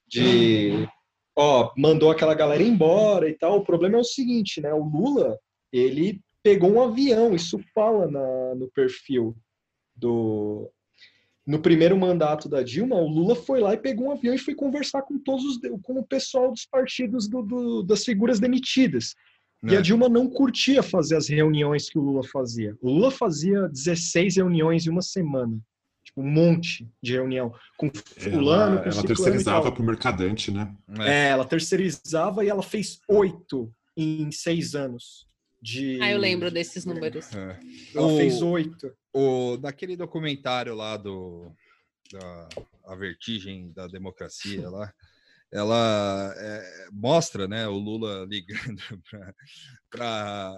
de, ó, mandou aquela galera embora e tal. O problema é o seguinte, né? O Lula, ele pegou um avião, isso fala na, no perfil do. No primeiro mandato da Dilma, o Lula foi lá e pegou um avião e foi conversar com todos os, com o pessoal dos partidos do, do, das figuras demitidas. E a é. Dilma não curtia fazer as reuniões que o Lula fazia. O Lula fazia 16 reuniões em uma semana. Tipo, um monte de reunião. Com fulano, ela, com Ela terceirizava para o mercadante, né? É. é, ela terceirizava e ela fez oito em seis anos de. Ah, eu lembro desses números. É. Ela o, fez oito. O, daquele documentário lá do. Da, a vertigem da democracia lá, ela é, mostra né, o Lula ligando para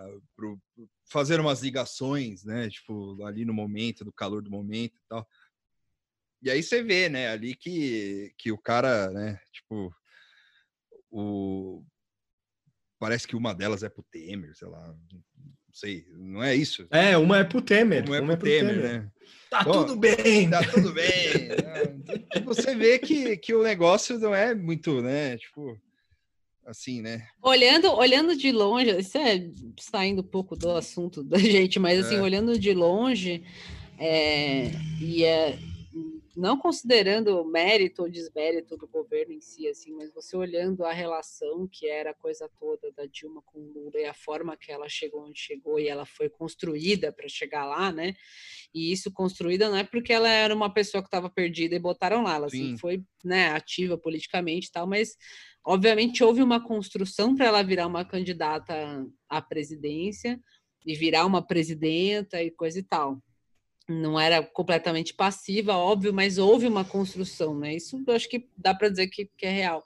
fazer umas ligações, né? Tipo, ali no momento, do calor do momento e tal. E aí você vê, né, ali que, que o cara, né, tipo, o, parece que uma delas é pro Temer, sei lá, não sei, não é isso? É, uma é pro Temer. Uma é uma pro, é pro Temer, Temer, né? Tá Bom, tudo bem! Tá tudo bem! né? Você vê que, que o negócio não é muito, né, tipo, assim, né? Olhando, olhando de longe, isso é saindo um pouco do assunto da gente, mas assim, é. olhando de longe, é, e é, não considerando o mérito ou desmérito do governo em si, assim, mas você olhando a relação que era a coisa toda da Dilma com o Lula e a forma que ela chegou onde chegou e ela foi construída para chegar lá, né? E isso construída não é porque ela era uma pessoa que estava perdida e botaram lá, ela assim, foi né, ativa politicamente e tal, mas obviamente houve uma construção para ela virar uma candidata à presidência e virar uma presidenta e coisa e tal não era completamente passiva, óbvio, mas houve uma construção, né? Isso eu acho que dá para dizer que, que, é real.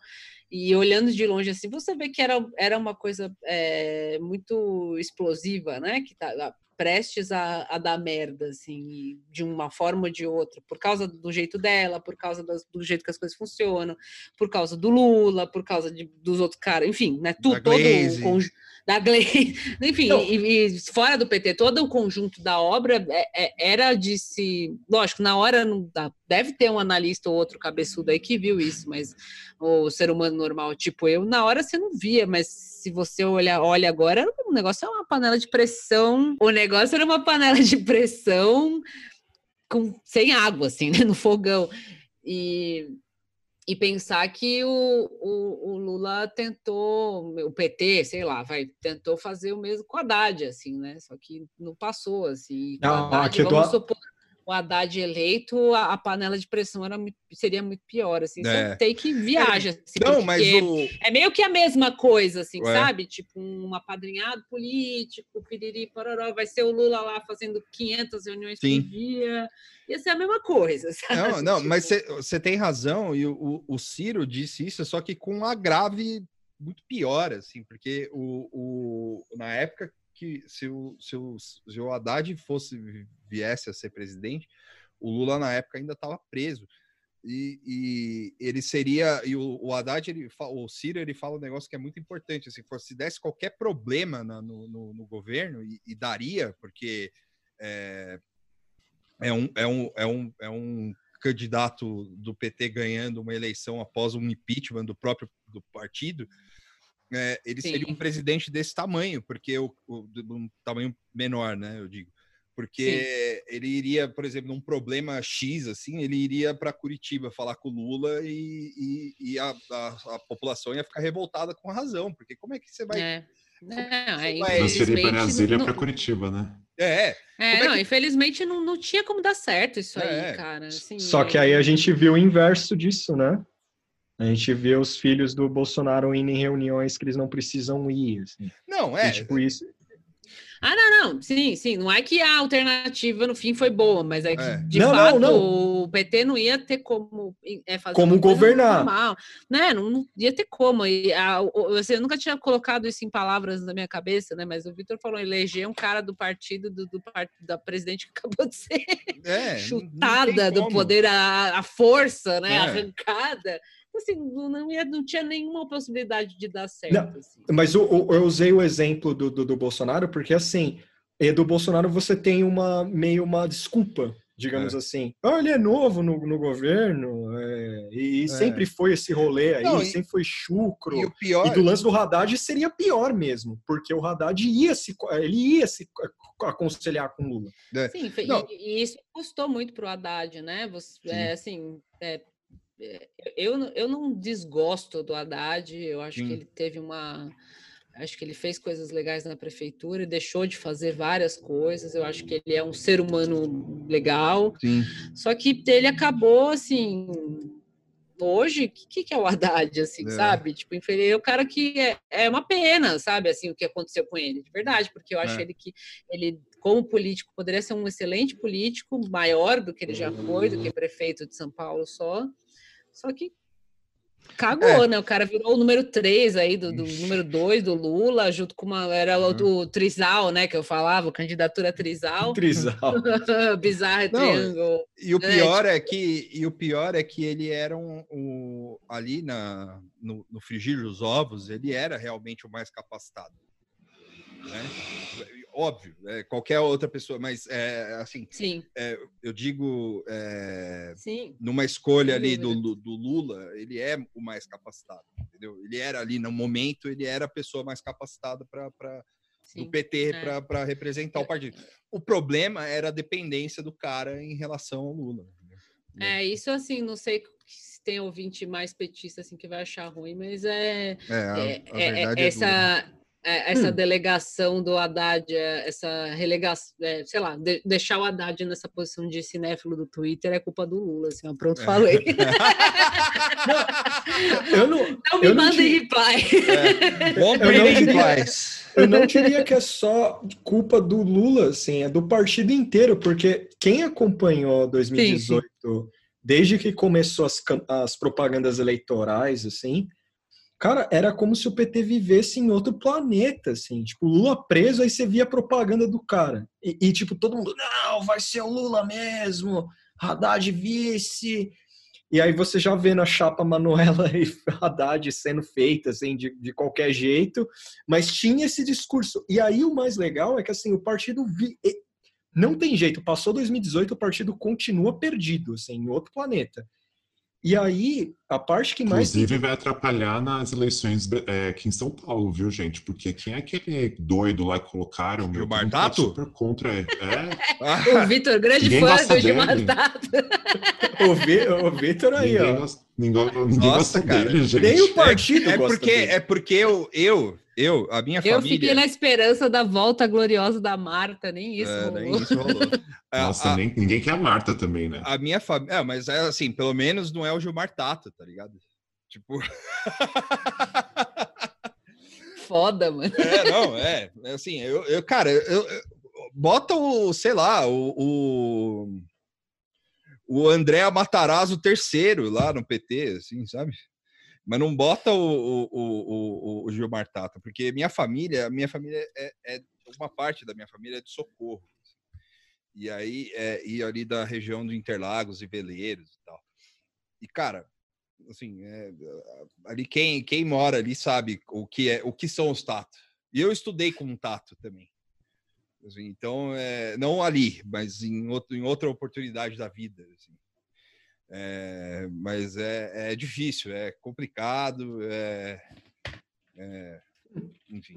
E olhando de longe assim, você vê que era, era uma coisa é, muito explosiva, né? Que tá, prestes a, a, dar merda, assim, de uma forma ou de outra, por causa do jeito dela, por causa das, do jeito que as coisas funcionam, por causa do Lula, por causa de, dos outros caras, enfim, né? Tudo, todo o conjunto da Gleice, enfim, e, e, fora do PT, todo o conjunto da obra é, é, era de se. Lógico, na hora não dá, deve ter um analista ou outro cabeçudo aí que viu isso, mas o ser humano normal, tipo eu, na hora você não via, mas se você olha, olha agora, o negócio é uma panela de pressão. O negócio era uma panela de pressão com, sem água, assim, né, no fogão. E e pensar que o, o, o, Lula tentou, o PT, sei lá, vai, tentou fazer o mesmo com a Haddad, assim, né? Só que não passou, assim. Não, Haddad, vamos supor, o Haddad eleito, a, a, panela de pressão era muito, seria muito pior, assim. É. Tem que viaja. Assim, não, mas o... É meio que a mesma coisa, assim, Ué. sabe? Tipo, um apadrinhado político, piriri, pororó, vai ser o Lula lá fazendo 500 reuniões Sim. por dia. Ia ser a mesma coisa, sabe? Não, não, tipo... mas você tem razão, e o, o Ciro disse isso, só que com um agrave muito pior, assim, porque o, o, na época que se o, se o, se o Haddad fosse viesse a ser presidente, o Lula na época ainda estava preso. E, e, ele seria e o, o Haddad ele o Ciro ele fala um negócio que é muito importante assim se desse qualquer problema na, no, no, no, governo e, e, daria porque é, é, um, é, um, é, um, é um candidato do PT ganhando uma eleição após um impeachment do próprio do partido é, ele Sim. seria um presidente desse tamanho porque o, o um tamanho menor né eu digo porque Sim. ele iria, por exemplo, num problema X, assim, ele iria para Curitiba falar com o Lula e, e, e a, a, a, população ia ficar revoltada com a razão, porque como é que você vai. É. Não, você vai... Transferir para Brasília para Curitiba, né? É. É, é não, que... infelizmente não, não tinha como dar certo isso é. aí, cara. Assim, Só que aí a gente viu o inverso disso, né? A gente vê os filhos do Bolsonaro indo em reuniões que eles não precisam ir. Assim. Não, é. E, tipo, isso, ah, não, não, sim, sim. Não é que a alternativa no fim foi boa, mas é que, é. de não, fato, não, não. o PT não ia ter como é, fazer como governar. Normal, né? Não, não, ia ter como. E a, assim, eu nunca tinha colocado isso em palavras na minha cabeça, né? Mas o Vitor falou: eleger um cara do partido do, do, da presidente que acabou de ser é, chutada do poder, a, a força, né? É. Arrancada assim, não, ia, não tinha nenhuma possibilidade de dar certo. Não, assim. Mas o, o, eu usei o exemplo do, do, do, Bolsonaro porque, assim, do Bolsonaro você tem uma meio uma desculpa, digamos é. assim. Ah, ele é novo no, no governo é, e, é. sempre foi esse rolê aí, não, sempre foi chucro. E, o pior... e do lance do Haddad seria pior mesmo, porque o Haddad ia se, ele ia se aconselhar com Lula. É. Sim, e, e, isso custou muito para o Haddad, né? Você, é, assim, é, eu, eu não desgosto do Haddad, eu acho Sim. que ele teve uma. Acho que ele fez coisas legais na prefeitura e deixou de fazer várias coisas. Eu acho que ele é um ser humano legal. Sim. Só que ele acabou assim. Hoje, o que, que é o Haddad, assim, é. sabe? Tipo, é o cara que é, é uma pena, sabe? Assim, o que aconteceu com ele, de verdade, porque eu acho é. ele que ele como político, poderia ser um excelente político, maior do que ele já foi, do que prefeito de São Paulo só. Só que cagou, é. né? O cara virou o número 3 aí, do, do número 2 do Lula, junto com uma. Era o, uhum. o Trizal, né? Que eu falava, candidatura Trizal. Trizal. Bizarro triângulo. E o pior é, tipo... é que e o pior é que ele era um, um ali na, no, no frigir dos ovos, ele era realmente o mais capacitado. Né? Óbvio, é, qualquer outra pessoa, mas é, assim, é, eu digo, é, numa escolha ali do, do Lula, ele é o mais capacitado, entendeu? Ele era ali no momento, ele era a pessoa mais capacitada para do PT é. para representar o partido. O problema era a dependência do cara em relação ao Lula. É, isso assim, não sei se tem ouvinte mais petista assim que vai achar ruim, mas é, é, a, é, a é, é essa é, essa hum. delegação do Haddad, é, essa relegação, é, sei lá, de, deixar o Haddad nessa posição de cinéfilo do Twitter é culpa do Lula, assim, ó, pronto, falei. não, eu não, não me mandem reply. É. Bom eu, não diria, eu não diria que é só culpa do Lula, assim, é do partido inteiro, porque quem acompanhou 2018, sim, sim. desde que começou as, as propagandas eleitorais, assim, Cara, era como se o PT vivesse em outro planeta, assim. Tipo, Lula preso, aí você via a propaganda do cara. E, e, tipo, todo mundo, não, vai ser o Lula mesmo, Haddad vice. E aí você já vê na chapa Manuela e Haddad sendo feita, assim, de, de qualquer jeito. Mas tinha esse discurso. E aí o mais legal é que, assim, o partido... Vi... Não tem jeito, passou 2018, o partido continua perdido, assim, em outro planeta. E aí, a parte que mais. Inclusive, vai atrapalhar nas eleições é, aqui em São Paulo, viu, gente? Porque quem é aquele doido lá que colocaram? O Gilmar Tato? Super contra. É. o Vitor, grande ninguém fã do Gilmar Tato. o, Vitor aí, ninguém ó. Gosta, ninguém, ninguém Nossa, gosta cara. dele, gente. Nem o partido é, é porque dele. É porque eu, eu, eu, a minha eu família. Eu fiquei na esperança da volta gloriosa da Marta, nem isso. É, nem isso rolou. Nossa, a, nem, ninguém quer a Marta também, né? A minha família. É, mas é assim, pelo menos não é o Gilmar Tato, tá ligado? Tipo. Foda, mano. É, não, é. é assim, eu, eu cara, eu, eu, bota o, sei lá, o, o, o André Matarazzo terceiro lá no PT, assim, sabe? Mas não bota o, o, o, o Gilmar Tata, porque minha família, minha família é, é, uma parte da minha família é de socorro. E aí, é, e ali da região do Interlagos e Veleiros e tal. E, cara, assim, é, ali quem, quem mora ali sabe o que é, o que são os tatos. E eu estudei com um tato também. Assim, então, é, não ali, mas em, outro, em outra oportunidade da vida. Assim. É, mas é, é difícil, é complicado, é, é enfim.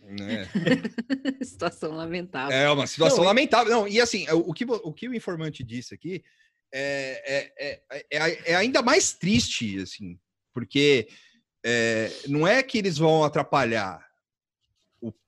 Né? situação lamentável. É uma situação não, lamentável. Não, e assim, o que, o que o informante disse aqui é, é, é, é, é ainda mais triste, assim, porque não é que eles vão atrapalhar,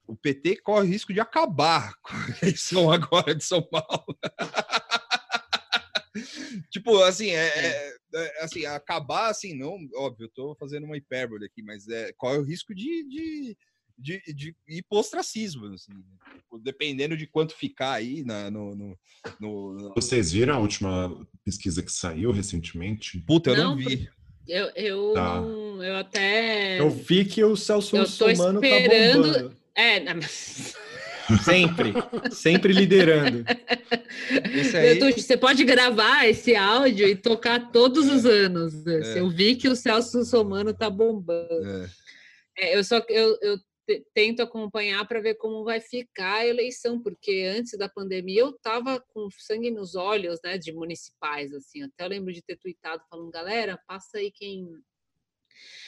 o, PT corre o risco de acabar com a eleição agora de São Paulo. tipo, assim, é, é, é, assim, acabar assim, não, óbvio, eu tô fazendo uma hipérbole aqui, mas é, corre o risco de, de, de, de ir pro ostracismo, assim, tipo, dependendo de quanto ficar aí na, no, no, no, Vocês viram a última pesquisa que saiu recentemente? Puta, eu não, não vi. Eu, eu, tá. eu até. Eu vi que o Celso Russomano tá esperando... tá bombando. É, Sempre, sempre liderando. Aí... Você pode gravar esse áudio e tocar todos os anos. Né? É. Eu vi que o Celso Somano tá bombando. É. É, eu só eu, eu tento acompanhar para ver como vai ficar a eleição, porque antes da pandemia eu estava com sangue nos olhos, né, de municipais, assim. Até eu lembro de ter tweetado falando, galera, passa aí quem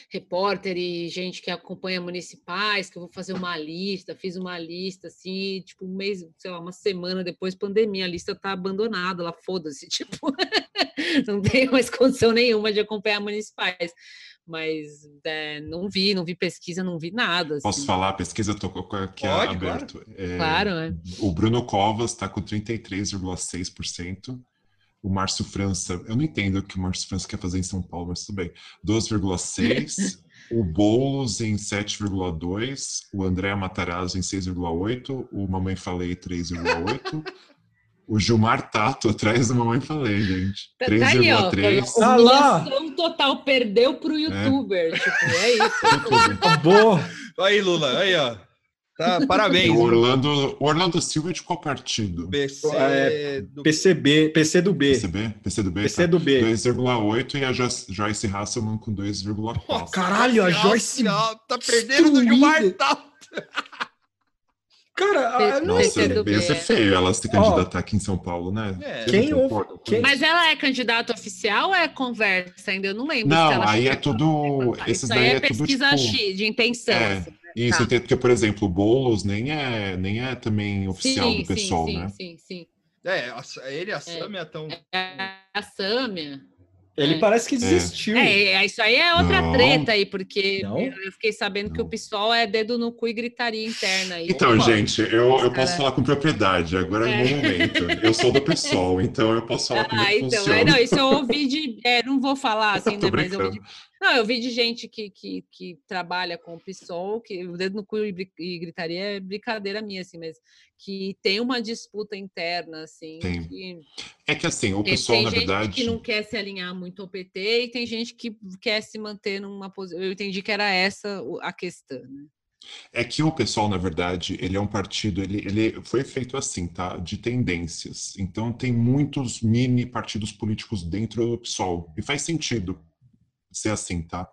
repórter e gente que acompanha municipais, que eu vou fazer uma lista, fiz uma lista, assim, tipo, um mês, sei lá, uma semana depois, pandemia, a lista tá abandonada, lá foda-se, tipo, não tenho mais condição nenhuma de acompanhar municipais. Mas é, não vi, não vi pesquisa, não vi nada. Assim. Posso falar? A pesquisa tocou aqui Pode, aberto. Claro, é, claro é. O Bruno Covas está com 33,6%. O Márcio França, eu não entendo o que o Márcio França quer fazer em São Paulo, mas tudo bem. 12,6%. o Boulos em 7,2%. O André Matarazzo em 6,8%. O Mamãe Falei 3,8%. O Gilmar Tato atrás do Mamãe Falei, gente. 3,3. Tá, tá lá. total perdeu pro é. youtuber. É. Tipo, é isso. Acabou. Aí, Lula, aí, ó. Tá, parabéns. O Orlando, Orlando Silva é de qual partido? PC é, do... PCB, PC do B. PCB? PC do B? PC tá. do B. 2,8 e a Joyce Hasselman com 2,4. Caralho, a Joyce tá perdendo do Gilmar Tato. Cara, Nossa, ia ser feio ela se candidatar oh, aqui em São Paulo, né? É. Quem ouve, quem... Mas ela é candidata oficial ou é conversa ainda? Eu não lembro. Não, aí é tudo. Esses daí é, é pesquisa tudo, tipo... de intenção. É, assim? Isso, tá. porque, por exemplo, o Boulos nem é, nem é também oficial sim, do pessoal, sim, né? Sim, sim, sim. É, ele e a Sâmia estão. É, a Sâmia. Ele é. parece que desistiu. É, é, isso aí é outra não. treta aí, porque não? eu fiquei sabendo não. que o PSOL é dedo no cu e gritaria interna. Aí. Então, Opa. gente, eu, eu posso falar com propriedade, agora é, é momento. Eu sou do PSOL, então eu posso falar ah, como é então, funciona. não, isso eu ouvi de... não vou falar assim, né, mas eu ouvi de não, eu vi de gente que, que, que trabalha com o PSOL, que o dedo no cu e gritaria é brincadeira minha, assim, mas que tem uma disputa interna, assim. Que, é que assim, o PSOL, na verdade. Tem gente que não quer se alinhar muito ao PT e tem gente que quer se manter numa posição. Eu entendi que era essa a questão, né? É que o pessoal, na verdade, ele é um partido, ele, ele foi feito assim, tá? De tendências. Então tem muitos mini partidos políticos dentro do PSOL. E faz sentido, ser assim, tá?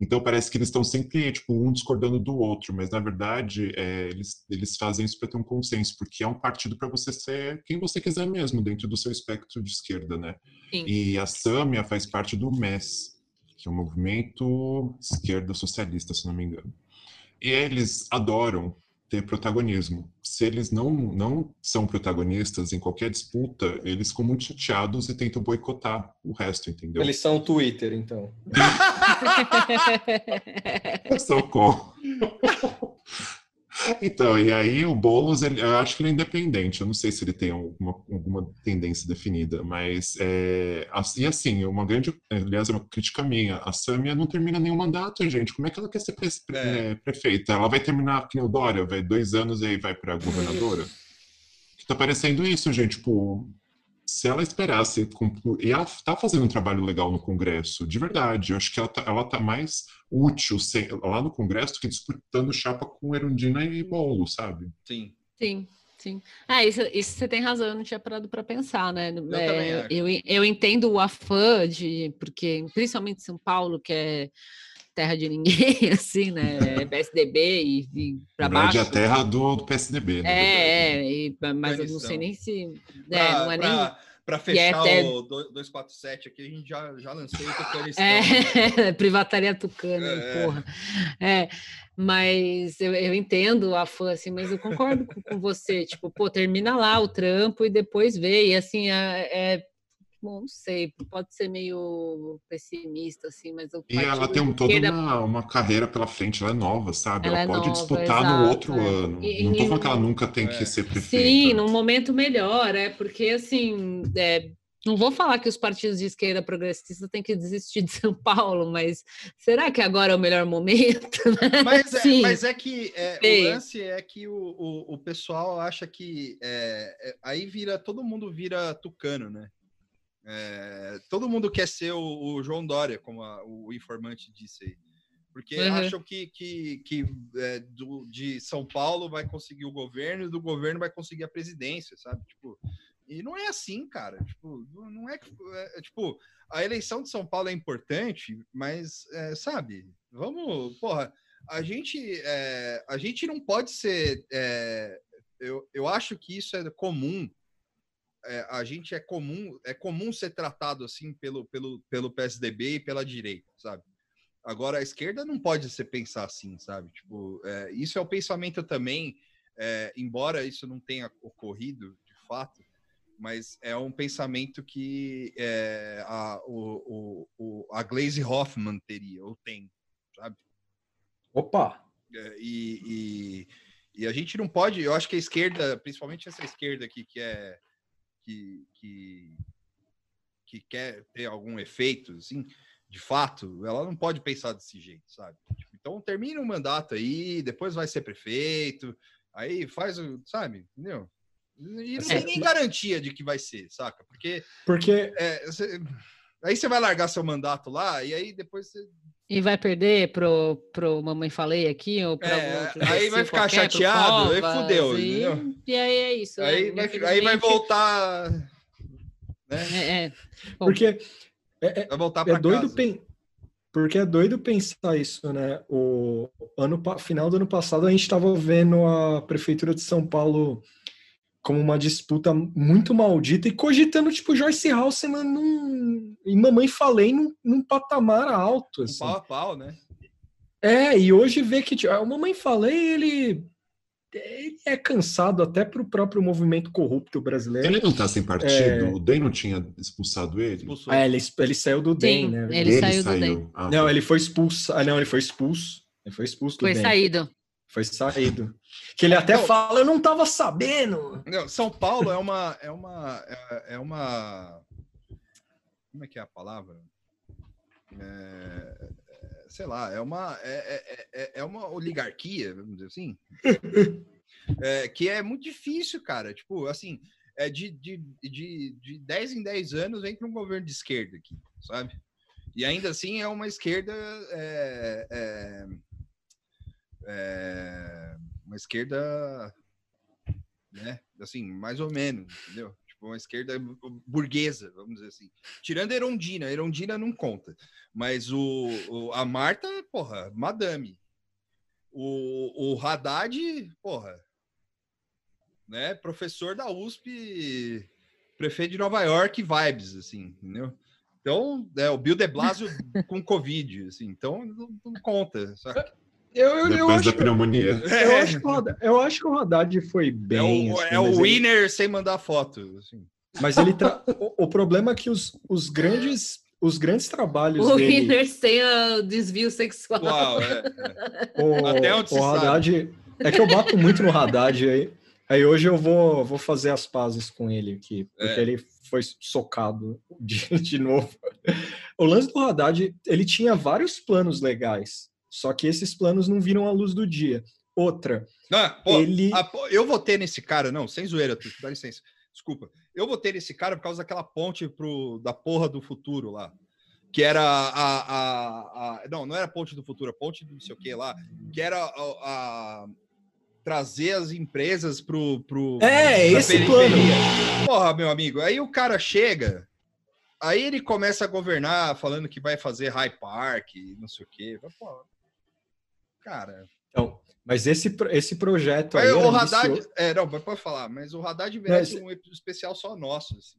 Então parece que eles estão sempre, tipo, um discordando do outro, mas na verdade é, eles, eles fazem isso para ter um consenso, porque é um partido para você ser quem você quiser mesmo, dentro do seu espectro de esquerda, né? Sim. E a Sâmia faz parte do MES, que é o Movimento Esquerda Socialista, se não me engano. E eles adoram ter protagonismo. Se eles não, não são protagonistas em qualquer disputa, eles ficam muito chateados e tentam boicotar o resto, entendeu? Eles são Twitter, então. Socorro. Então, e aí o Boulos, ele, eu acho que ele é independente. Eu não sei se ele tem alguma, alguma tendência definida, mas é, e assim, uma grande, aliás, é uma crítica minha. A Samia não termina nenhum mandato, gente. Como é que ela quer ser pre, é. prefeita? Ela vai terminar que o Dória, vai dois anos e aí vai para governadora. tá parecendo isso, gente. Tipo, se ela esperasse. E ela está fazendo um trabalho legal no Congresso, de verdade. Eu acho que ela está ela tá mais útil sem, lá no Congresso do que disputando chapa com Erundina e Bolo, sabe? Sim. Sim. Sim. É, isso, isso você tem razão, eu não tinha parado para pensar, né? Eu, é, eu, eu entendo o afã de, porque principalmente São Paulo, que é terra de ninguém, assim, né? É PSDB e, e para baixo. é a terra do, do PSDB, né? É, é e, mas eu não sei nem se. Pra, é, não é pra, nem. Para fechar é o 247 aqui, a gente já, já lancei o tucanistão. É, privataria tucana, é. porra. É, mas eu, eu entendo a fã, assim, mas eu concordo com, com, você. Tipo, pô, termina lá o trampo e depois vê. E assim, é, é bom, não sei, pode ser meio pessimista, assim, mas o E ela tem um, toda uma, uma, carreira pela frente, ela é nova, sabe? Ela, ela é pode nova, disputar exato, no outro é. ano. E, não tô falando que ela nunca tem é. que ser prefeita. Sim, num momento melhor, é porque assim, é, não vou falar que os partidos de esquerda progressista têm que desistir de São Paulo, mas será que agora é o melhor momento? Né? Mas, é, mas é que é, o lance é que o, o, o pessoal acha que é, é, aí vira todo mundo vira tucano, né? É, todo mundo quer ser o, o João Dória, como a, o informante disse aí. Porque uhum. acham que, que, que é, do, de São Paulo vai conseguir o governo e do governo vai conseguir a presidência, sabe? Tipo, e não é assim, cara. Tipo, não é, é, é tipo, a eleição de São Paulo é importante, mas, é, sabe, vamos, porra, a gente, é, a gente não pode ser. Eu, eu acho que isso é comum. É, a gente é comum, é comum ser tratado assim pelo, pelo, pelo PSDB e pela direita, sabe? Agora a esquerda não pode ser pensar assim, sabe? Tipo, é, isso é o pensamento também, é, embora isso não tenha ocorrido de fato, mas é um pensamento que é, a, o, o, a Glaze Hoffman teria, ou tem, sabe? Opa! É, e, e, e, a gente não pode, eu acho que a esquerda, principalmente essa esquerda aqui, que é que, que, que quer ter algum efeito, assim, de fato, ela não pode pensar desse jeito, sabe? Tipo, então termina o mandato aí, depois vai ser prefeito, aí faz o, sabe, entendeu? E não tem nem garantia de que vai ser, saca? Porque. Porque. É, você, aí você vai largar seu mandato lá e aí depois você. E vai perder pro, pro Mamãe Falei aqui, ou para é, outro, Aí vai ficar qualquer, chateado, aí fudeu. E, e aí é isso. Aí, né? vai, aí vai voltar. Né? É, é. Porque. É, é, vai voltar é doido pen... Porque é doido pensar isso, né? O ano final do ano passado a gente estava vendo a prefeitura de São Paulo como uma disputa muito maldita e cogitando, tipo, Joyce Halseman num, e Mamãe Falei num, num patamar alto. Assim. Um pau a pau, né? É, e hoje vê que tipo, a Mamãe Falei, ele, ele é cansado até para o próprio movimento corrupto brasileiro. Ele não tá sem partido? É... O DEM não tinha expulsado ele? Expulsou. É, ele, ele saiu do DEM, né? Ele, ele saiu, saiu do DEM. Ah, não, ele foi expulso. Ah, não, ele foi expulso. Ele foi expulso do Foi DEM. saído. Foi saído. Que ele até não, fala, eu não estava sabendo. Não, São Paulo é uma, é uma, é, é, uma, como é que é a palavra? É, é sei lá, é uma, é, é, é, é uma oligarquia, vamos dizer assim, é, que é muito difícil, cara. Tipo, assim, é de, de, de, de 10 em 10 anos entra um governo de esquerda aqui, sabe? E ainda assim é uma esquerda é, é, uma esquerda, né? Assim, mais ou menos, entendeu? Tipo, uma esquerda burguesa, vamos dizer assim. Tirando a Erondina, a Erondina não conta. Mas o, o a Marta, porra, madame. O, o Haddad, porra, né? Professor da USP, prefeito de Nova York, vibes, assim, entendeu? Então, é, o Bill de Blasio com Covid, assim, então não, não conta, sabe? Eu, eu, Depois eu da acho, pneumonia. Eu, acho que o, eu acho que o Haddad foi bem. É o, assim, é o winner ele... sem mandar foto. Assim. Mas ele tra... o, o, problema é que os, os grandes. Os grandes trabalhos o dele... winner sem o desvio sexual. Uau, é, é. O, Até onde o Haddad... Sabe. É que eu bato muito no Haddad aí. Aí hoje eu vou, vou fazer as pazes com ele aqui, porque é. ele foi socado de, de novo. O lance do Haddad, ele tinha vários planos legais. Só que esses planos não viram a luz do dia. Outra. Ah, pô, ele... a, eu votei nesse cara, não, sem zoeira, tu, dá licença. Desculpa. Eu votei nesse cara por causa daquela ponte pro, da porra do futuro lá. Que era a, a, a Não, não era ponte do futuro, a ponte do não sei o que lá. Que era a, a trazer as empresas pro. pro é, esse periferia. plano. Porra, meu amigo. Aí o cara chega, aí ele começa a governar falando que vai fazer High Park, não sei o quê. Pô, cara. Então, mas esse, esse projeto aí. O Haddad. É, não, pode falar, mas o Haddad merece mas... um especial só nosso. Assim.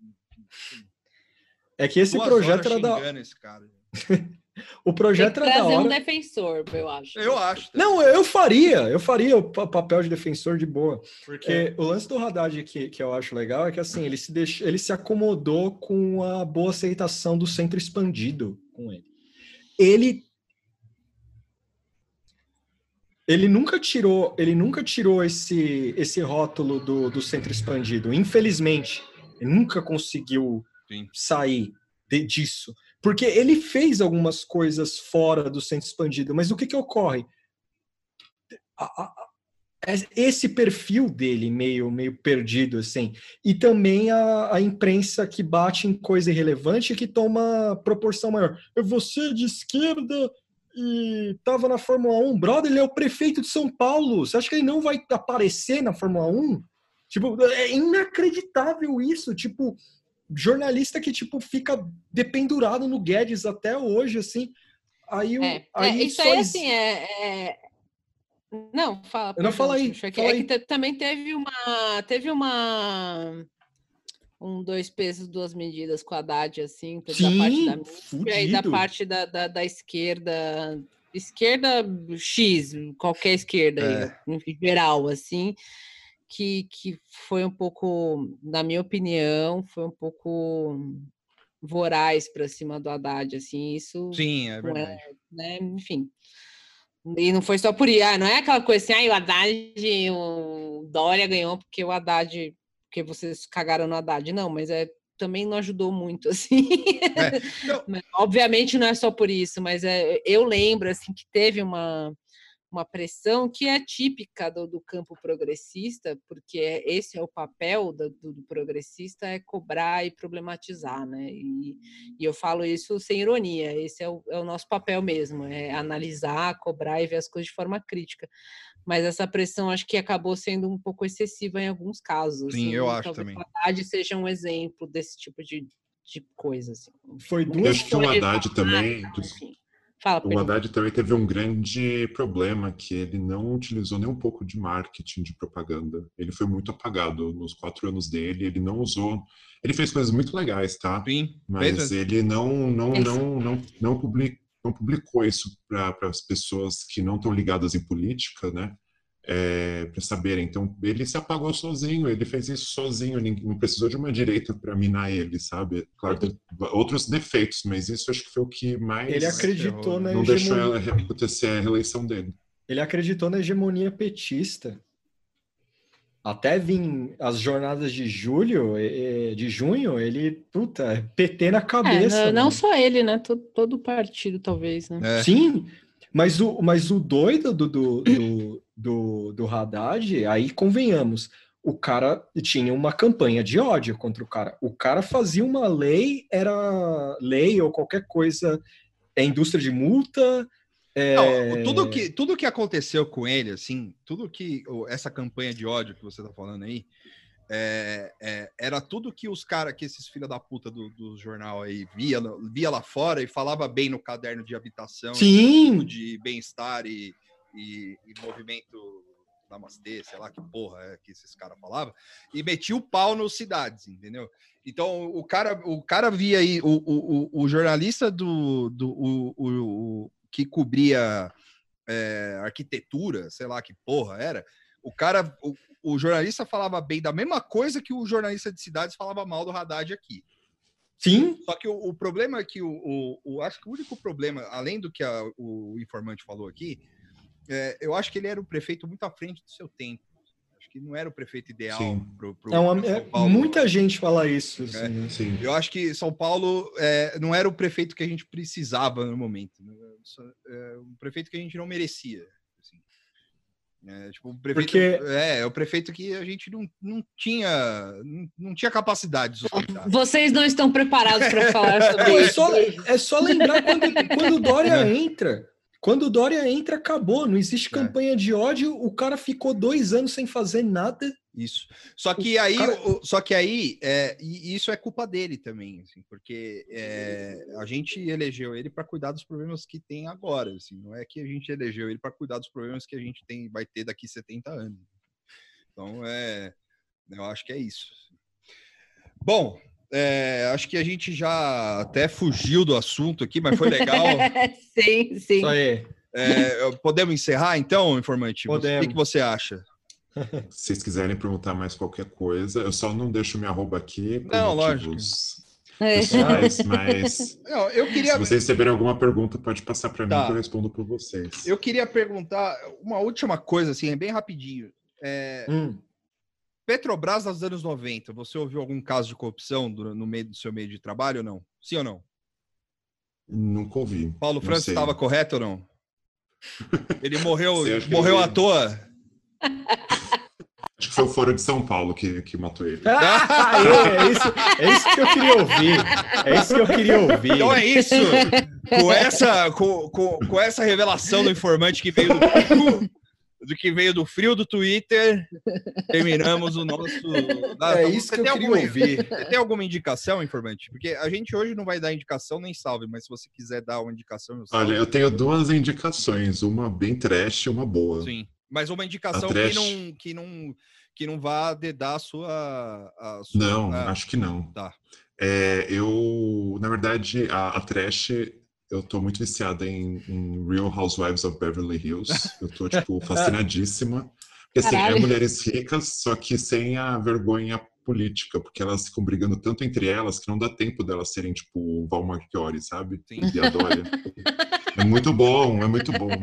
É que esse Duas projeto era da. Esse cara. O projeto Tem que era da hora. um defensor, eu acho. Eu acho. Não, eu faria, eu faria o pa- papel de defensor de boa. Porque É. o lance do Haddad que, que eu acho legal é que assim, ele se, deix... ele se acomodou com a boa aceitação do centro expandido com ele. Ele ele nunca tirou, ele nunca tirou esse esse rótulo do, do centro expandido, infelizmente. Ele nunca conseguiu Sim. sair de- disso. Porque ele fez algumas coisas fora do centro expandido, mas o que que ocorre? a- a- a- es- esse perfil dele meio meio perdido assim e também a, a imprensa que bate em coisa irrelevante que toma proporção maior você de esquerda e tava na Fórmula 1 brother ele é o prefeito de São Paulo você acha que ele não vai aparecer na Fórmula 1 tipo é inacreditável isso tipo jornalista que tipo fica dependurado no Guedes até hoje assim aí, o- É, é, aí isso só aí, assim, é. é- Não, fala. Não, perdão, fala aí, é fala é aí. que também teve uma. Teve uma. Um dois pesos, duas medidas com a Haddad, assim, tanto da parte da Sim, mídia e da parte da, da, da esquerda. Esquerda X, qualquer esquerda, É. em geral, assim, que, que foi um pouco, na minha opinião, foi um pouco voraz para cima do Haddad, assim, isso Sim, é é, verdade. né, enfim. E não foi só por isso, ah, não é aquela coisa assim, ah, o Haddad, o Dória ganhou porque o Haddad, porque vocês cagaram no Haddad. Não, mas é também não ajudou muito, assim. É, não. Mas, Obviamente não é só por isso, mas é, eu lembro, assim, que teve uma, uma pressão que é típica do, do campo progressista, porque é- esse é o papel do, do- do progressista, é cobrar e problematizar, né? E, e eu falo isso sem ironia, esse é o, é o nosso papel mesmo, é analisar, cobrar e ver as coisas de forma crítica. Mas essa pressão acho que acabou sendo um pouco excessiva em alguns casos. Sim, assim, eu e acho talvez também. o Haddad seja um exemplo desse tipo de, de coisa. Assim. Foi duas Eu acho que o foi Haddad também- não, enfim. Fala, O. Haddad também teve um grande problema, que ele não utilizou nem um pouco de marketing, de propaganda. Ele foi muito apagado nos quatro anos dele, ele não usou... Ele fez coisas muito legais, tá? Sim, Mas ele não, não, não, não, não, public, não publicou isso para as pessoas que não estão ligadas em política, né? para saberem. Então, ele se apagou sozinho, ele fez isso sozinho, ninguém- não precisou de uma direita para minar ele, sabe? Claro, tem outros defeitos, mas isso acho que foi o que mais Ele acreditou na não deixou ela acontecer a reeleição dele. Ele acreditou na hegemonia petista. Até vir as jornadas de julho, de junho, ele, puta, PT na É, cabeça. não, não mano. só ele, né? Todo, todo partido, talvez, né? É. Sim, mas o, mas o doido do, do, do, do, do Haddad, aí convenhamos, o cara tinha uma campanha de ódio contra o cara. O cara fazia uma lei, era lei ou qualquer coisa, é indústria de multa. É- Não, tudo que tudo que aconteceu com ele, assim, tudo que essa campanha de ódio que você tá falando aí, é, é, era tudo que os caras, que esses filha da puta do, do jornal aí via, via lá fora e falava bem no caderno de habitação, Sim, de bem-estar e, e, e movimento namastê, sei lá que porra é que esses caras falavam, e metia o pau nos cidades, entendeu? Então o cara, o cara via aí, o, o, o, jornalista do, do o, o- que cobria é, arquitetura, sei lá que porra era, o cara, o, o jornalista falava bem da mesma coisa que o jornalista de cidades falava mal do Haddad aqui. sim, Só que o, o problema é que o, o, acho que o único problema, além do que a- o informante falou aqui, é, eu acho que ele era um prefeito muito à frente do seu tempo. Que não era o prefeito ideal pro, pro, é uma, São é- Paulo. muita gente fala isso. assim, É. Sim. Eu acho que São Paulo é, não era o prefeito que a gente precisava no momento. né? É um prefeito que a gente não merecia. assim. É, tipo, um prefeito, Porque- é, é o prefeito que a gente não, não tinha não, não tinha capacidade de sustentar. Vocês não estão preparados para falar sobre é, isso. só, é só lembrar quando, quando o Dória entra. Quando o Dória entra, acabou. Não existe É. campanha de ódio. O cara ficou dois anos sem fazer nada. Isso. Só que aí, cara- o- só que aí, é, isso é culpa dele também, assim, porque é, a gente elegeu ele para cuidar dos problemas que tem agora, assim, não é que a gente elegeu ele para cuidar dos problemas que a gente tem, vai ter daqui 70 anos. Então, é, eu acho que é isso. Bom, é, acho que a gente já até fugiu do assunto aqui, mas foi legal. sim, sim. Isso aí. É, podemos encerrar então, informante? Podemos. O que, que você acha? Se vocês quiserem perguntar mais qualquer coisa, eu só não deixo minha arroba aqui. Não, lógico. É. Pessoais, mas não, eu queria... se vocês receberem alguma pergunta, pode passar para tá. mim que eu respondo por vocês. Eu queria perguntar uma última coisa, assim, bem rapidinho. É... Hum. Petrobras nos anos 90, você ouviu algum caso de corrupção no meio do seu meio de trabalho ou não? Sim ou não? Nunca ouvi. Paulo Francis estava correto ou não? Ele morreu, morreu à toa? Acho que foi o Foro de São Paulo que, que matou ele. Ah, é, é, isso, é isso que eu queria ouvir. É isso que eu queria ouvir. Então é isso. Com essa, com, com, com essa revelação do informante que veio do do que veio do frio do Twitter, terminamos o nosso. é isso que eu queria ouvir. Você tem alguma indicação, informante? Porque a gente hoje não vai dar indicação nem salve, mas se você quiser dar uma indicação, eu Olha, eu tenho duas indicações, uma bem trash e uma boa. Sim, mas uma indicação que não, que não que não vá dedar a sua. A sua não, acho que não. Tá. É, eu, na verdade, a, a trash eu tô muito viciada em, em, Real Housewives of Beverly Hills. Eu tô, tipo, fascinadíssima. Porque, assim, é mulheres ricas, só que sem a vergonha política, porque elas ficam brigando tanto entre elas que não dá tempo delas serem, tipo, Val Marchiori, sabe? Sim. E a Dória. é muito bom, é muito bom.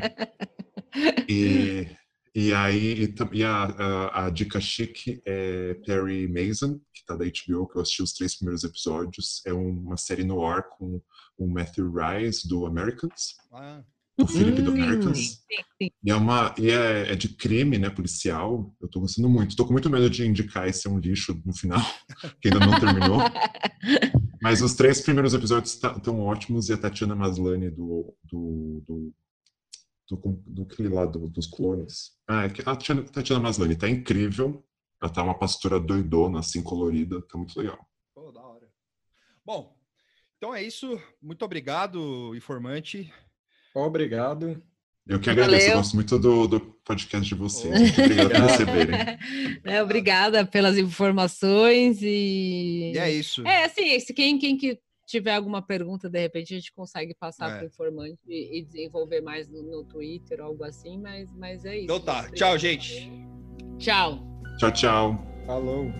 E, e aí, e a, a, a, dica chique é Perry Mason, que tá da HBO, que eu assisti os três primeiros episódios. É uma série no ar com o Matthew Rice do Americans. Ah. O Philip do hum, Americans. Sim, sim. E, é, uma, e é, é, de crime, né, policial. Eu tô gostando muito. Tô com muito medo de indicar esse é um lixo no final, que ainda não terminou. Mas os três primeiros episódios estão tá, ótimos e a Tatiana Maslany do, do, do do, do aquele lá do, dos clones. Ah, é a Tatiana, Tatiana Maslany tá incrível. Ela tá uma pastora doidona, assim, colorida. Tá muito legal. Pô, da hora. Bom, então é isso. Muito obrigado, informante. Obrigado. Eu que agradeço, Valeu. eu gosto muito do, do podcast de vocês. Muito obrigado por receberem. É, obrigada pelas informações e... e... é isso. É, assim, se quem, quem que tiver alguma pergunta, de repente a gente consegue passar é. para o informante e, e, desenvolver mais no, no Twitter, algo assim, mas, mas é isso. Então tá, tchau, gente. Tchau. Tchau, tchau. Falou.